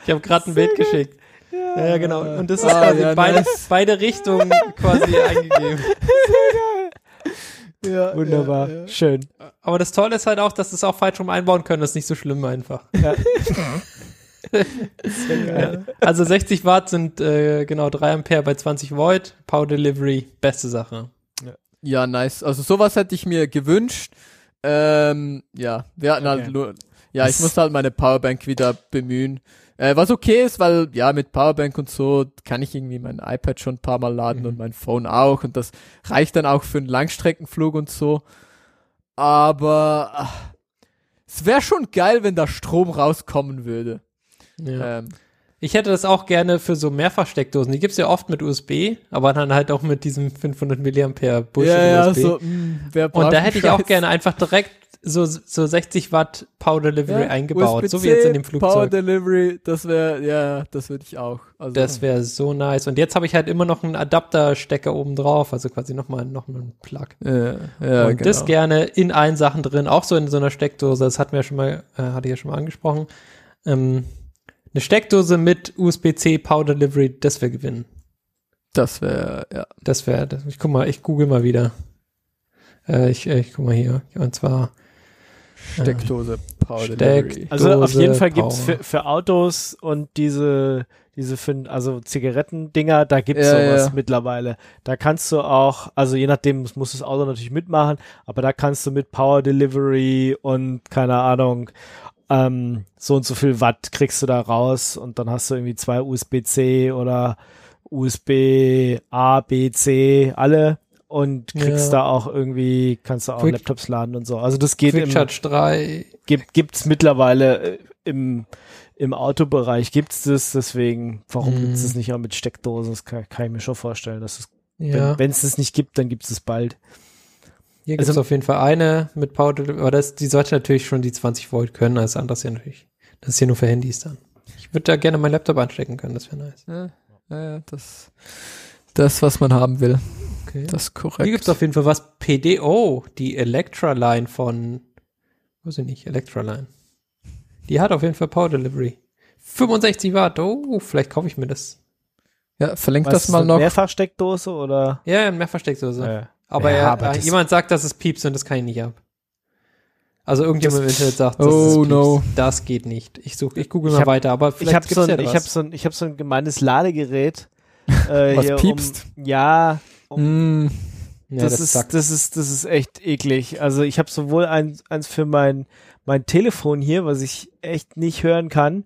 Ich habe gerade ein Bild geschickt. Ja, ja, genau. Und das ist Ah, quasi ja, beide, nice. beide Richtungen quasi eingegeben. ja, Wunderbar, schön. Aber das Tolle ist halt auch, dass es auch falsch rum einbauen können. Das ist nicht so schlimm einfach. Ja. Ja. Also 60 Watt sind äh, genau 3 Ampere bei 20 Volt. Power Delivery, beste Sache. Ja, nice. Also sowas hätte ich mir gewünscht. Ähm, ja, wir hatten Okay. halt nur, ja, ich musste halt meine Powerbank wieder bemühen. Äh, was okay ist, weil ja, mit Powerbank und so kann ich irgendwie mein iPad schon ein paar Mal laden Mhm. und mein Phone auch und das reicht dann auch für einen Langstreckenflug und so. Aber ach, es wäre schon geil, wenn da Strom rauskommen würde. Ja. Ähm, Ich hätte das auch gerne für so Mehrfachsteckdosen. Die gibt's ja oft mit USB, aber dann halt auch mit diesem 500 Milliampere Bullshit ja, so, mh, braucht Und da hätte ich auch gerne einfach direkt so, so 60 Watt Power Delivery Ja, eingebaut, so wie jetzt in dem Power Flugzeug. Delivery, das wäre, ja, das würde ich auch. Also, Das wäre so nice. Und jetzt habe ich halt immer noch einen Adapterstecker oben drauf, also quasi nochmal noch mal einen Plug. ja, ja, und genau. das gerne in allen Sachen drin, auch so in so einer Steckdose, das hatten wir ja schon mal, äh, hatte ich ja schon mal angesprochen. Ähm, eine Steckdose mit USB-C Power Delivery, das wäre gewinnen. Das wäre, ja. Das wäre, ich guck mal, ich google mal wieder. Äh, ich, äh, ich guck mal hier. Und zwar Steckdose. Power Steck- Delivery. Also auf jeden Fall gibt's Power. für, für Autos und diese, diese für, also Zigarettendinger, da gibt's Ja, sowas ja. mittlerweile. Da kannst du auch, also je nachdem muss muss das Auto natürlich mitmachen, aber da kannst du mit Power Delivery und keine Ahnung, ähm, so und so viel Watt kriegst du da raus und dann hast du irgendwie zwei USB-C oder USB A, B, C, alle und kriegst Ja. da auch irgendwie, kannst du auch Quick- Laptops laden und so. Also das geht Quick im, Charge 3. gibt gibt's mittlerweile äh, im im Autobereich gibt's das, deswegen warum Mhm. gibt's das nicht auch mit Steckdosen? Das kann, kann ich mir schon vorstellen, dass es Ja. wenn es das nicht gibt, dann gibt's es bald. Hier gibt es Also- auf jeden Fall eine mit Power Delivery, aber das, die sollte natürlich schon die 20 Volt können, als anderes ja natürlich. Das ist hier nur für Handys dann. Ich würde da gerne meinen Laptop anstecken können, das wäre nice. Ja, ja, ja, das, das, was man haben will. Okay. Das ist korrekt. Hier gibt es auf jeden Fall was PDO, die Electra-Line von, weiß ich nicht, Electra-Line. Die hat auf jeden Fall Power Delivery. 65 Watt, oh, vielleicht kaufe ich mir das. ja, verlinkt Was das mal noch. Mehrfachsteckdose oder? Ja, ein Mehrversteckdose. Ja. Aber, Ja, er, aber äh, das- jemand sagt, dass es piepst und das kann ich nicht ab. Also irgendjemand im Internet sagt, dass Oh, no. Das geht nicht. Ich suche, ich google Ich mal hab- weiter, aber Ich vielleicht habe gibt's so, ein- ja da ich was. hab so, ein- ich hab so ein gemeines Ladegerät. Äh, Was hier, piepst? Um, ja, Mm, ja, das, ist, sagt- das ist, das ist echt eklig. Also ich habe sowohl ein, eins für mein, mein Telefon hier, was ich echt nicht hören kann.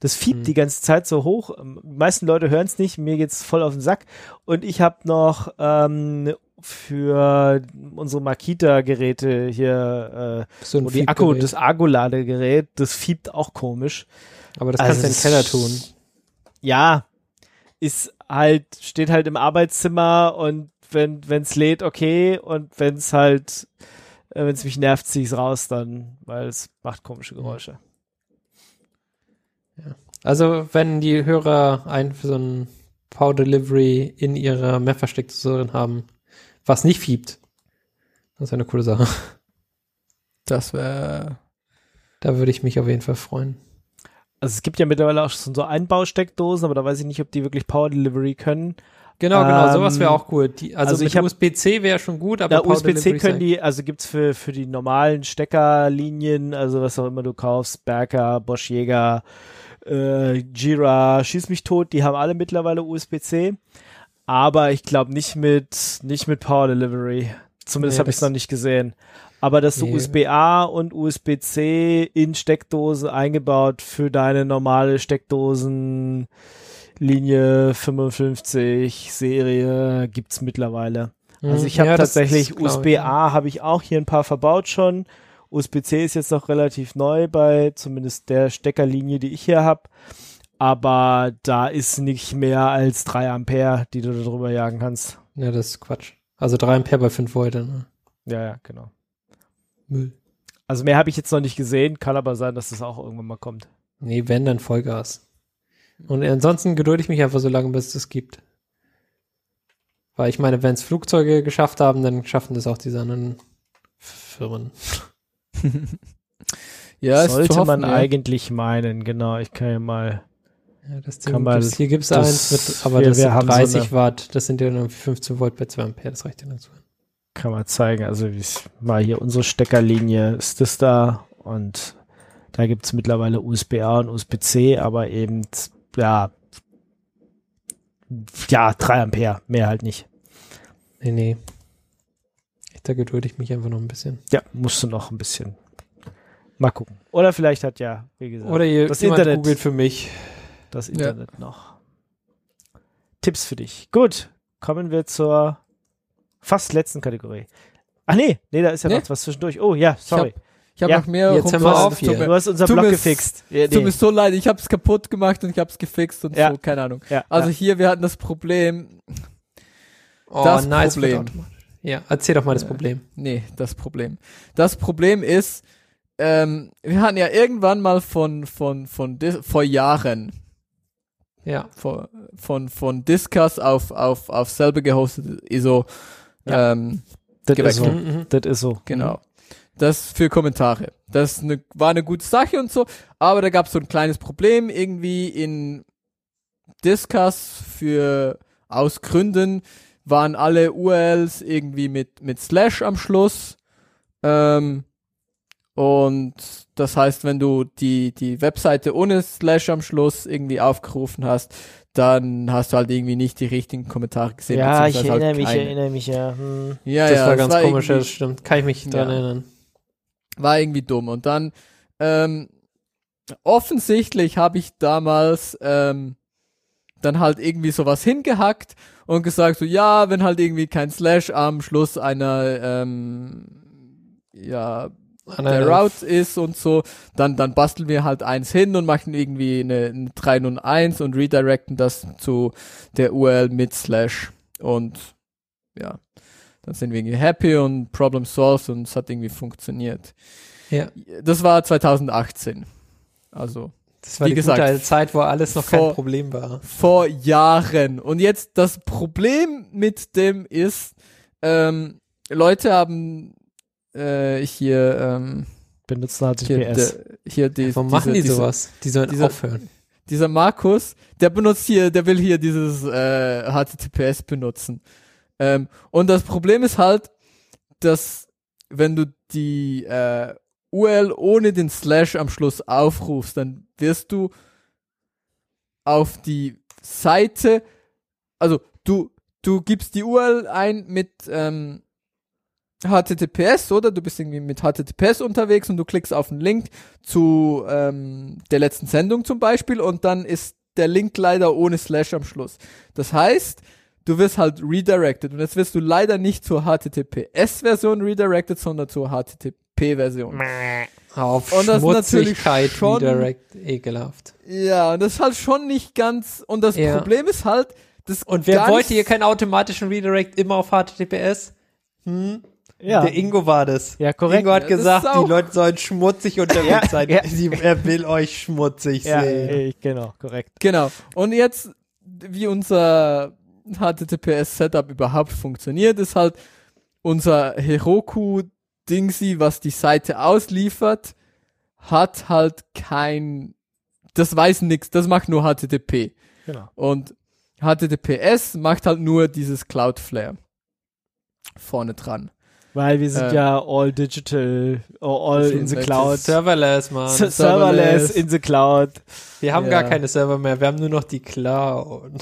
Das fiebt Hm. die ganze Zeit so hoch. Die meisten Leute hören es nicht. Mir geht's voll auf den Sack. Und ich habe noch ähm, für unsere Makita-Geräte hier, so äh, ein wo die Akku, das Akku-Ladegerät, das fiebt auch komisch. Aber das Also kannst du in den das- Keller tun. ja, ist halt, steht halt im Arbeitszimmer und wenn es lädt, okay, und wenn es halt, äh, wenn es mich nervt, ziehe ich es raus dann, weil es macht komische Geräusche. Also, wenn die Hörer ein für so ein Power Delivery in ihrer Mehrversteckdose drin haben, was nicht fiebt, das ist eine coole Sache. das wäre. Da würde ich mich auf jeden Fall freuen. Also es gibt ja mittlerweile auch schon so Einbausteckdosen, aber da weiß ich nicht, ob die wirklich Power Delivery können. Genau, genau, Ähm, sowas wäre auch cool. Die, also, also mit USB-C wäre schon gut, aber Ja, USB-C können die, also gibt's für, für die normalen Steckerlinien, also was auch immer du kaufst, Berker, Bosch Jäger, äh, Jira, Schieß mich tot, die haben alle mittlerweile USB-C. Aber ich glaube nicht mit, nicht mit Power Delivery. Zumindest Nee, habe ich es noch nicht gesehen. Aber dass du Nee. USB-A und USB-C in Steckdose eingebaut für deine normale Steckdosen Linie 55 Serie gibt's mittlerweile. Also Mhm. ich habe Ja, tatsächlich USB-A habe ich auch hier ein paar verbaut schon. USB-C ist jetzt noch relativ neu bei zumindest der Steckerlinie, die ich hier habe. Aber da ist nicht mehr als 3 Ampere, die du da drüber jagen kannst. Ja, das ist Quatsch. Also 3 Ampere bei 5 Volt, ne? Ja, ja, genau. Müll. Also mehr habe ich jetzt noch nicht gesehen, kann aber sein, dass das auch irgendwann mal kommt. Nee, wenn, dann Vollgas. Und ansonsten gedulde ich mich einfach so lange, bis es das gibt. Weil ich meine, wenn es Flugzeuge geschafft haben, dann schaffen das auch diese anderen Firmen. Ja, Sollte hoffen, man ja. eigentlich meinen, genau. Ich kann ja mal. Ja, das Kann Ding man- gibt's, hier gibt es eins, mit, aber wir- das wir sind haben so 30 eine- Watt. Das sind ja nur 15 Volt bei 2 Ampere. Das reicht ja dazu. Kann man zeigen. Also es- mal hier unsere Steckerlinie ist das da und da gibt's mittlerweile USB-A und USB-C, aber eben ja ja 3 Ampere, mehr halt nicht. Nee, nee. Ich, da gedulde ich mich einfach noch ein bisschen. Ja, musst du noch ein bisschen mal gucken. Oder vielleicht hat ja, wie gesagt, Oder ihr, das Internet, googelt für mich. das Ja. Internet noch. Tipps für dich. Gut, kommen wir zur fast letzten Kategorie. Ach nee, nee, da ist ja Nee. noch was zwischendurch. Oh ja, sorry. Ich habe Ja, noch mehr jetzt wir rumfahren. auf hier. Du hast unser Blog mir- gefixt. Ja, Tut mir so leid, ich habe es kaputt gemacht und ich habe es gefixt und Ja. so, keine Ahnung. ja, Also ja. hier, wir hatten das Problem, Oh, Das nice, Problem. Ja, erzähl doch mal das Ja. Problem. nee, das Problem. Das Problem ist, ähm, wir hatten ja irgendwann mal von, von, von, Dis vor Jahren, Ja. vor, von, von Discuss auf, auf, auf selber gehostet ISO, Ja. ähm, das ist so. Mhm. Das ist so. Genau. Das für Kommentare. Das ne, war eine gute Sache und so, aber da gab es so ein kleines Problem irgendwie in Discuss für aus Gründen waren alle URLs irgendwie mit mit Slash am Schluss ähm, Und das heißt, wenn du die, die Webseite ohne Slash am Schluss irgendwie aufgerufen hast, dann hast du halt irgendwie nicht die richtigen Kommentare gesehen. Ja, ich beziehungsweise erinnere halt mich, keine. erinnere mich, ja. Hm. Ja, das ja, war ganz komisch, irgendwie- das stimmt. Kann ich mich dran Ja. erinnern. war irgendwie dumm. Und dann ähm, offensichtlich habe ich damals ähm, dann halt irgendwie sowas hingehackt und gesagt so, ja, wenn halt irgendwie kein Slash am Schluss einer ähm, ja der Route ist und so, dann dann basteln wir halt eins hin und machen irgendwie eine, eine 301 und redirecten das zu der URL mit Slash und ja, dann sind wir irgendwie happy und Problem solved und es hat irgendwie funktioniert. Ja. Das war 2018. Also Das war Wie die gesagt, gute Zeit, wo alles noch kein vor- Problem war. vor Jahren. Und jetzt das Problem mit dem ist, ähm, Leute haben äh, hier, ähm, Benutzen hier, HTTPS. de, hier die, Warum machen die diese, sowas? Die sollen dieser- aufhören. dieser Markus, der benutzt hier, der will hier dieses äh, HTTPS benutzen. Ähm, und das Problem ist halt, dass wenn du die äh, URL ohne den Slash am Schluss aufrufst, dann wirst du auf die Seite, also du, du gibst die URL ein mit ähm, HTTPS, oder? Du bist irgendwie mit HTTPS unterwegs und du klickst auf einen Link zu ähm, der letzten Sendung zum Beispiel und dann ist der Link leider ohne Slash am Schluss. Das heißt, du wirst halt redirected und jetzt wirst du leider nicht zur HTTPS-Version redirected, sondern zur HTTP-Version. Auf Und das ist natürlich Schmutzigkeit schon- direkt ekelhaft. Ja, und das ist halt schon nicht ganz, und das Ja. Problem ist halt, das Und wer wollte hier keinen automatischen Redirect immer auf HTTPS? Hm? Ja. Der Ingo war das. Ja, korrekt. Ingo hat gesagt, die Leute sollen schmutzig unterwegs sein. ja. Sie, er will euch schmutzig Ja, sehen. ich, genau, korrekt. Genau. Und jetzt, wie unser HTTPS-Setup überhaupt funktioniert, ist halt unser Heroku-Dingsy, was die Seite ausliefert, hat halt kein, das weiß nix, das macht nur HTTP. Genau. Und HTTPS macht halt nur dieses Cloudflare vorne dran. Weil wir sind Äh, ja all digital, all in the cloud. Serverless, Mann. S- Serverless Serverless. in the cloud. Wir haben Ja. gar keine Server mehr, wir haben nur noch die Cloud.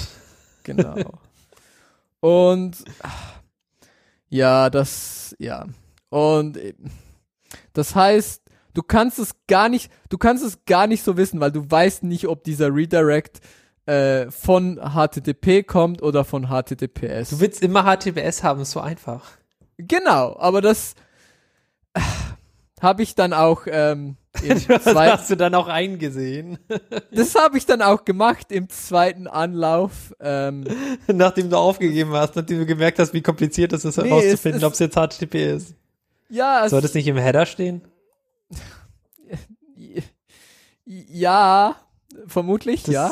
Genau. Und ja, das, ja. Und das heißt, du kannst es gar nicht, du kannst es gar nicht so wissen, weil du weißt nicht, ob dieser Redirect äh, von HTTP kommt oder von HTTPS. Du willst immer HTTPS haben, ist so einfach. Genau, aber das äh, habe ich dann auch ähm, im Das hast du dann auch eingesehen, das habe ich dann auch gemacht im zweiten Anlauf. Ähm, nachdem du aufgegeben hast, nachdem du gemerkt hast, wie kompliziert es ist, Nee, herauszufinden, ist- ob es jetzt HTTP ist. ja, es, Soll das nicht im Header stehen? ja, vermutlich, Das, ja.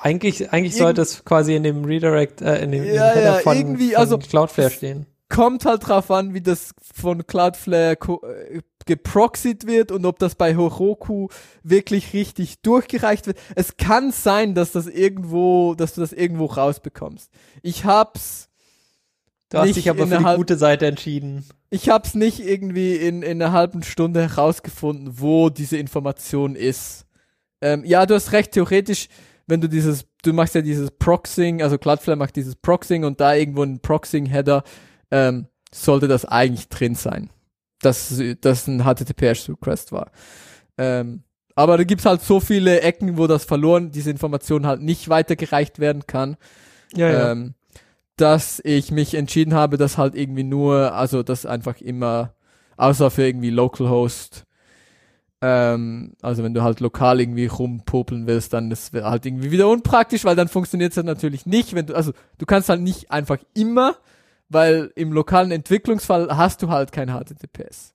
Eigentlich, eigentlich Irgend- sollte es quasi in dem Redirect, äh, in dem, Ja, Header ja, von, von also- Cloudflare stehen. Kommt halt drauf an, wie das von Cloudflare äh, geproxied wird und ob das bei Heroku wirklich richtig durchgereicht wird. Es kann sein, dass das irgendwo, dass du das irgendwo rausbekommst. Ich hab's, Du hast nicht dich aber für die gute Seite entschieden. ich hab's nicht irgendwie in, in einer halben Stunde herausgefunden, wo diese Information ist. Ähm, ja, du hast recht, theoretisch, wenn du dieses, du machst ja dieses Proxing, also Cloudflare macht dieses Proxing und da irgendwo ein Proxing-Header, ähm, sollte das eigentlich drin sein. Dass das ein HTTPS-Request war. Ähm, aber da gibt's halt so viele Ecken, wo das verloren, diese Information halt nicht weitergereicht werden kann Ja, ähm, dass ich mich entschieden habe, dass halt irgendwie nur, also das einfach immer, außer für irgendwie Localhost, ähm, also wenn du halt lokal irgendwie rumpopeln willst, dann ist es halt irgendwie wieder unpraktisch, weil dann funktioniert es halt natürlich nicht, wenn du, also du kannst halt nicht einfach immer, weil im lokalen Entwicklungsfall hast du halt kein HTTPS.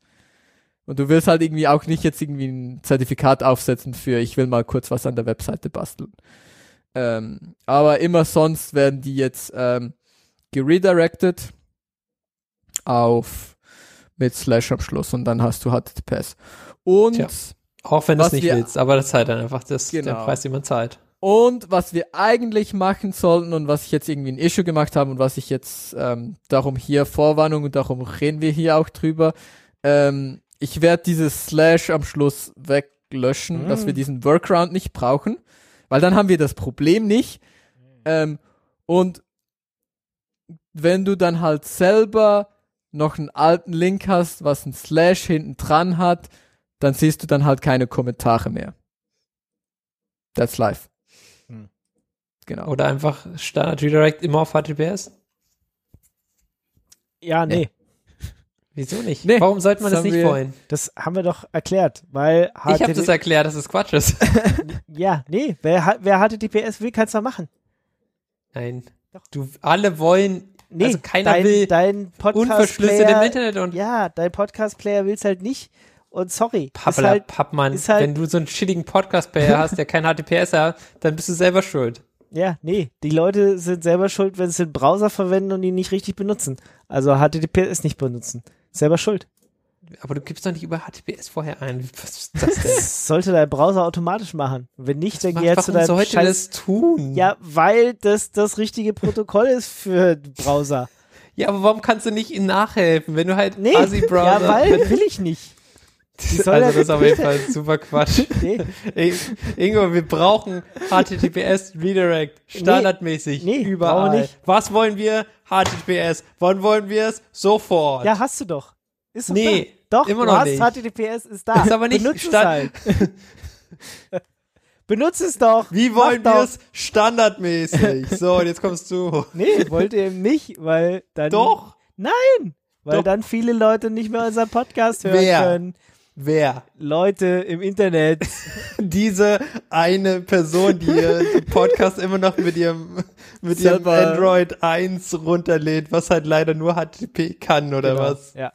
Und du willst halt irgendwie auch nicht jetzt irgendwie ein Zertifikat aufsetzen für, ich will mal kurz was an der Webseite basteln. Ähm, aber immer sonst werden die jetzt ähm, geredirected auf mit Slash am Schluss und dann hast du HTTPS. Und, Tja. Auch wenn du es nicht wir- willst, aber das ist halt dann einfach das, der Genau. Preis, den man zahlt. Und was wir eigentlich machen sollten und was ich jetzt irgendwie ein Issue gemacht habe und was ich jetzt ähm, darum hier Vorwarnung und darum reden wir hier auch drüber, ähm, ich werde dieses Slash am Schluss weglöschen, Mm. dass wir diesen Workaround nicht brauchen, weil dann haben wir das Problem nicht. Ähm, und wenn du dann halt selber noch einen alten Link hast, was ein Slash hinten dran hat, dann siehst du dann halt keine Kommentare mehr. That's life. Genau. Oder einfach Standard Redirect immer auf HTTPS? Ja, nee. Wieso nicht? Nee, Warum sollte man das das nicht wir- wollen? Das haben wir doch erklärt, weil Ich habe HTTP das erklärt, dass es Quatsch ist. Ja, nee, wer, wer HTTPS will, kann es doch machen. Nein. Doch. Du, alle wollen, Nee, also keiner dein, will dein unverschlüsselt im Internet und ja, dein Podcast-Player will es halt nicht. Und sorry, ist Pappela, halt, Pappmann. halt- Wenn du so einen shittigen Podcast-Player hast, der kein HTTPS hat, dann bist du selber schuld. Ja, nee, die Leute sind selber schuld, wenn sie den Browser verwenden und ihn nicht richtig benutzen. Also HTTPS nicht benutzen. Selber schuld. Aber du gibst doch nicht über HTTPS vorher ein. Was ist das denn? Das sollte dein Browser automatisch machen. Wenn nicht, dann geh jetzt zu deinem sollte Scheiß. das tun? Ja, weil das das richtige Protokoll ist für den Browser. ja, aber warum kannst du nicht ihnen nachhelfen, wenn du halt Nee, Asi-Browser... ja, weil will ich nicht. also das ist auf jeden Fall super Quatsch. Nee, Ingo, wir brauchen HTTPS Redirect standardmäßig nee, brauchen überall. nicht. Was wollen wir? HTTPS. Wann wollen wir es? Sofort. ja, hast du doch. Ist doch Nee, da. Doch, immer du noch hast nicht. HTTPS ist da. Ist aber nicht Benutze es halt. Benutze es doch. Wie wollen wir es standardmäßig? So, und jetzt kommst du. Nee, wollt ihr eben nicht, weil dann Doch. weil doch. dann viele Leute nicht mehr unseren Podcast hören Wer? können. Wer? Leute im Internet. Diese eine Person, die ihren Podcast immer noch mit ihrem, mit ihrem Android 1 runterlädt, was halt leider nur HTTP kann, oder Genau. was? Ja.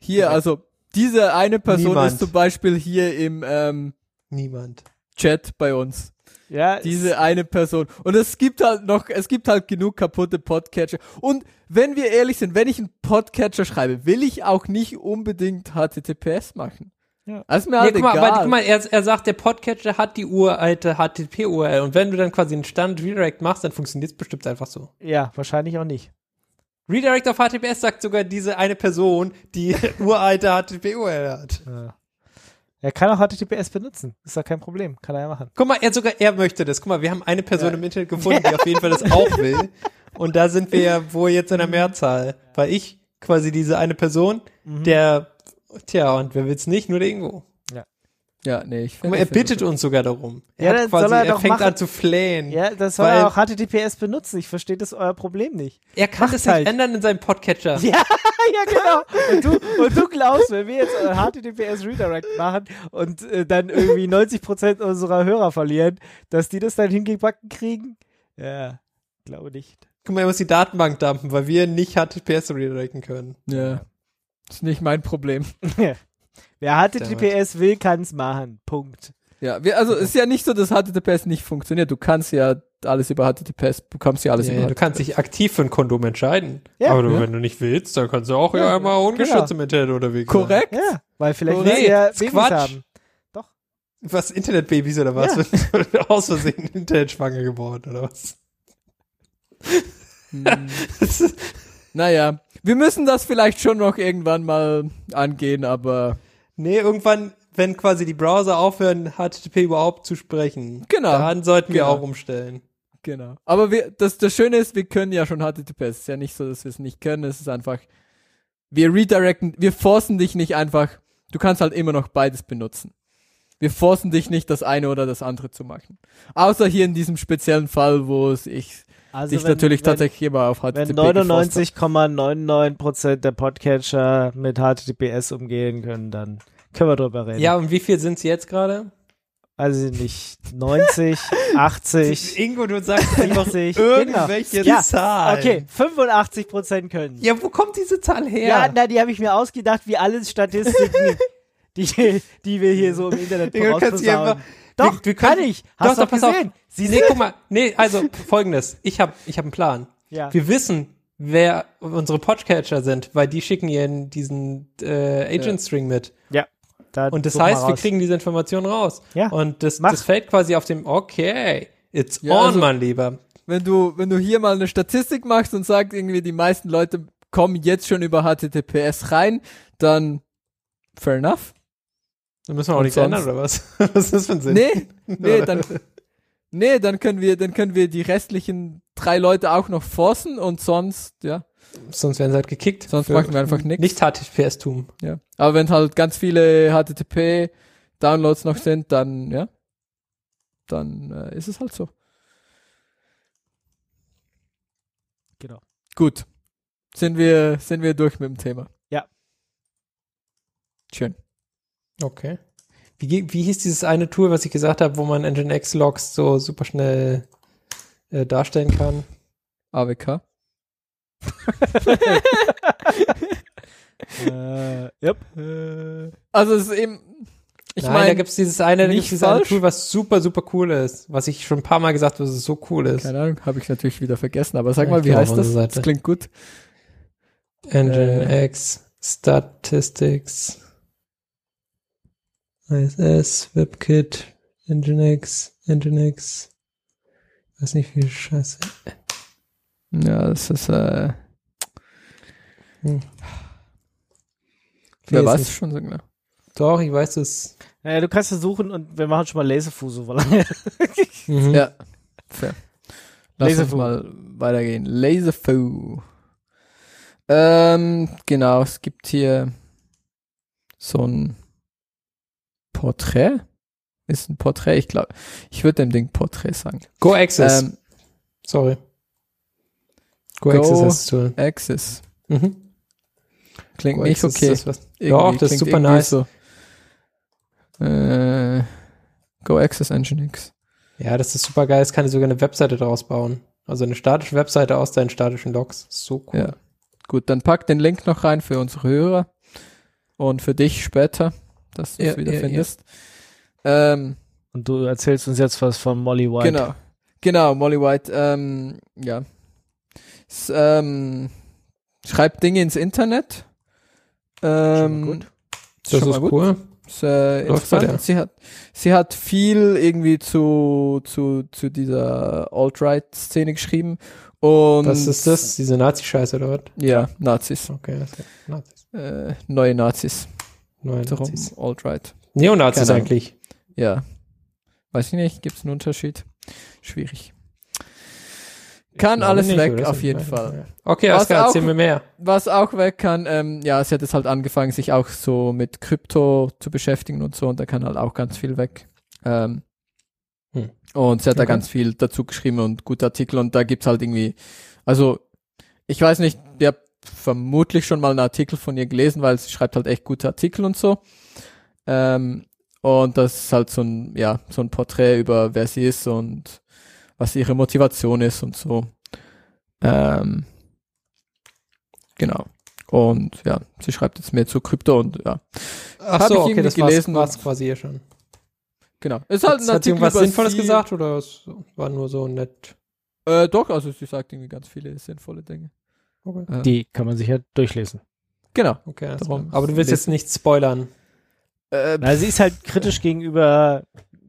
Hier, also diese eine Person Niemand. ist zum Beispiel hier im ähm, Niemand. Chat bei uns. Ja, Diese eine Person. Und es gibt halt noch, es gibt halt genug kaputte Podcatcher. Und wenn wir ehrlich sind, wenn ich einen Podcatcher schreibe, will ich auch nicht unbedingt HTTPS machen. Ja. Ist mir Nee, halt guck, mal, egal. aber, guck mal, er, er sagt, der Podcatcher hat die uralte HTTP-URL und wenn du dann quasi einen Standard Redirect machst, dann funktioniert es bestimmt einfach so. ja, wahrscheinlich auch nicht. Redirect auf HTTPS sagt sogar diese eine Person, die uralte HTTP-URL hat. Ja. Er kann auch HTTPS benutzen. Ist doch kein Problem. Kann er ja machen. Guck mal, er sogar, er möchte das. Guck mal, wir haben eine Person Ja. im Internet gefunden, die auf jeden Fall das auch will. Und da sind wir ja wohl jetzt in der Mehrzahl. Weil ich quasi diese eine Person, Mhm. der, tja, und wer will's nicht? Nur der Ingo. ja, nee, ich Guck mal, finde. er bittet uns sogar darum. Er, Ja, hat dann quasi, soll er er, doch fängt machen. an zu flehen. Ja, das soll Weil- er auch HTTPS benutzen. Ich verstehe das euer Problem nicht. Er kann Macht das nicht halt. ändern in seinem Podcatcher. Ja, ja, genau. Und du, und du glaubst, wenn wir jetzt äh, HTTPS Redirect machen und äh, dann irgendwie 90% unserer Hörer verlieren, dass die das dann hingebacken kriegen? Ja, glaube nicht. Guck mal, er muss die Datenbank dumpen, weil wir nicht HTTPS redirecten können. Ja. Ist nicht mein Problem. Wer HTTPS will, kann's machen. Punkt. Ja, wir, also ist ja nicht so, dass HTTPS nicht funktioniert. Du kannst ja alles über HTTPS, bekommst ja alles Ja, über du kannst dich aktiv für ein Kondom entscheiden. Ja. Aber du, Ja. wenn du nicht willst, dann kannst du auch ja, Ja, einmal ungeschützt genau. im Internet unterwegs sein. Korrekt. Ja, weil vielleicht Nee, will sie ja Babys Quatsch. haben. Was, Internetbabys oder was? Ja. Aus Versehen Internet schwanger geworden oder was? Hm. naja, wir müssen das vielleicht schon noch irgendwann mal angehen, aber nee, irgendwann, wenn quasi die Browser aufhören, HTTP überhaupt zu sprechen, Genau. dann sollten wir Genau. auch umstellen. genau. Aber wir, das, das Schöne ist, wir können ja schon HTTPS. Es ist ja nicht so, dass wir es nicht können. Es ist einfach, wir redirecten, wir forcen dich nicht einfach. Du kannst halt immer noch beides benutzen. Wir forcen dich nicht, das eine oder das andere zu machen. Außer hier in diesem speziellen Fall, wo es ich Also dich wenn- natürlich wenn, tatsächlich immer auf HTTP Wenn geforst hat. 99,99% der Podcatcher mit HTTPS umgehen können, dann können wir drüber reden. Ja, und wie viel sind es jetzt gerade? Also nicht 90, 80, Ingo, du sagst einfach 70, irgendwelche genau. Ja, Zahlen. Okay, 85% können. Ja, wo kommt diese Zahl her? Ja, na, die habe ich mir ausgedacht, wie alles Statistiken, die, die wir hier so im Internet Ingo, Doch, wir- wir kann können- ich. Hast doch, du pass gesehen? auf. Nee, guck mal. Nee, also folgendes. Ich habe ich hab einen Plan. Ja. Wir wissen, wer unsere Podcatcher sind, weil die schicken ihren diesen äh, Agent-String mit. ja. Dann Und das heißt, wir kriegen diese Information raus. Ja. Und das, Mach. das fällt quasi auf dem, okay, it's Ja, on, also- mein Lieber. wenn du, wenn du hier mal eine Statistik machst und sagst, irgendwie die meisten Leute kommen jetzt schon über HTTPS rein, dann fair enough. Dann müssen wir auch Und nichts ändern, oder was? was ist das für ein Sinn? Nee, nee, dann, nee, dann können wir, dann können wir die restlichen drei Leute auch noch forcen und sonst, ja, Sonst werden sie halt gekickt. Sonst machen wir einfach nix. Nicht HTTPS-Tum. ja. Aber wenn halt ganz viele HTTP-Downloads noch sind, dann, ja, dann äh, ist es halt so. Genau. Gut. Sind wir, sind wir durch mit dem Thema? Ja. Schön. Okay. Wie, wie hieß dieses eine Tool, was ich gesagt habe, wo man Nginx-Logs so super schnell äh, darstellen kann? AWK. äh, yep. Also es ist eben, ich Nein, da meine, gibt's dieses eine, da nicht dieses eine falsch. Tool, was super, super cool ist. Was ich schon ein paar Mal gesagt habe, dass es so cool ist. keine Ahnung, habe ich natürlich wieder vergessen, aber sag Ja, mal, wie heißt das? Das klingt gut. Nginx, Statistics, ISS, WebKit, Nginx, Nginx. Weiß nicht, wie scheiße. Ja, das ist, äh, Hm. wer weiß es schon so genau. Doch, ich weiß es. Naja, du kannst es suchen und wir machen schon mal Laserfu so lange. Mhm. Ja, fair. Lass uns Laserfu. mal weitergehen. Laserfu. Ähm, genau, es gibt hier so ein Porträt. Ist ein Porträt, ich glaube, ich würde dem Ding Porträt sagen. Go Access. Ähm, Sorry. Go, Go- Access heißt das Tool. Access. Mhm. Klingt Go nicht Access okay. ist das, was- Irgendwie Doch, das ist super nice. So. Äh, Go Access Nginx. Ja, das ist super geil. Es kann dir sogar eine Webseite daraus bauen. Also eine statische Webseite aus deinen statischen Logs. So cool. Ja. Gut, dann pack den Link noch rein für unsere Hörer und für dich später, dass du es Ja, wieder ja, ja. findest. Ähm, Und du erzählst uns jetzt was von Molly White. Genau. Genau, Molly White, ähm, ja. S ähm, schreibt Dinge ins Internet. Ähm, gut. Das schon ist mal gut. cool. Ist, äh, interessant. Sie hat, sie hat viel irgendwie zu, zu, zu dieser Alt-Right-Szene geschrieben. Und Was ist das? Diese Nazi-Scheiße oder was? Ja, Nazis. Okay, das ist ja Nazis. Äh, neue Nazis. Neue Darum, Nazis. Alt-Right. Neonazis Keine eigentlich. Ja. Weiß ich nicht, gibt es einen Unterschied? Schwierig. Kann alles nicht, weg, auf jeden Ja. Fall. Okay, Was Oskar, erzähl auch- mir mehr. Was auch weg kann, ähm, ja, sie hat jetzt halt angefangen, sich auch so mit Krypto zu beschäftigen und so, und da kann halt auch ganz viel weg. Ähm, Hm. Und sie hat da Okay. ganz viel dazu geschrieben und gute Artikel und da gibt's halt irgendwie, also ich weiß nicht, habt vermutlich schon mal einen Artikel von ihr gelesen, weil sie schreibt halt echt gute Artikel und so. Ähm, und das ist halt so ein, ja, so ein Porträt über wer sie ist und was ihre Motivation ist und so. Ähm, genau. Und ja, sie schreibt jetzt mehr zu Krypto und ja, Ach so, okay, das gelesen war's, war's quasi hier schon. genau. Ist halt Hat, hat sie irgendwas Sinnvolles sie- gesagt oder es war nur so nett? Äh, doch, also sie sagt irgendwie ganz viele sinnvolle Dinge. Okay, Die kann man sich ja durchlesen. genau. okay Darum. Aber du willst jetzt nicht spoilern. Äh, Na, sie ist halt kritisch gegenüber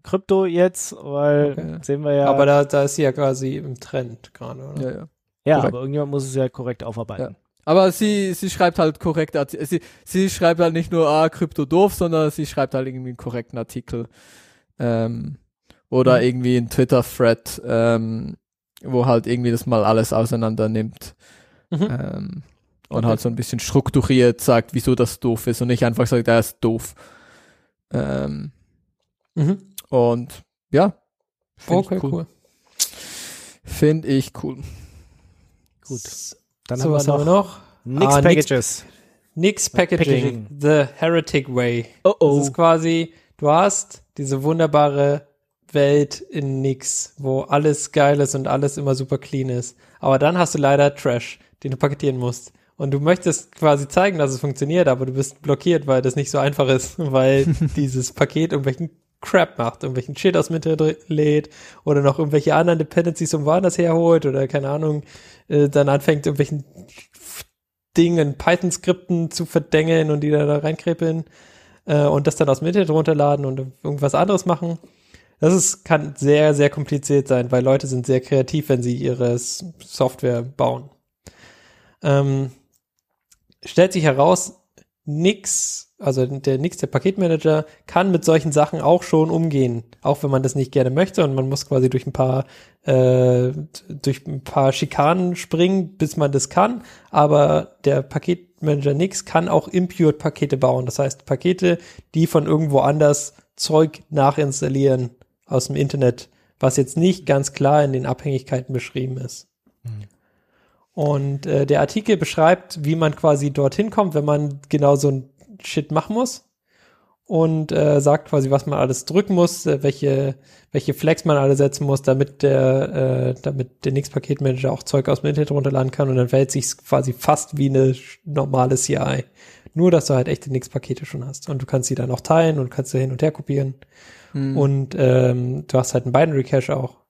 Krypto jetzt, weil Okay. sehen wir ja. Aber da, da ist sie ja quasi im Trend gerade, oder? ja, ja. ja, aber irgendjemand muss es ja korrekt aufarbeiten. Aber sie, sie schreibt halt korrekt, sie, sie schreibt halt nicht nur, ah, Krypto doof, sondern sie schreibt halt irgendwie einen korrekten Artikel. Ähm, oder Mhm. irgendwie einen Twitter-Thread, ähm, wo halt irgendwie das mal alles auseinander nimmt. Mhm. Ähm, und Okay. halt so ein bisschen strukturiert sagt, wieso das doof ist und nicht einfach sagt, er ist doof. Ähm, Mhm. und ja. find Okay, ich cool. Finde ich cool. Gut. Dann so, haben was wir haben wir noch? Nix Ah, nix- Packages. Nix Packaging, Packaging. The Heretic Way. Oh Das ist quasi, du hast diese wunderbare Welt in Nix, wo alles geil ist und alles immer super clean ist. Aber dann hast du leider Trash, den du paketieren musst. Und du möchtest quasi zeigen, dass es funktioniert, aber du bist blockiert, weil das nicht so einfach ist, weil dieses Paket irgendwelchen Crap macht, irgendwelchen Shit aus dem Internet lädt oder noch irgendwelche anderen Dependencies um woanders herholt oder keine Ahnung, äh, dann anfängt irgendwelchen Dingen, Python-Skripten zu verdengeln und die da, da reinkrepeln äh, und das dann aus dem Internet runterladen und irgendwas anderes machen. Das ist, kann sehr, sehr kompliziert sein, weil Leute sind sehr kreativ, wenn sie ihre Software bauen. Ähm, stellt sich heraus, nix also der Nix, der Paketmanager, kann mit solchen Sachen auch schon umgehen, auch wenn man das nicht gerne möchte und man muss quasi durch ein paar äh, durch ein paar Schikanen springen, bis man das kann. Aber der Paketmanager Nix kann auch impured Pakete bauen. Das heißt Pakete, die von irgendwo anders Zeug nachinstallieren aus dem Internet, was jetzt nicht ganz klar in den Abhängigkeiten beschrieben ist. Und äh, der Artikel beschreibt, wie man quasi dorthin kommt, wenn man genau so ein Shit machen muss. Und äh, sagt quasi, was man alles drücken muss, äh, welche, welche Flex man alle setzen muss, damit der, äh, damit der Nix-Paketmanager auch Zeug aus dem Internet runterladen kann. Und dann verhält sich quasi fast wie eine normale CI. Nur, dass du halt echte Nix-Pakete schon hast. Und du kannst sie dann auch teilen und kannst sie hin und her kopieren. Hm. Und ähm, du hast halt einen Binary Cache auch.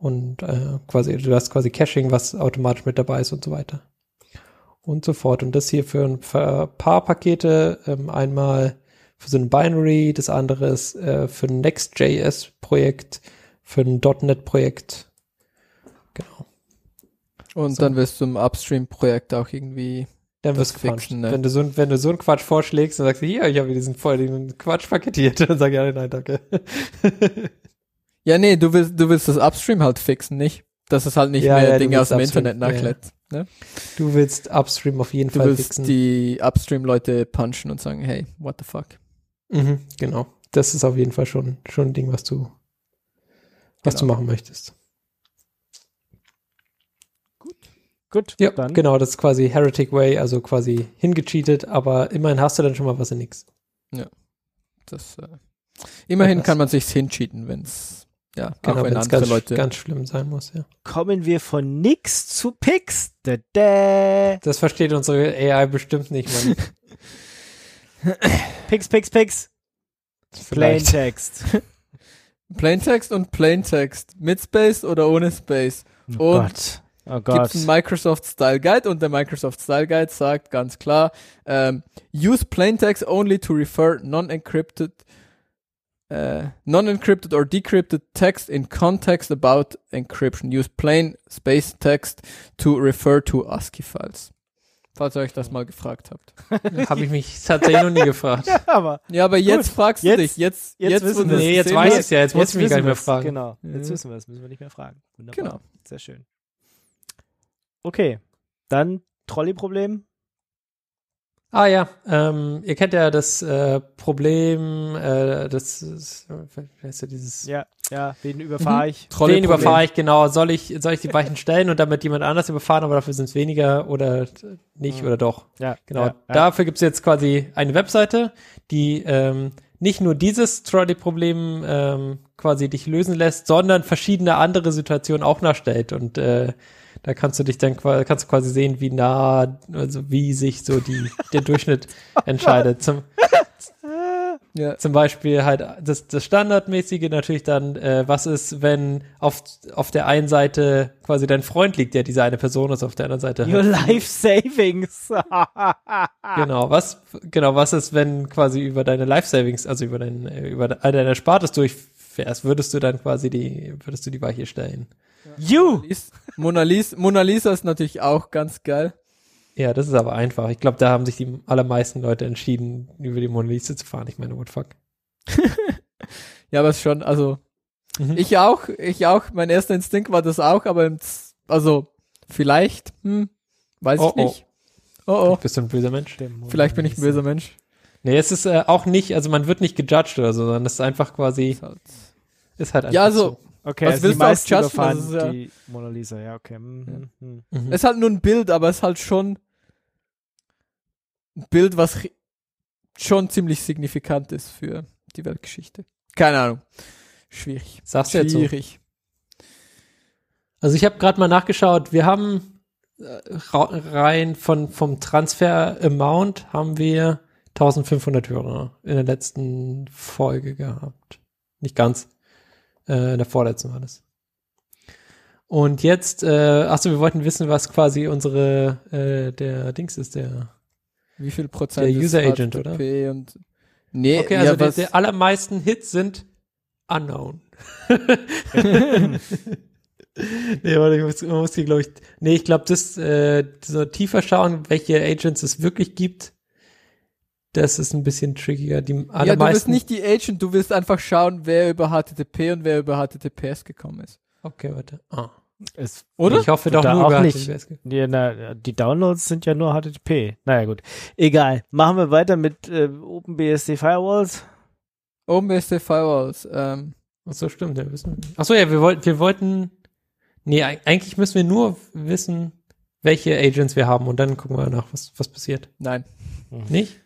Und äh, quasi, du hast quasi Caching, was automatisch mit dabei ist und so weiter. Und so fort. Und das hier für ein paar Pakete, ähm, einmal für so ein Binary, das andere ist äh, für ein Next.js-Projekt, für ein .NET-Projekt. Genau. Und So. dann wirst du im Upstream-Projekt auch irgendwie. Dann wirst du ne? Wenn du so, ein- wenn du so einen Quatsch vorschlägst und sagst, hier, ich habe diesen voll den Quatsch paketiert, dann sag ich, ja, nein, danke. Ja, nee, du willst, du willst das Upstream halt fixen, nicht? Dass es halt nicht Ja, mehr ja, du Dinge aus willst dem Upstream, Internet ja, ja. nachlädt. Ne? Du willst Upstream auf jeden Du Fall willst fixen. die Upstream-Leute punchen und sagen, hey, what the fuck? Mhm, genau. Das ist auf jeden Fall schon, schon ein Ding, was du, was Genau. du machen möchtest. Gut, Ja, dann. genau, das ist quasi Heretic Way, also quasi hingecheatet, aber immerhin hast du dann schon mal was in nix. Das, äh, immerhin Etwas. kann man sich's hincheaten, wenn's, ja, auch Genau, wenn wenn es andere ganz, Leute. ganz schlimm sein muss, ja. Kommen wir von nix zu Pix. Da, da. Das versteht unsere AI bestimmt nicht, man. Pix, Pix, Pix. Plain Vielleicht. Text. Plaintext und Plaintext. Mit Space oder ohne Space. Oh Und Gott. Oh Gibt Gott. einen Microsoft Style Guide und der Microsoft Style Guide sagt ganz klar, ähm, use plaintext only to refer non-encrypted äh, non-encrypted or decrypted text in context about encryption. Use plain space text to refer to ASCII files. Falls ihr euch das mal gefragt habt. Habe ich mich tatsächlich noch nie gefragt. Aber Ja, aber jetzt fragst du Jetzt- dich. Jetzt, jetzt jetzt, Nee, jetzt weiß hast. ich's ja, jetzt muss ich mich gar nicht mehr fragen. Genau, jetzt Mhm. wissen wir es, müssen wir nicht mehr fragen. Wunderbar. Genau. Sehr schön. Okay, dann Trolley-Problem. Ah ja, ähm, ihr kennt ja das äh, Problem, äh, das ist, wie heißt ja dieses Ja, ja, wen überfahre ich? Trolley- Wen überfahre ich genau? Soll ich, soll ich die Weichen stellen und damit jemand anders überfahren, aber dafür sind es weniger oder nicht Mhm. oder doch? Ja, Genau. Ja, ja. Dafür gibt es jetzt quasi eine Webseite, die ähm, nicht nur dieses Trolley-Problem ähm, quasi dich lösen lässt, sondern verschiedene andere Situationen auch nachstellt. Und äh, da kannst du dich dann kannst du quasi sehen, wie nah, also wie sich so die, der Durchschnitt entscheidet. Zum, Ja. zum Beispiel halt das, das Standardmäßige natürlich dann, äh, was ist, wenn auf, auf der einen Seite quasi dein Freund liegt, der diese eine Person ist, auf der anderen Seite Your halt life savings. Genau, was, genau, was ist, wenn quasi über deine Life Savings, also über dein, über de- eine deiner Spartes durchfährst, würdest du dann quasi die, würdest du die Weiche stellen? You! Mona Lisa, Mona Lisa ist natürlich auch ganz geil. Ja, das ist aber einfach. Ich glaube, da haben sich die allermeisten Leute entschieden, über die Mona Lisa zu fahren. Ich meine, what fuck. Ja, aber es schon, also Mhm. Ich auch, ich auch. Mein erster Instinkt war das auch, aber im Z- also vielleicht, hm, weiß Oh, ich nicht. Oh oh, Bist du ein böser Mensch? vielleicht bin ich ein böser Mensch. Nee, es ist äh, auch nicht, also man wird nicht gejudged oder so, sondern es ist einfach quasi, Ist halt- ist halt einfach Ja, also so. Okay, Was also die willst du auch meisten Das ist ja- die Mona Lisa, ja, okay. Mhm. mhm. Mhm. es ist halt nur ein Bild, aber es ist halt schon ein Bild, was schon ziemlich signifikant ist für die Weltgeschichte. Keine Ahnung. Schwierig. Sagst du jetzt so? Schwierig. Also ich habe gerade mal nachgeschaut, wir haben äh, rein von vom Transfer-Amount haben wir 1500 Hörer in der letzten Folge gehabt. Nicht ganz. Äh, in der vorletzten war das. Und jetzt, äh, achso, wir wollten wissen, was quasi unsere, äh, der Dings ist, der. Wie viel Prozent Der User Agent, HTTP Und nee, Okay, ja, also der, was, der allermeisten Hits sind unknown. nee, warte, ich muss, man muss hier, glaube ich, nee, ich glaube, das, äh, so tiefer schauen, welche Agents es wirklich gibt, das ist ein bisschen trickier. Die Ja, du willst allermeisten. nicht die Agent, du willst einfach schauen, wer über HTTP und wer über HTTPS gekommen ist. Okay, warte. Ah. Es, Oder? Ich hoffe doch da nur auch über nicht. HTTPS. die, na, die Downloads sind ja nur HTTP. Naja, gut. Egal. Machen wir weiter mit äh, OpenBSD Firewalls. OpenBSD Firewalls. Ähm, Ach so, stimmt. Ja, wissen wir. Ach so, ja, wir wollten, wir wollten, nee, eig- eigentlich müssen wir nur wissen, welche Agents wir haben und dann gucken wir nach, was, was passiert. nein, Nicht?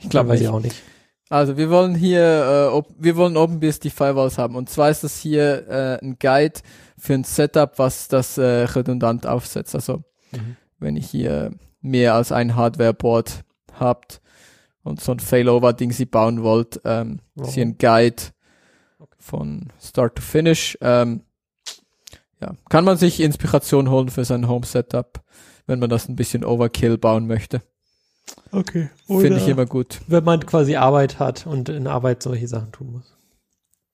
Ich glaube nicht. ich auch nicht. Also wir wollen hier, äh, op wir wollen OpenBSD Firewalls haben. Und zwar ist das hier äh, ein Guide für ein Setup, was das äh, redundant aufsetzt. Also Mhm. wenn ihr hier mehr als ein Hardware-Board habt und so ein Failover-Ding sie bauen wollt, ähm, ist hier ein Guide von Start to Finish. Ähm, ja, kann man sich Inspiration holen für sein Home-Setup, wenn man das ein bisschen Overkill bauen möchte. Okay. Finde ich immer gut. Wenn man quasi Arbeit hat und in Arbeit solche Sachen tun muss.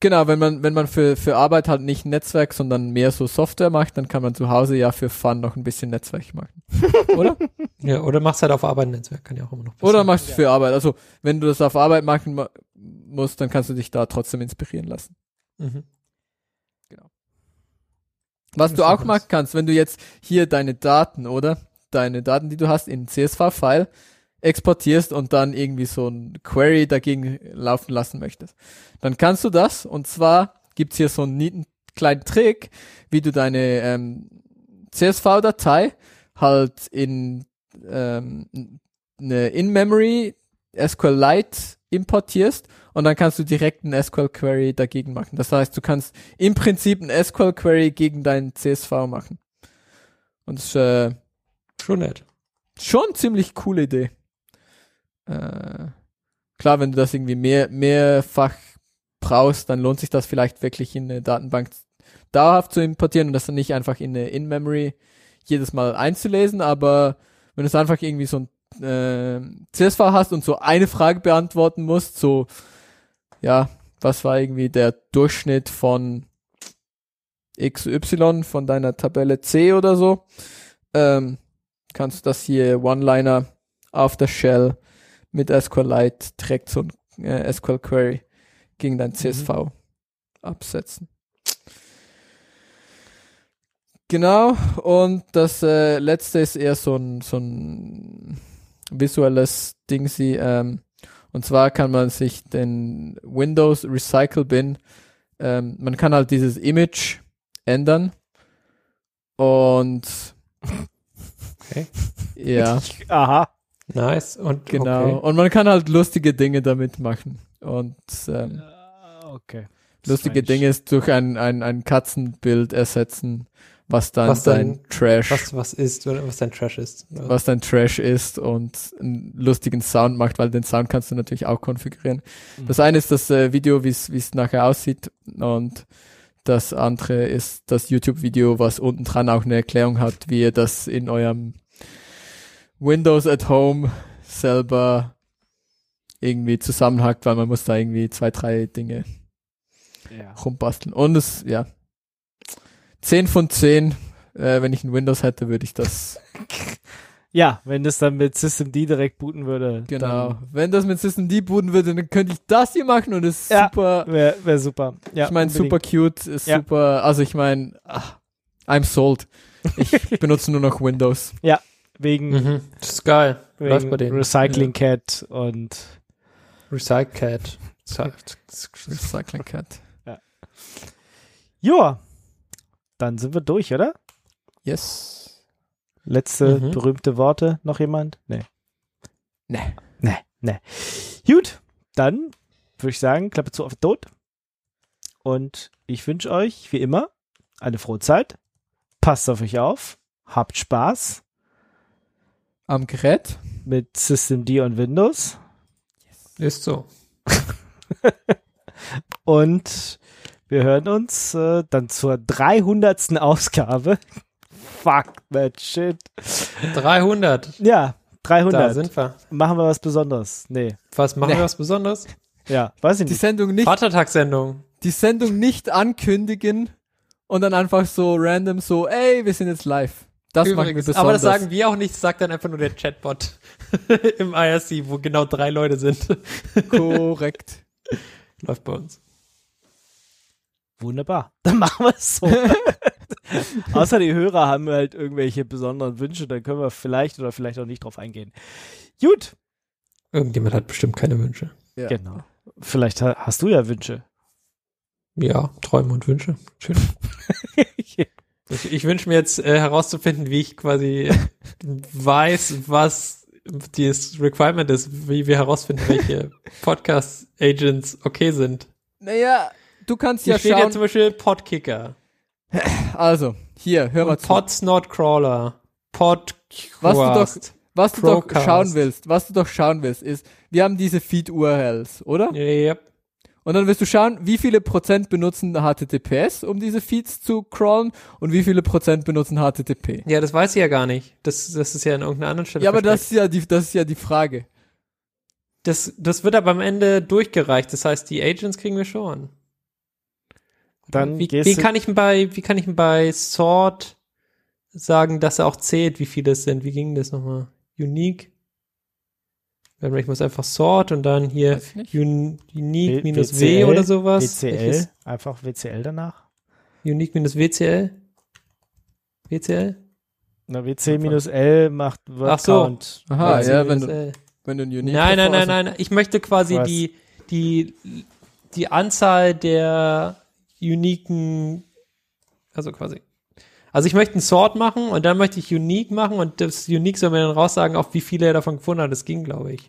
Genau, wenn man, wenn man für, für Arbeit halt nicht Netzwerk, sondern mehr so Software macht, dann kann man zu Hause ja für Fun noch ein bisschen Netzwerk machen. Oder? Ja, oder machst halt auf Arbeit ein Netzwerk, kann ja auch immer noch Oder machst du es für Arbeit. Also, wenn du das auf Arbeit machen ma- musst, dann kannst du dich da trotzdem inspirieren lassen. Mhm. Was Das du auch machen kannst, wenn du jetzt hier deine Daten, oder? Deine Daten, die du hast, in CSV-File exportierst und dann irgendwie so ein Query dagegen laufen lassen möchtest. Dann kannst du das und zwar gibt's hier so einen neaten kleinen Trick, wie du deine ähm, CSV-Datei halt in ähm, eine In-Memory SQLite importierst und dann kannst du direkt einen SQL-Query dagegen machen. Das heißt, du kannst im Prinzip einen SQL-Query gegen deinen CSV machen. Und das ist äh, Schon nett. schon eine ziemlich coole Idee. Äh, klar, wenn du das irgendwie mehr, mehrfach brauchst, dann lohnt sich das vielleicht wirklich in eine Datenbank dauerhaft zu importieren und das dann nicht einfach in eine In-Memory jedes Mal einzulesen, aber wenn du es einfach irgendwie so ein äh, CSV hast und so eine Frage beantworten musst, so, ja, was war irgendwie der Durchschnitt von XY von deiner Tabelle C oder so, ähm, kannst du das hier One-Liner auf der Shell mit SQLite direkt so ein äh, SQL Query gegen dein CSV absetzen. Genau, und das äh, letzte ist eher so ein, so ein visuelles Ding, sie, ähm, und zwar kann man sich den Windows Recycle Bin, ähm, man kann halt dieses Image ändern und Okay. ja, Aha. Nice. Und genau. Okay. Und man kann halt lustige Dinge damit machen. Und ähm, Ah, Okay. lustige Strange. Dinge ist durch ein, ein, ein Katzenbild ersetzen, was dann Was dein Trash, Was, was ist, oder was dein Trash ist. was dein Trash ist und einen lustigen Sound macht, weil den Sound kannst du natürlich auch konfigurieren. Mhm. Das eine ist das äh, Video, wie es wie es nachher aussieht und das andere ist das YouTube-Video, was unten dran auch eine Erklärung hat, wie ihr das in eurem Windows at Home selber irgendwie zusammenhackt, weil man muss da irgendwie zwei, drei Dinge Ja. rumbasteln. Und es, ja, 10 von 10, äh, wenn ich ein Windows hätte, würde ich das, ja, wenn das dann mit System D direkt booten würde. genau. Wenn das mit System D booten würde, dann könnte ich das hier machen und es ist Ja. super, Wäre wär super. Ja, ich meine, super cute, ist Ja. super, also ich meine, ach, I'm sold. Ich benutze nur noch Windows. Wegen, Mhm. Das ist geil. Läuft bei wegen denen. Recycling Cat und Recycled. Recycling Cat. ja, dann sind wir durch, oder? Yes. Letzte Mhm. berühmte Worte. Noch jemand? Nee. Nee. Nee, nee. Gut, dann würde ich sagen, Klappe zu auf Tod. Und ich wünsche euch, wie immer, eine frohe Zeit. Passt auf euch auf. Habt Spaß Am Gerät. mit System D und Windows. Ist so. Und wir hören uns äh, dann zur 300. Ausgabe. Fuck that shit. 300. Ja, 300. Da sind wir. Machen wir was Besonderes? Nee. Was machen Nee. wir was Besonderes? Ja, weiß ich Die nicht. Sendung nicht, Vatertagssendung. die Sendung nicht ankündigen und dann einfach so random so, ey, wir sind jetzt live. Das macht mir Übrigens, besonders. aber das sagen wir auch nicht, das sagt dann einfach nur der Chatbot im IRC, wo genau drei Leute sind. korrekt. Läuft bei uns. Wunderbar. Dann machen wir es so. Außer die Hörer haben halt irgendwelche besonderen Wünsche, dann können wir vielleicht oder vielleicht auch nicht drauf eingehen. Gut, Irgendjemand hat bestimmt keine Wünsche. Ja. genau. Vielleicht ha hast du ja Wünsche. Ja, Träume und Wünsche. Schön. Ich, ich wünsche mir jetzt äh, herauszufinden, wie ich quasi weiß, was das Requirement ist, wie wir herausfinden, welche Podcast-Agents okay sind. Naja, du kannst Hier ja steht ja zum Beispiel Podkicker, also, hier, hör mal zu. Podsnotcrawler, Podcast. Was du doch- Was du doch schauen willst, was du doch schauen willst, ist, wir haben diese Feed-URLs, oder? Yep. Und dann wirst du schauen, wie viele Prozent benutzen HTTPS, um diese Feeds zu crawlen und wie viele Prozent benutzen HTTP. Ja, das weiß ich ja gar nicht. Das, das ist ja an irgendeiner anderen Stelle. Ja, aber das ist ja die, das ist ja die Frage. das, das wird aber am Ende durchgereicht. Das heißt, die Agents kriegen wir schon. Dann wie, gehst wie kann ich denn bei, wie kann ich bei Sort sagen, dass er auch zählt, wie viele es sind? Wie ging das nochmal? Unique? Warte mal, Ich muss einfach Sort und dann hier Weiß ich nicht. un, Unique W- minus W oder sowas. WCL, Welches? einfach WCL danach. Unique minus WCL? WCL? Na, WC minus L macht Word Ach so. Count. Aha, WCL ja, wenn du, wenn du ein Unique Nein, nein, nein, nein. Ich möchte quasi Was? die, die, die Anzahl der uniken, also quasi. Also ich möchte einen Sort machen und dann möchte ich Unique machen und das Unique soll mir dann raussagen, auf wie viele er davon gefunden hat. Das ging, glaube ich.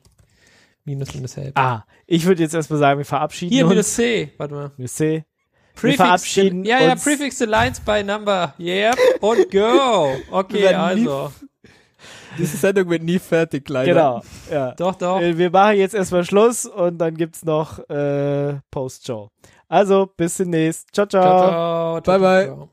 Minus minus Help. Ah, ich würde jetzt erstmal sagen, wir verabschieden Hier, uns. minus C. Warte mal. minus C. Prefix verabschieden ja, ja, uns. prefix the lines by number. Yep. Und go. Okay, Wir also. Diese Sendung wird nie fertig, leider. Genau, ja. Doch, doch. Äh, Wir machen jetzt erstmal Schluss und dann gibt's noch äh, Post-Show. Also, bis demnächst. Ciao, ciao. Ciao, ciao. Bye, bye. ciao.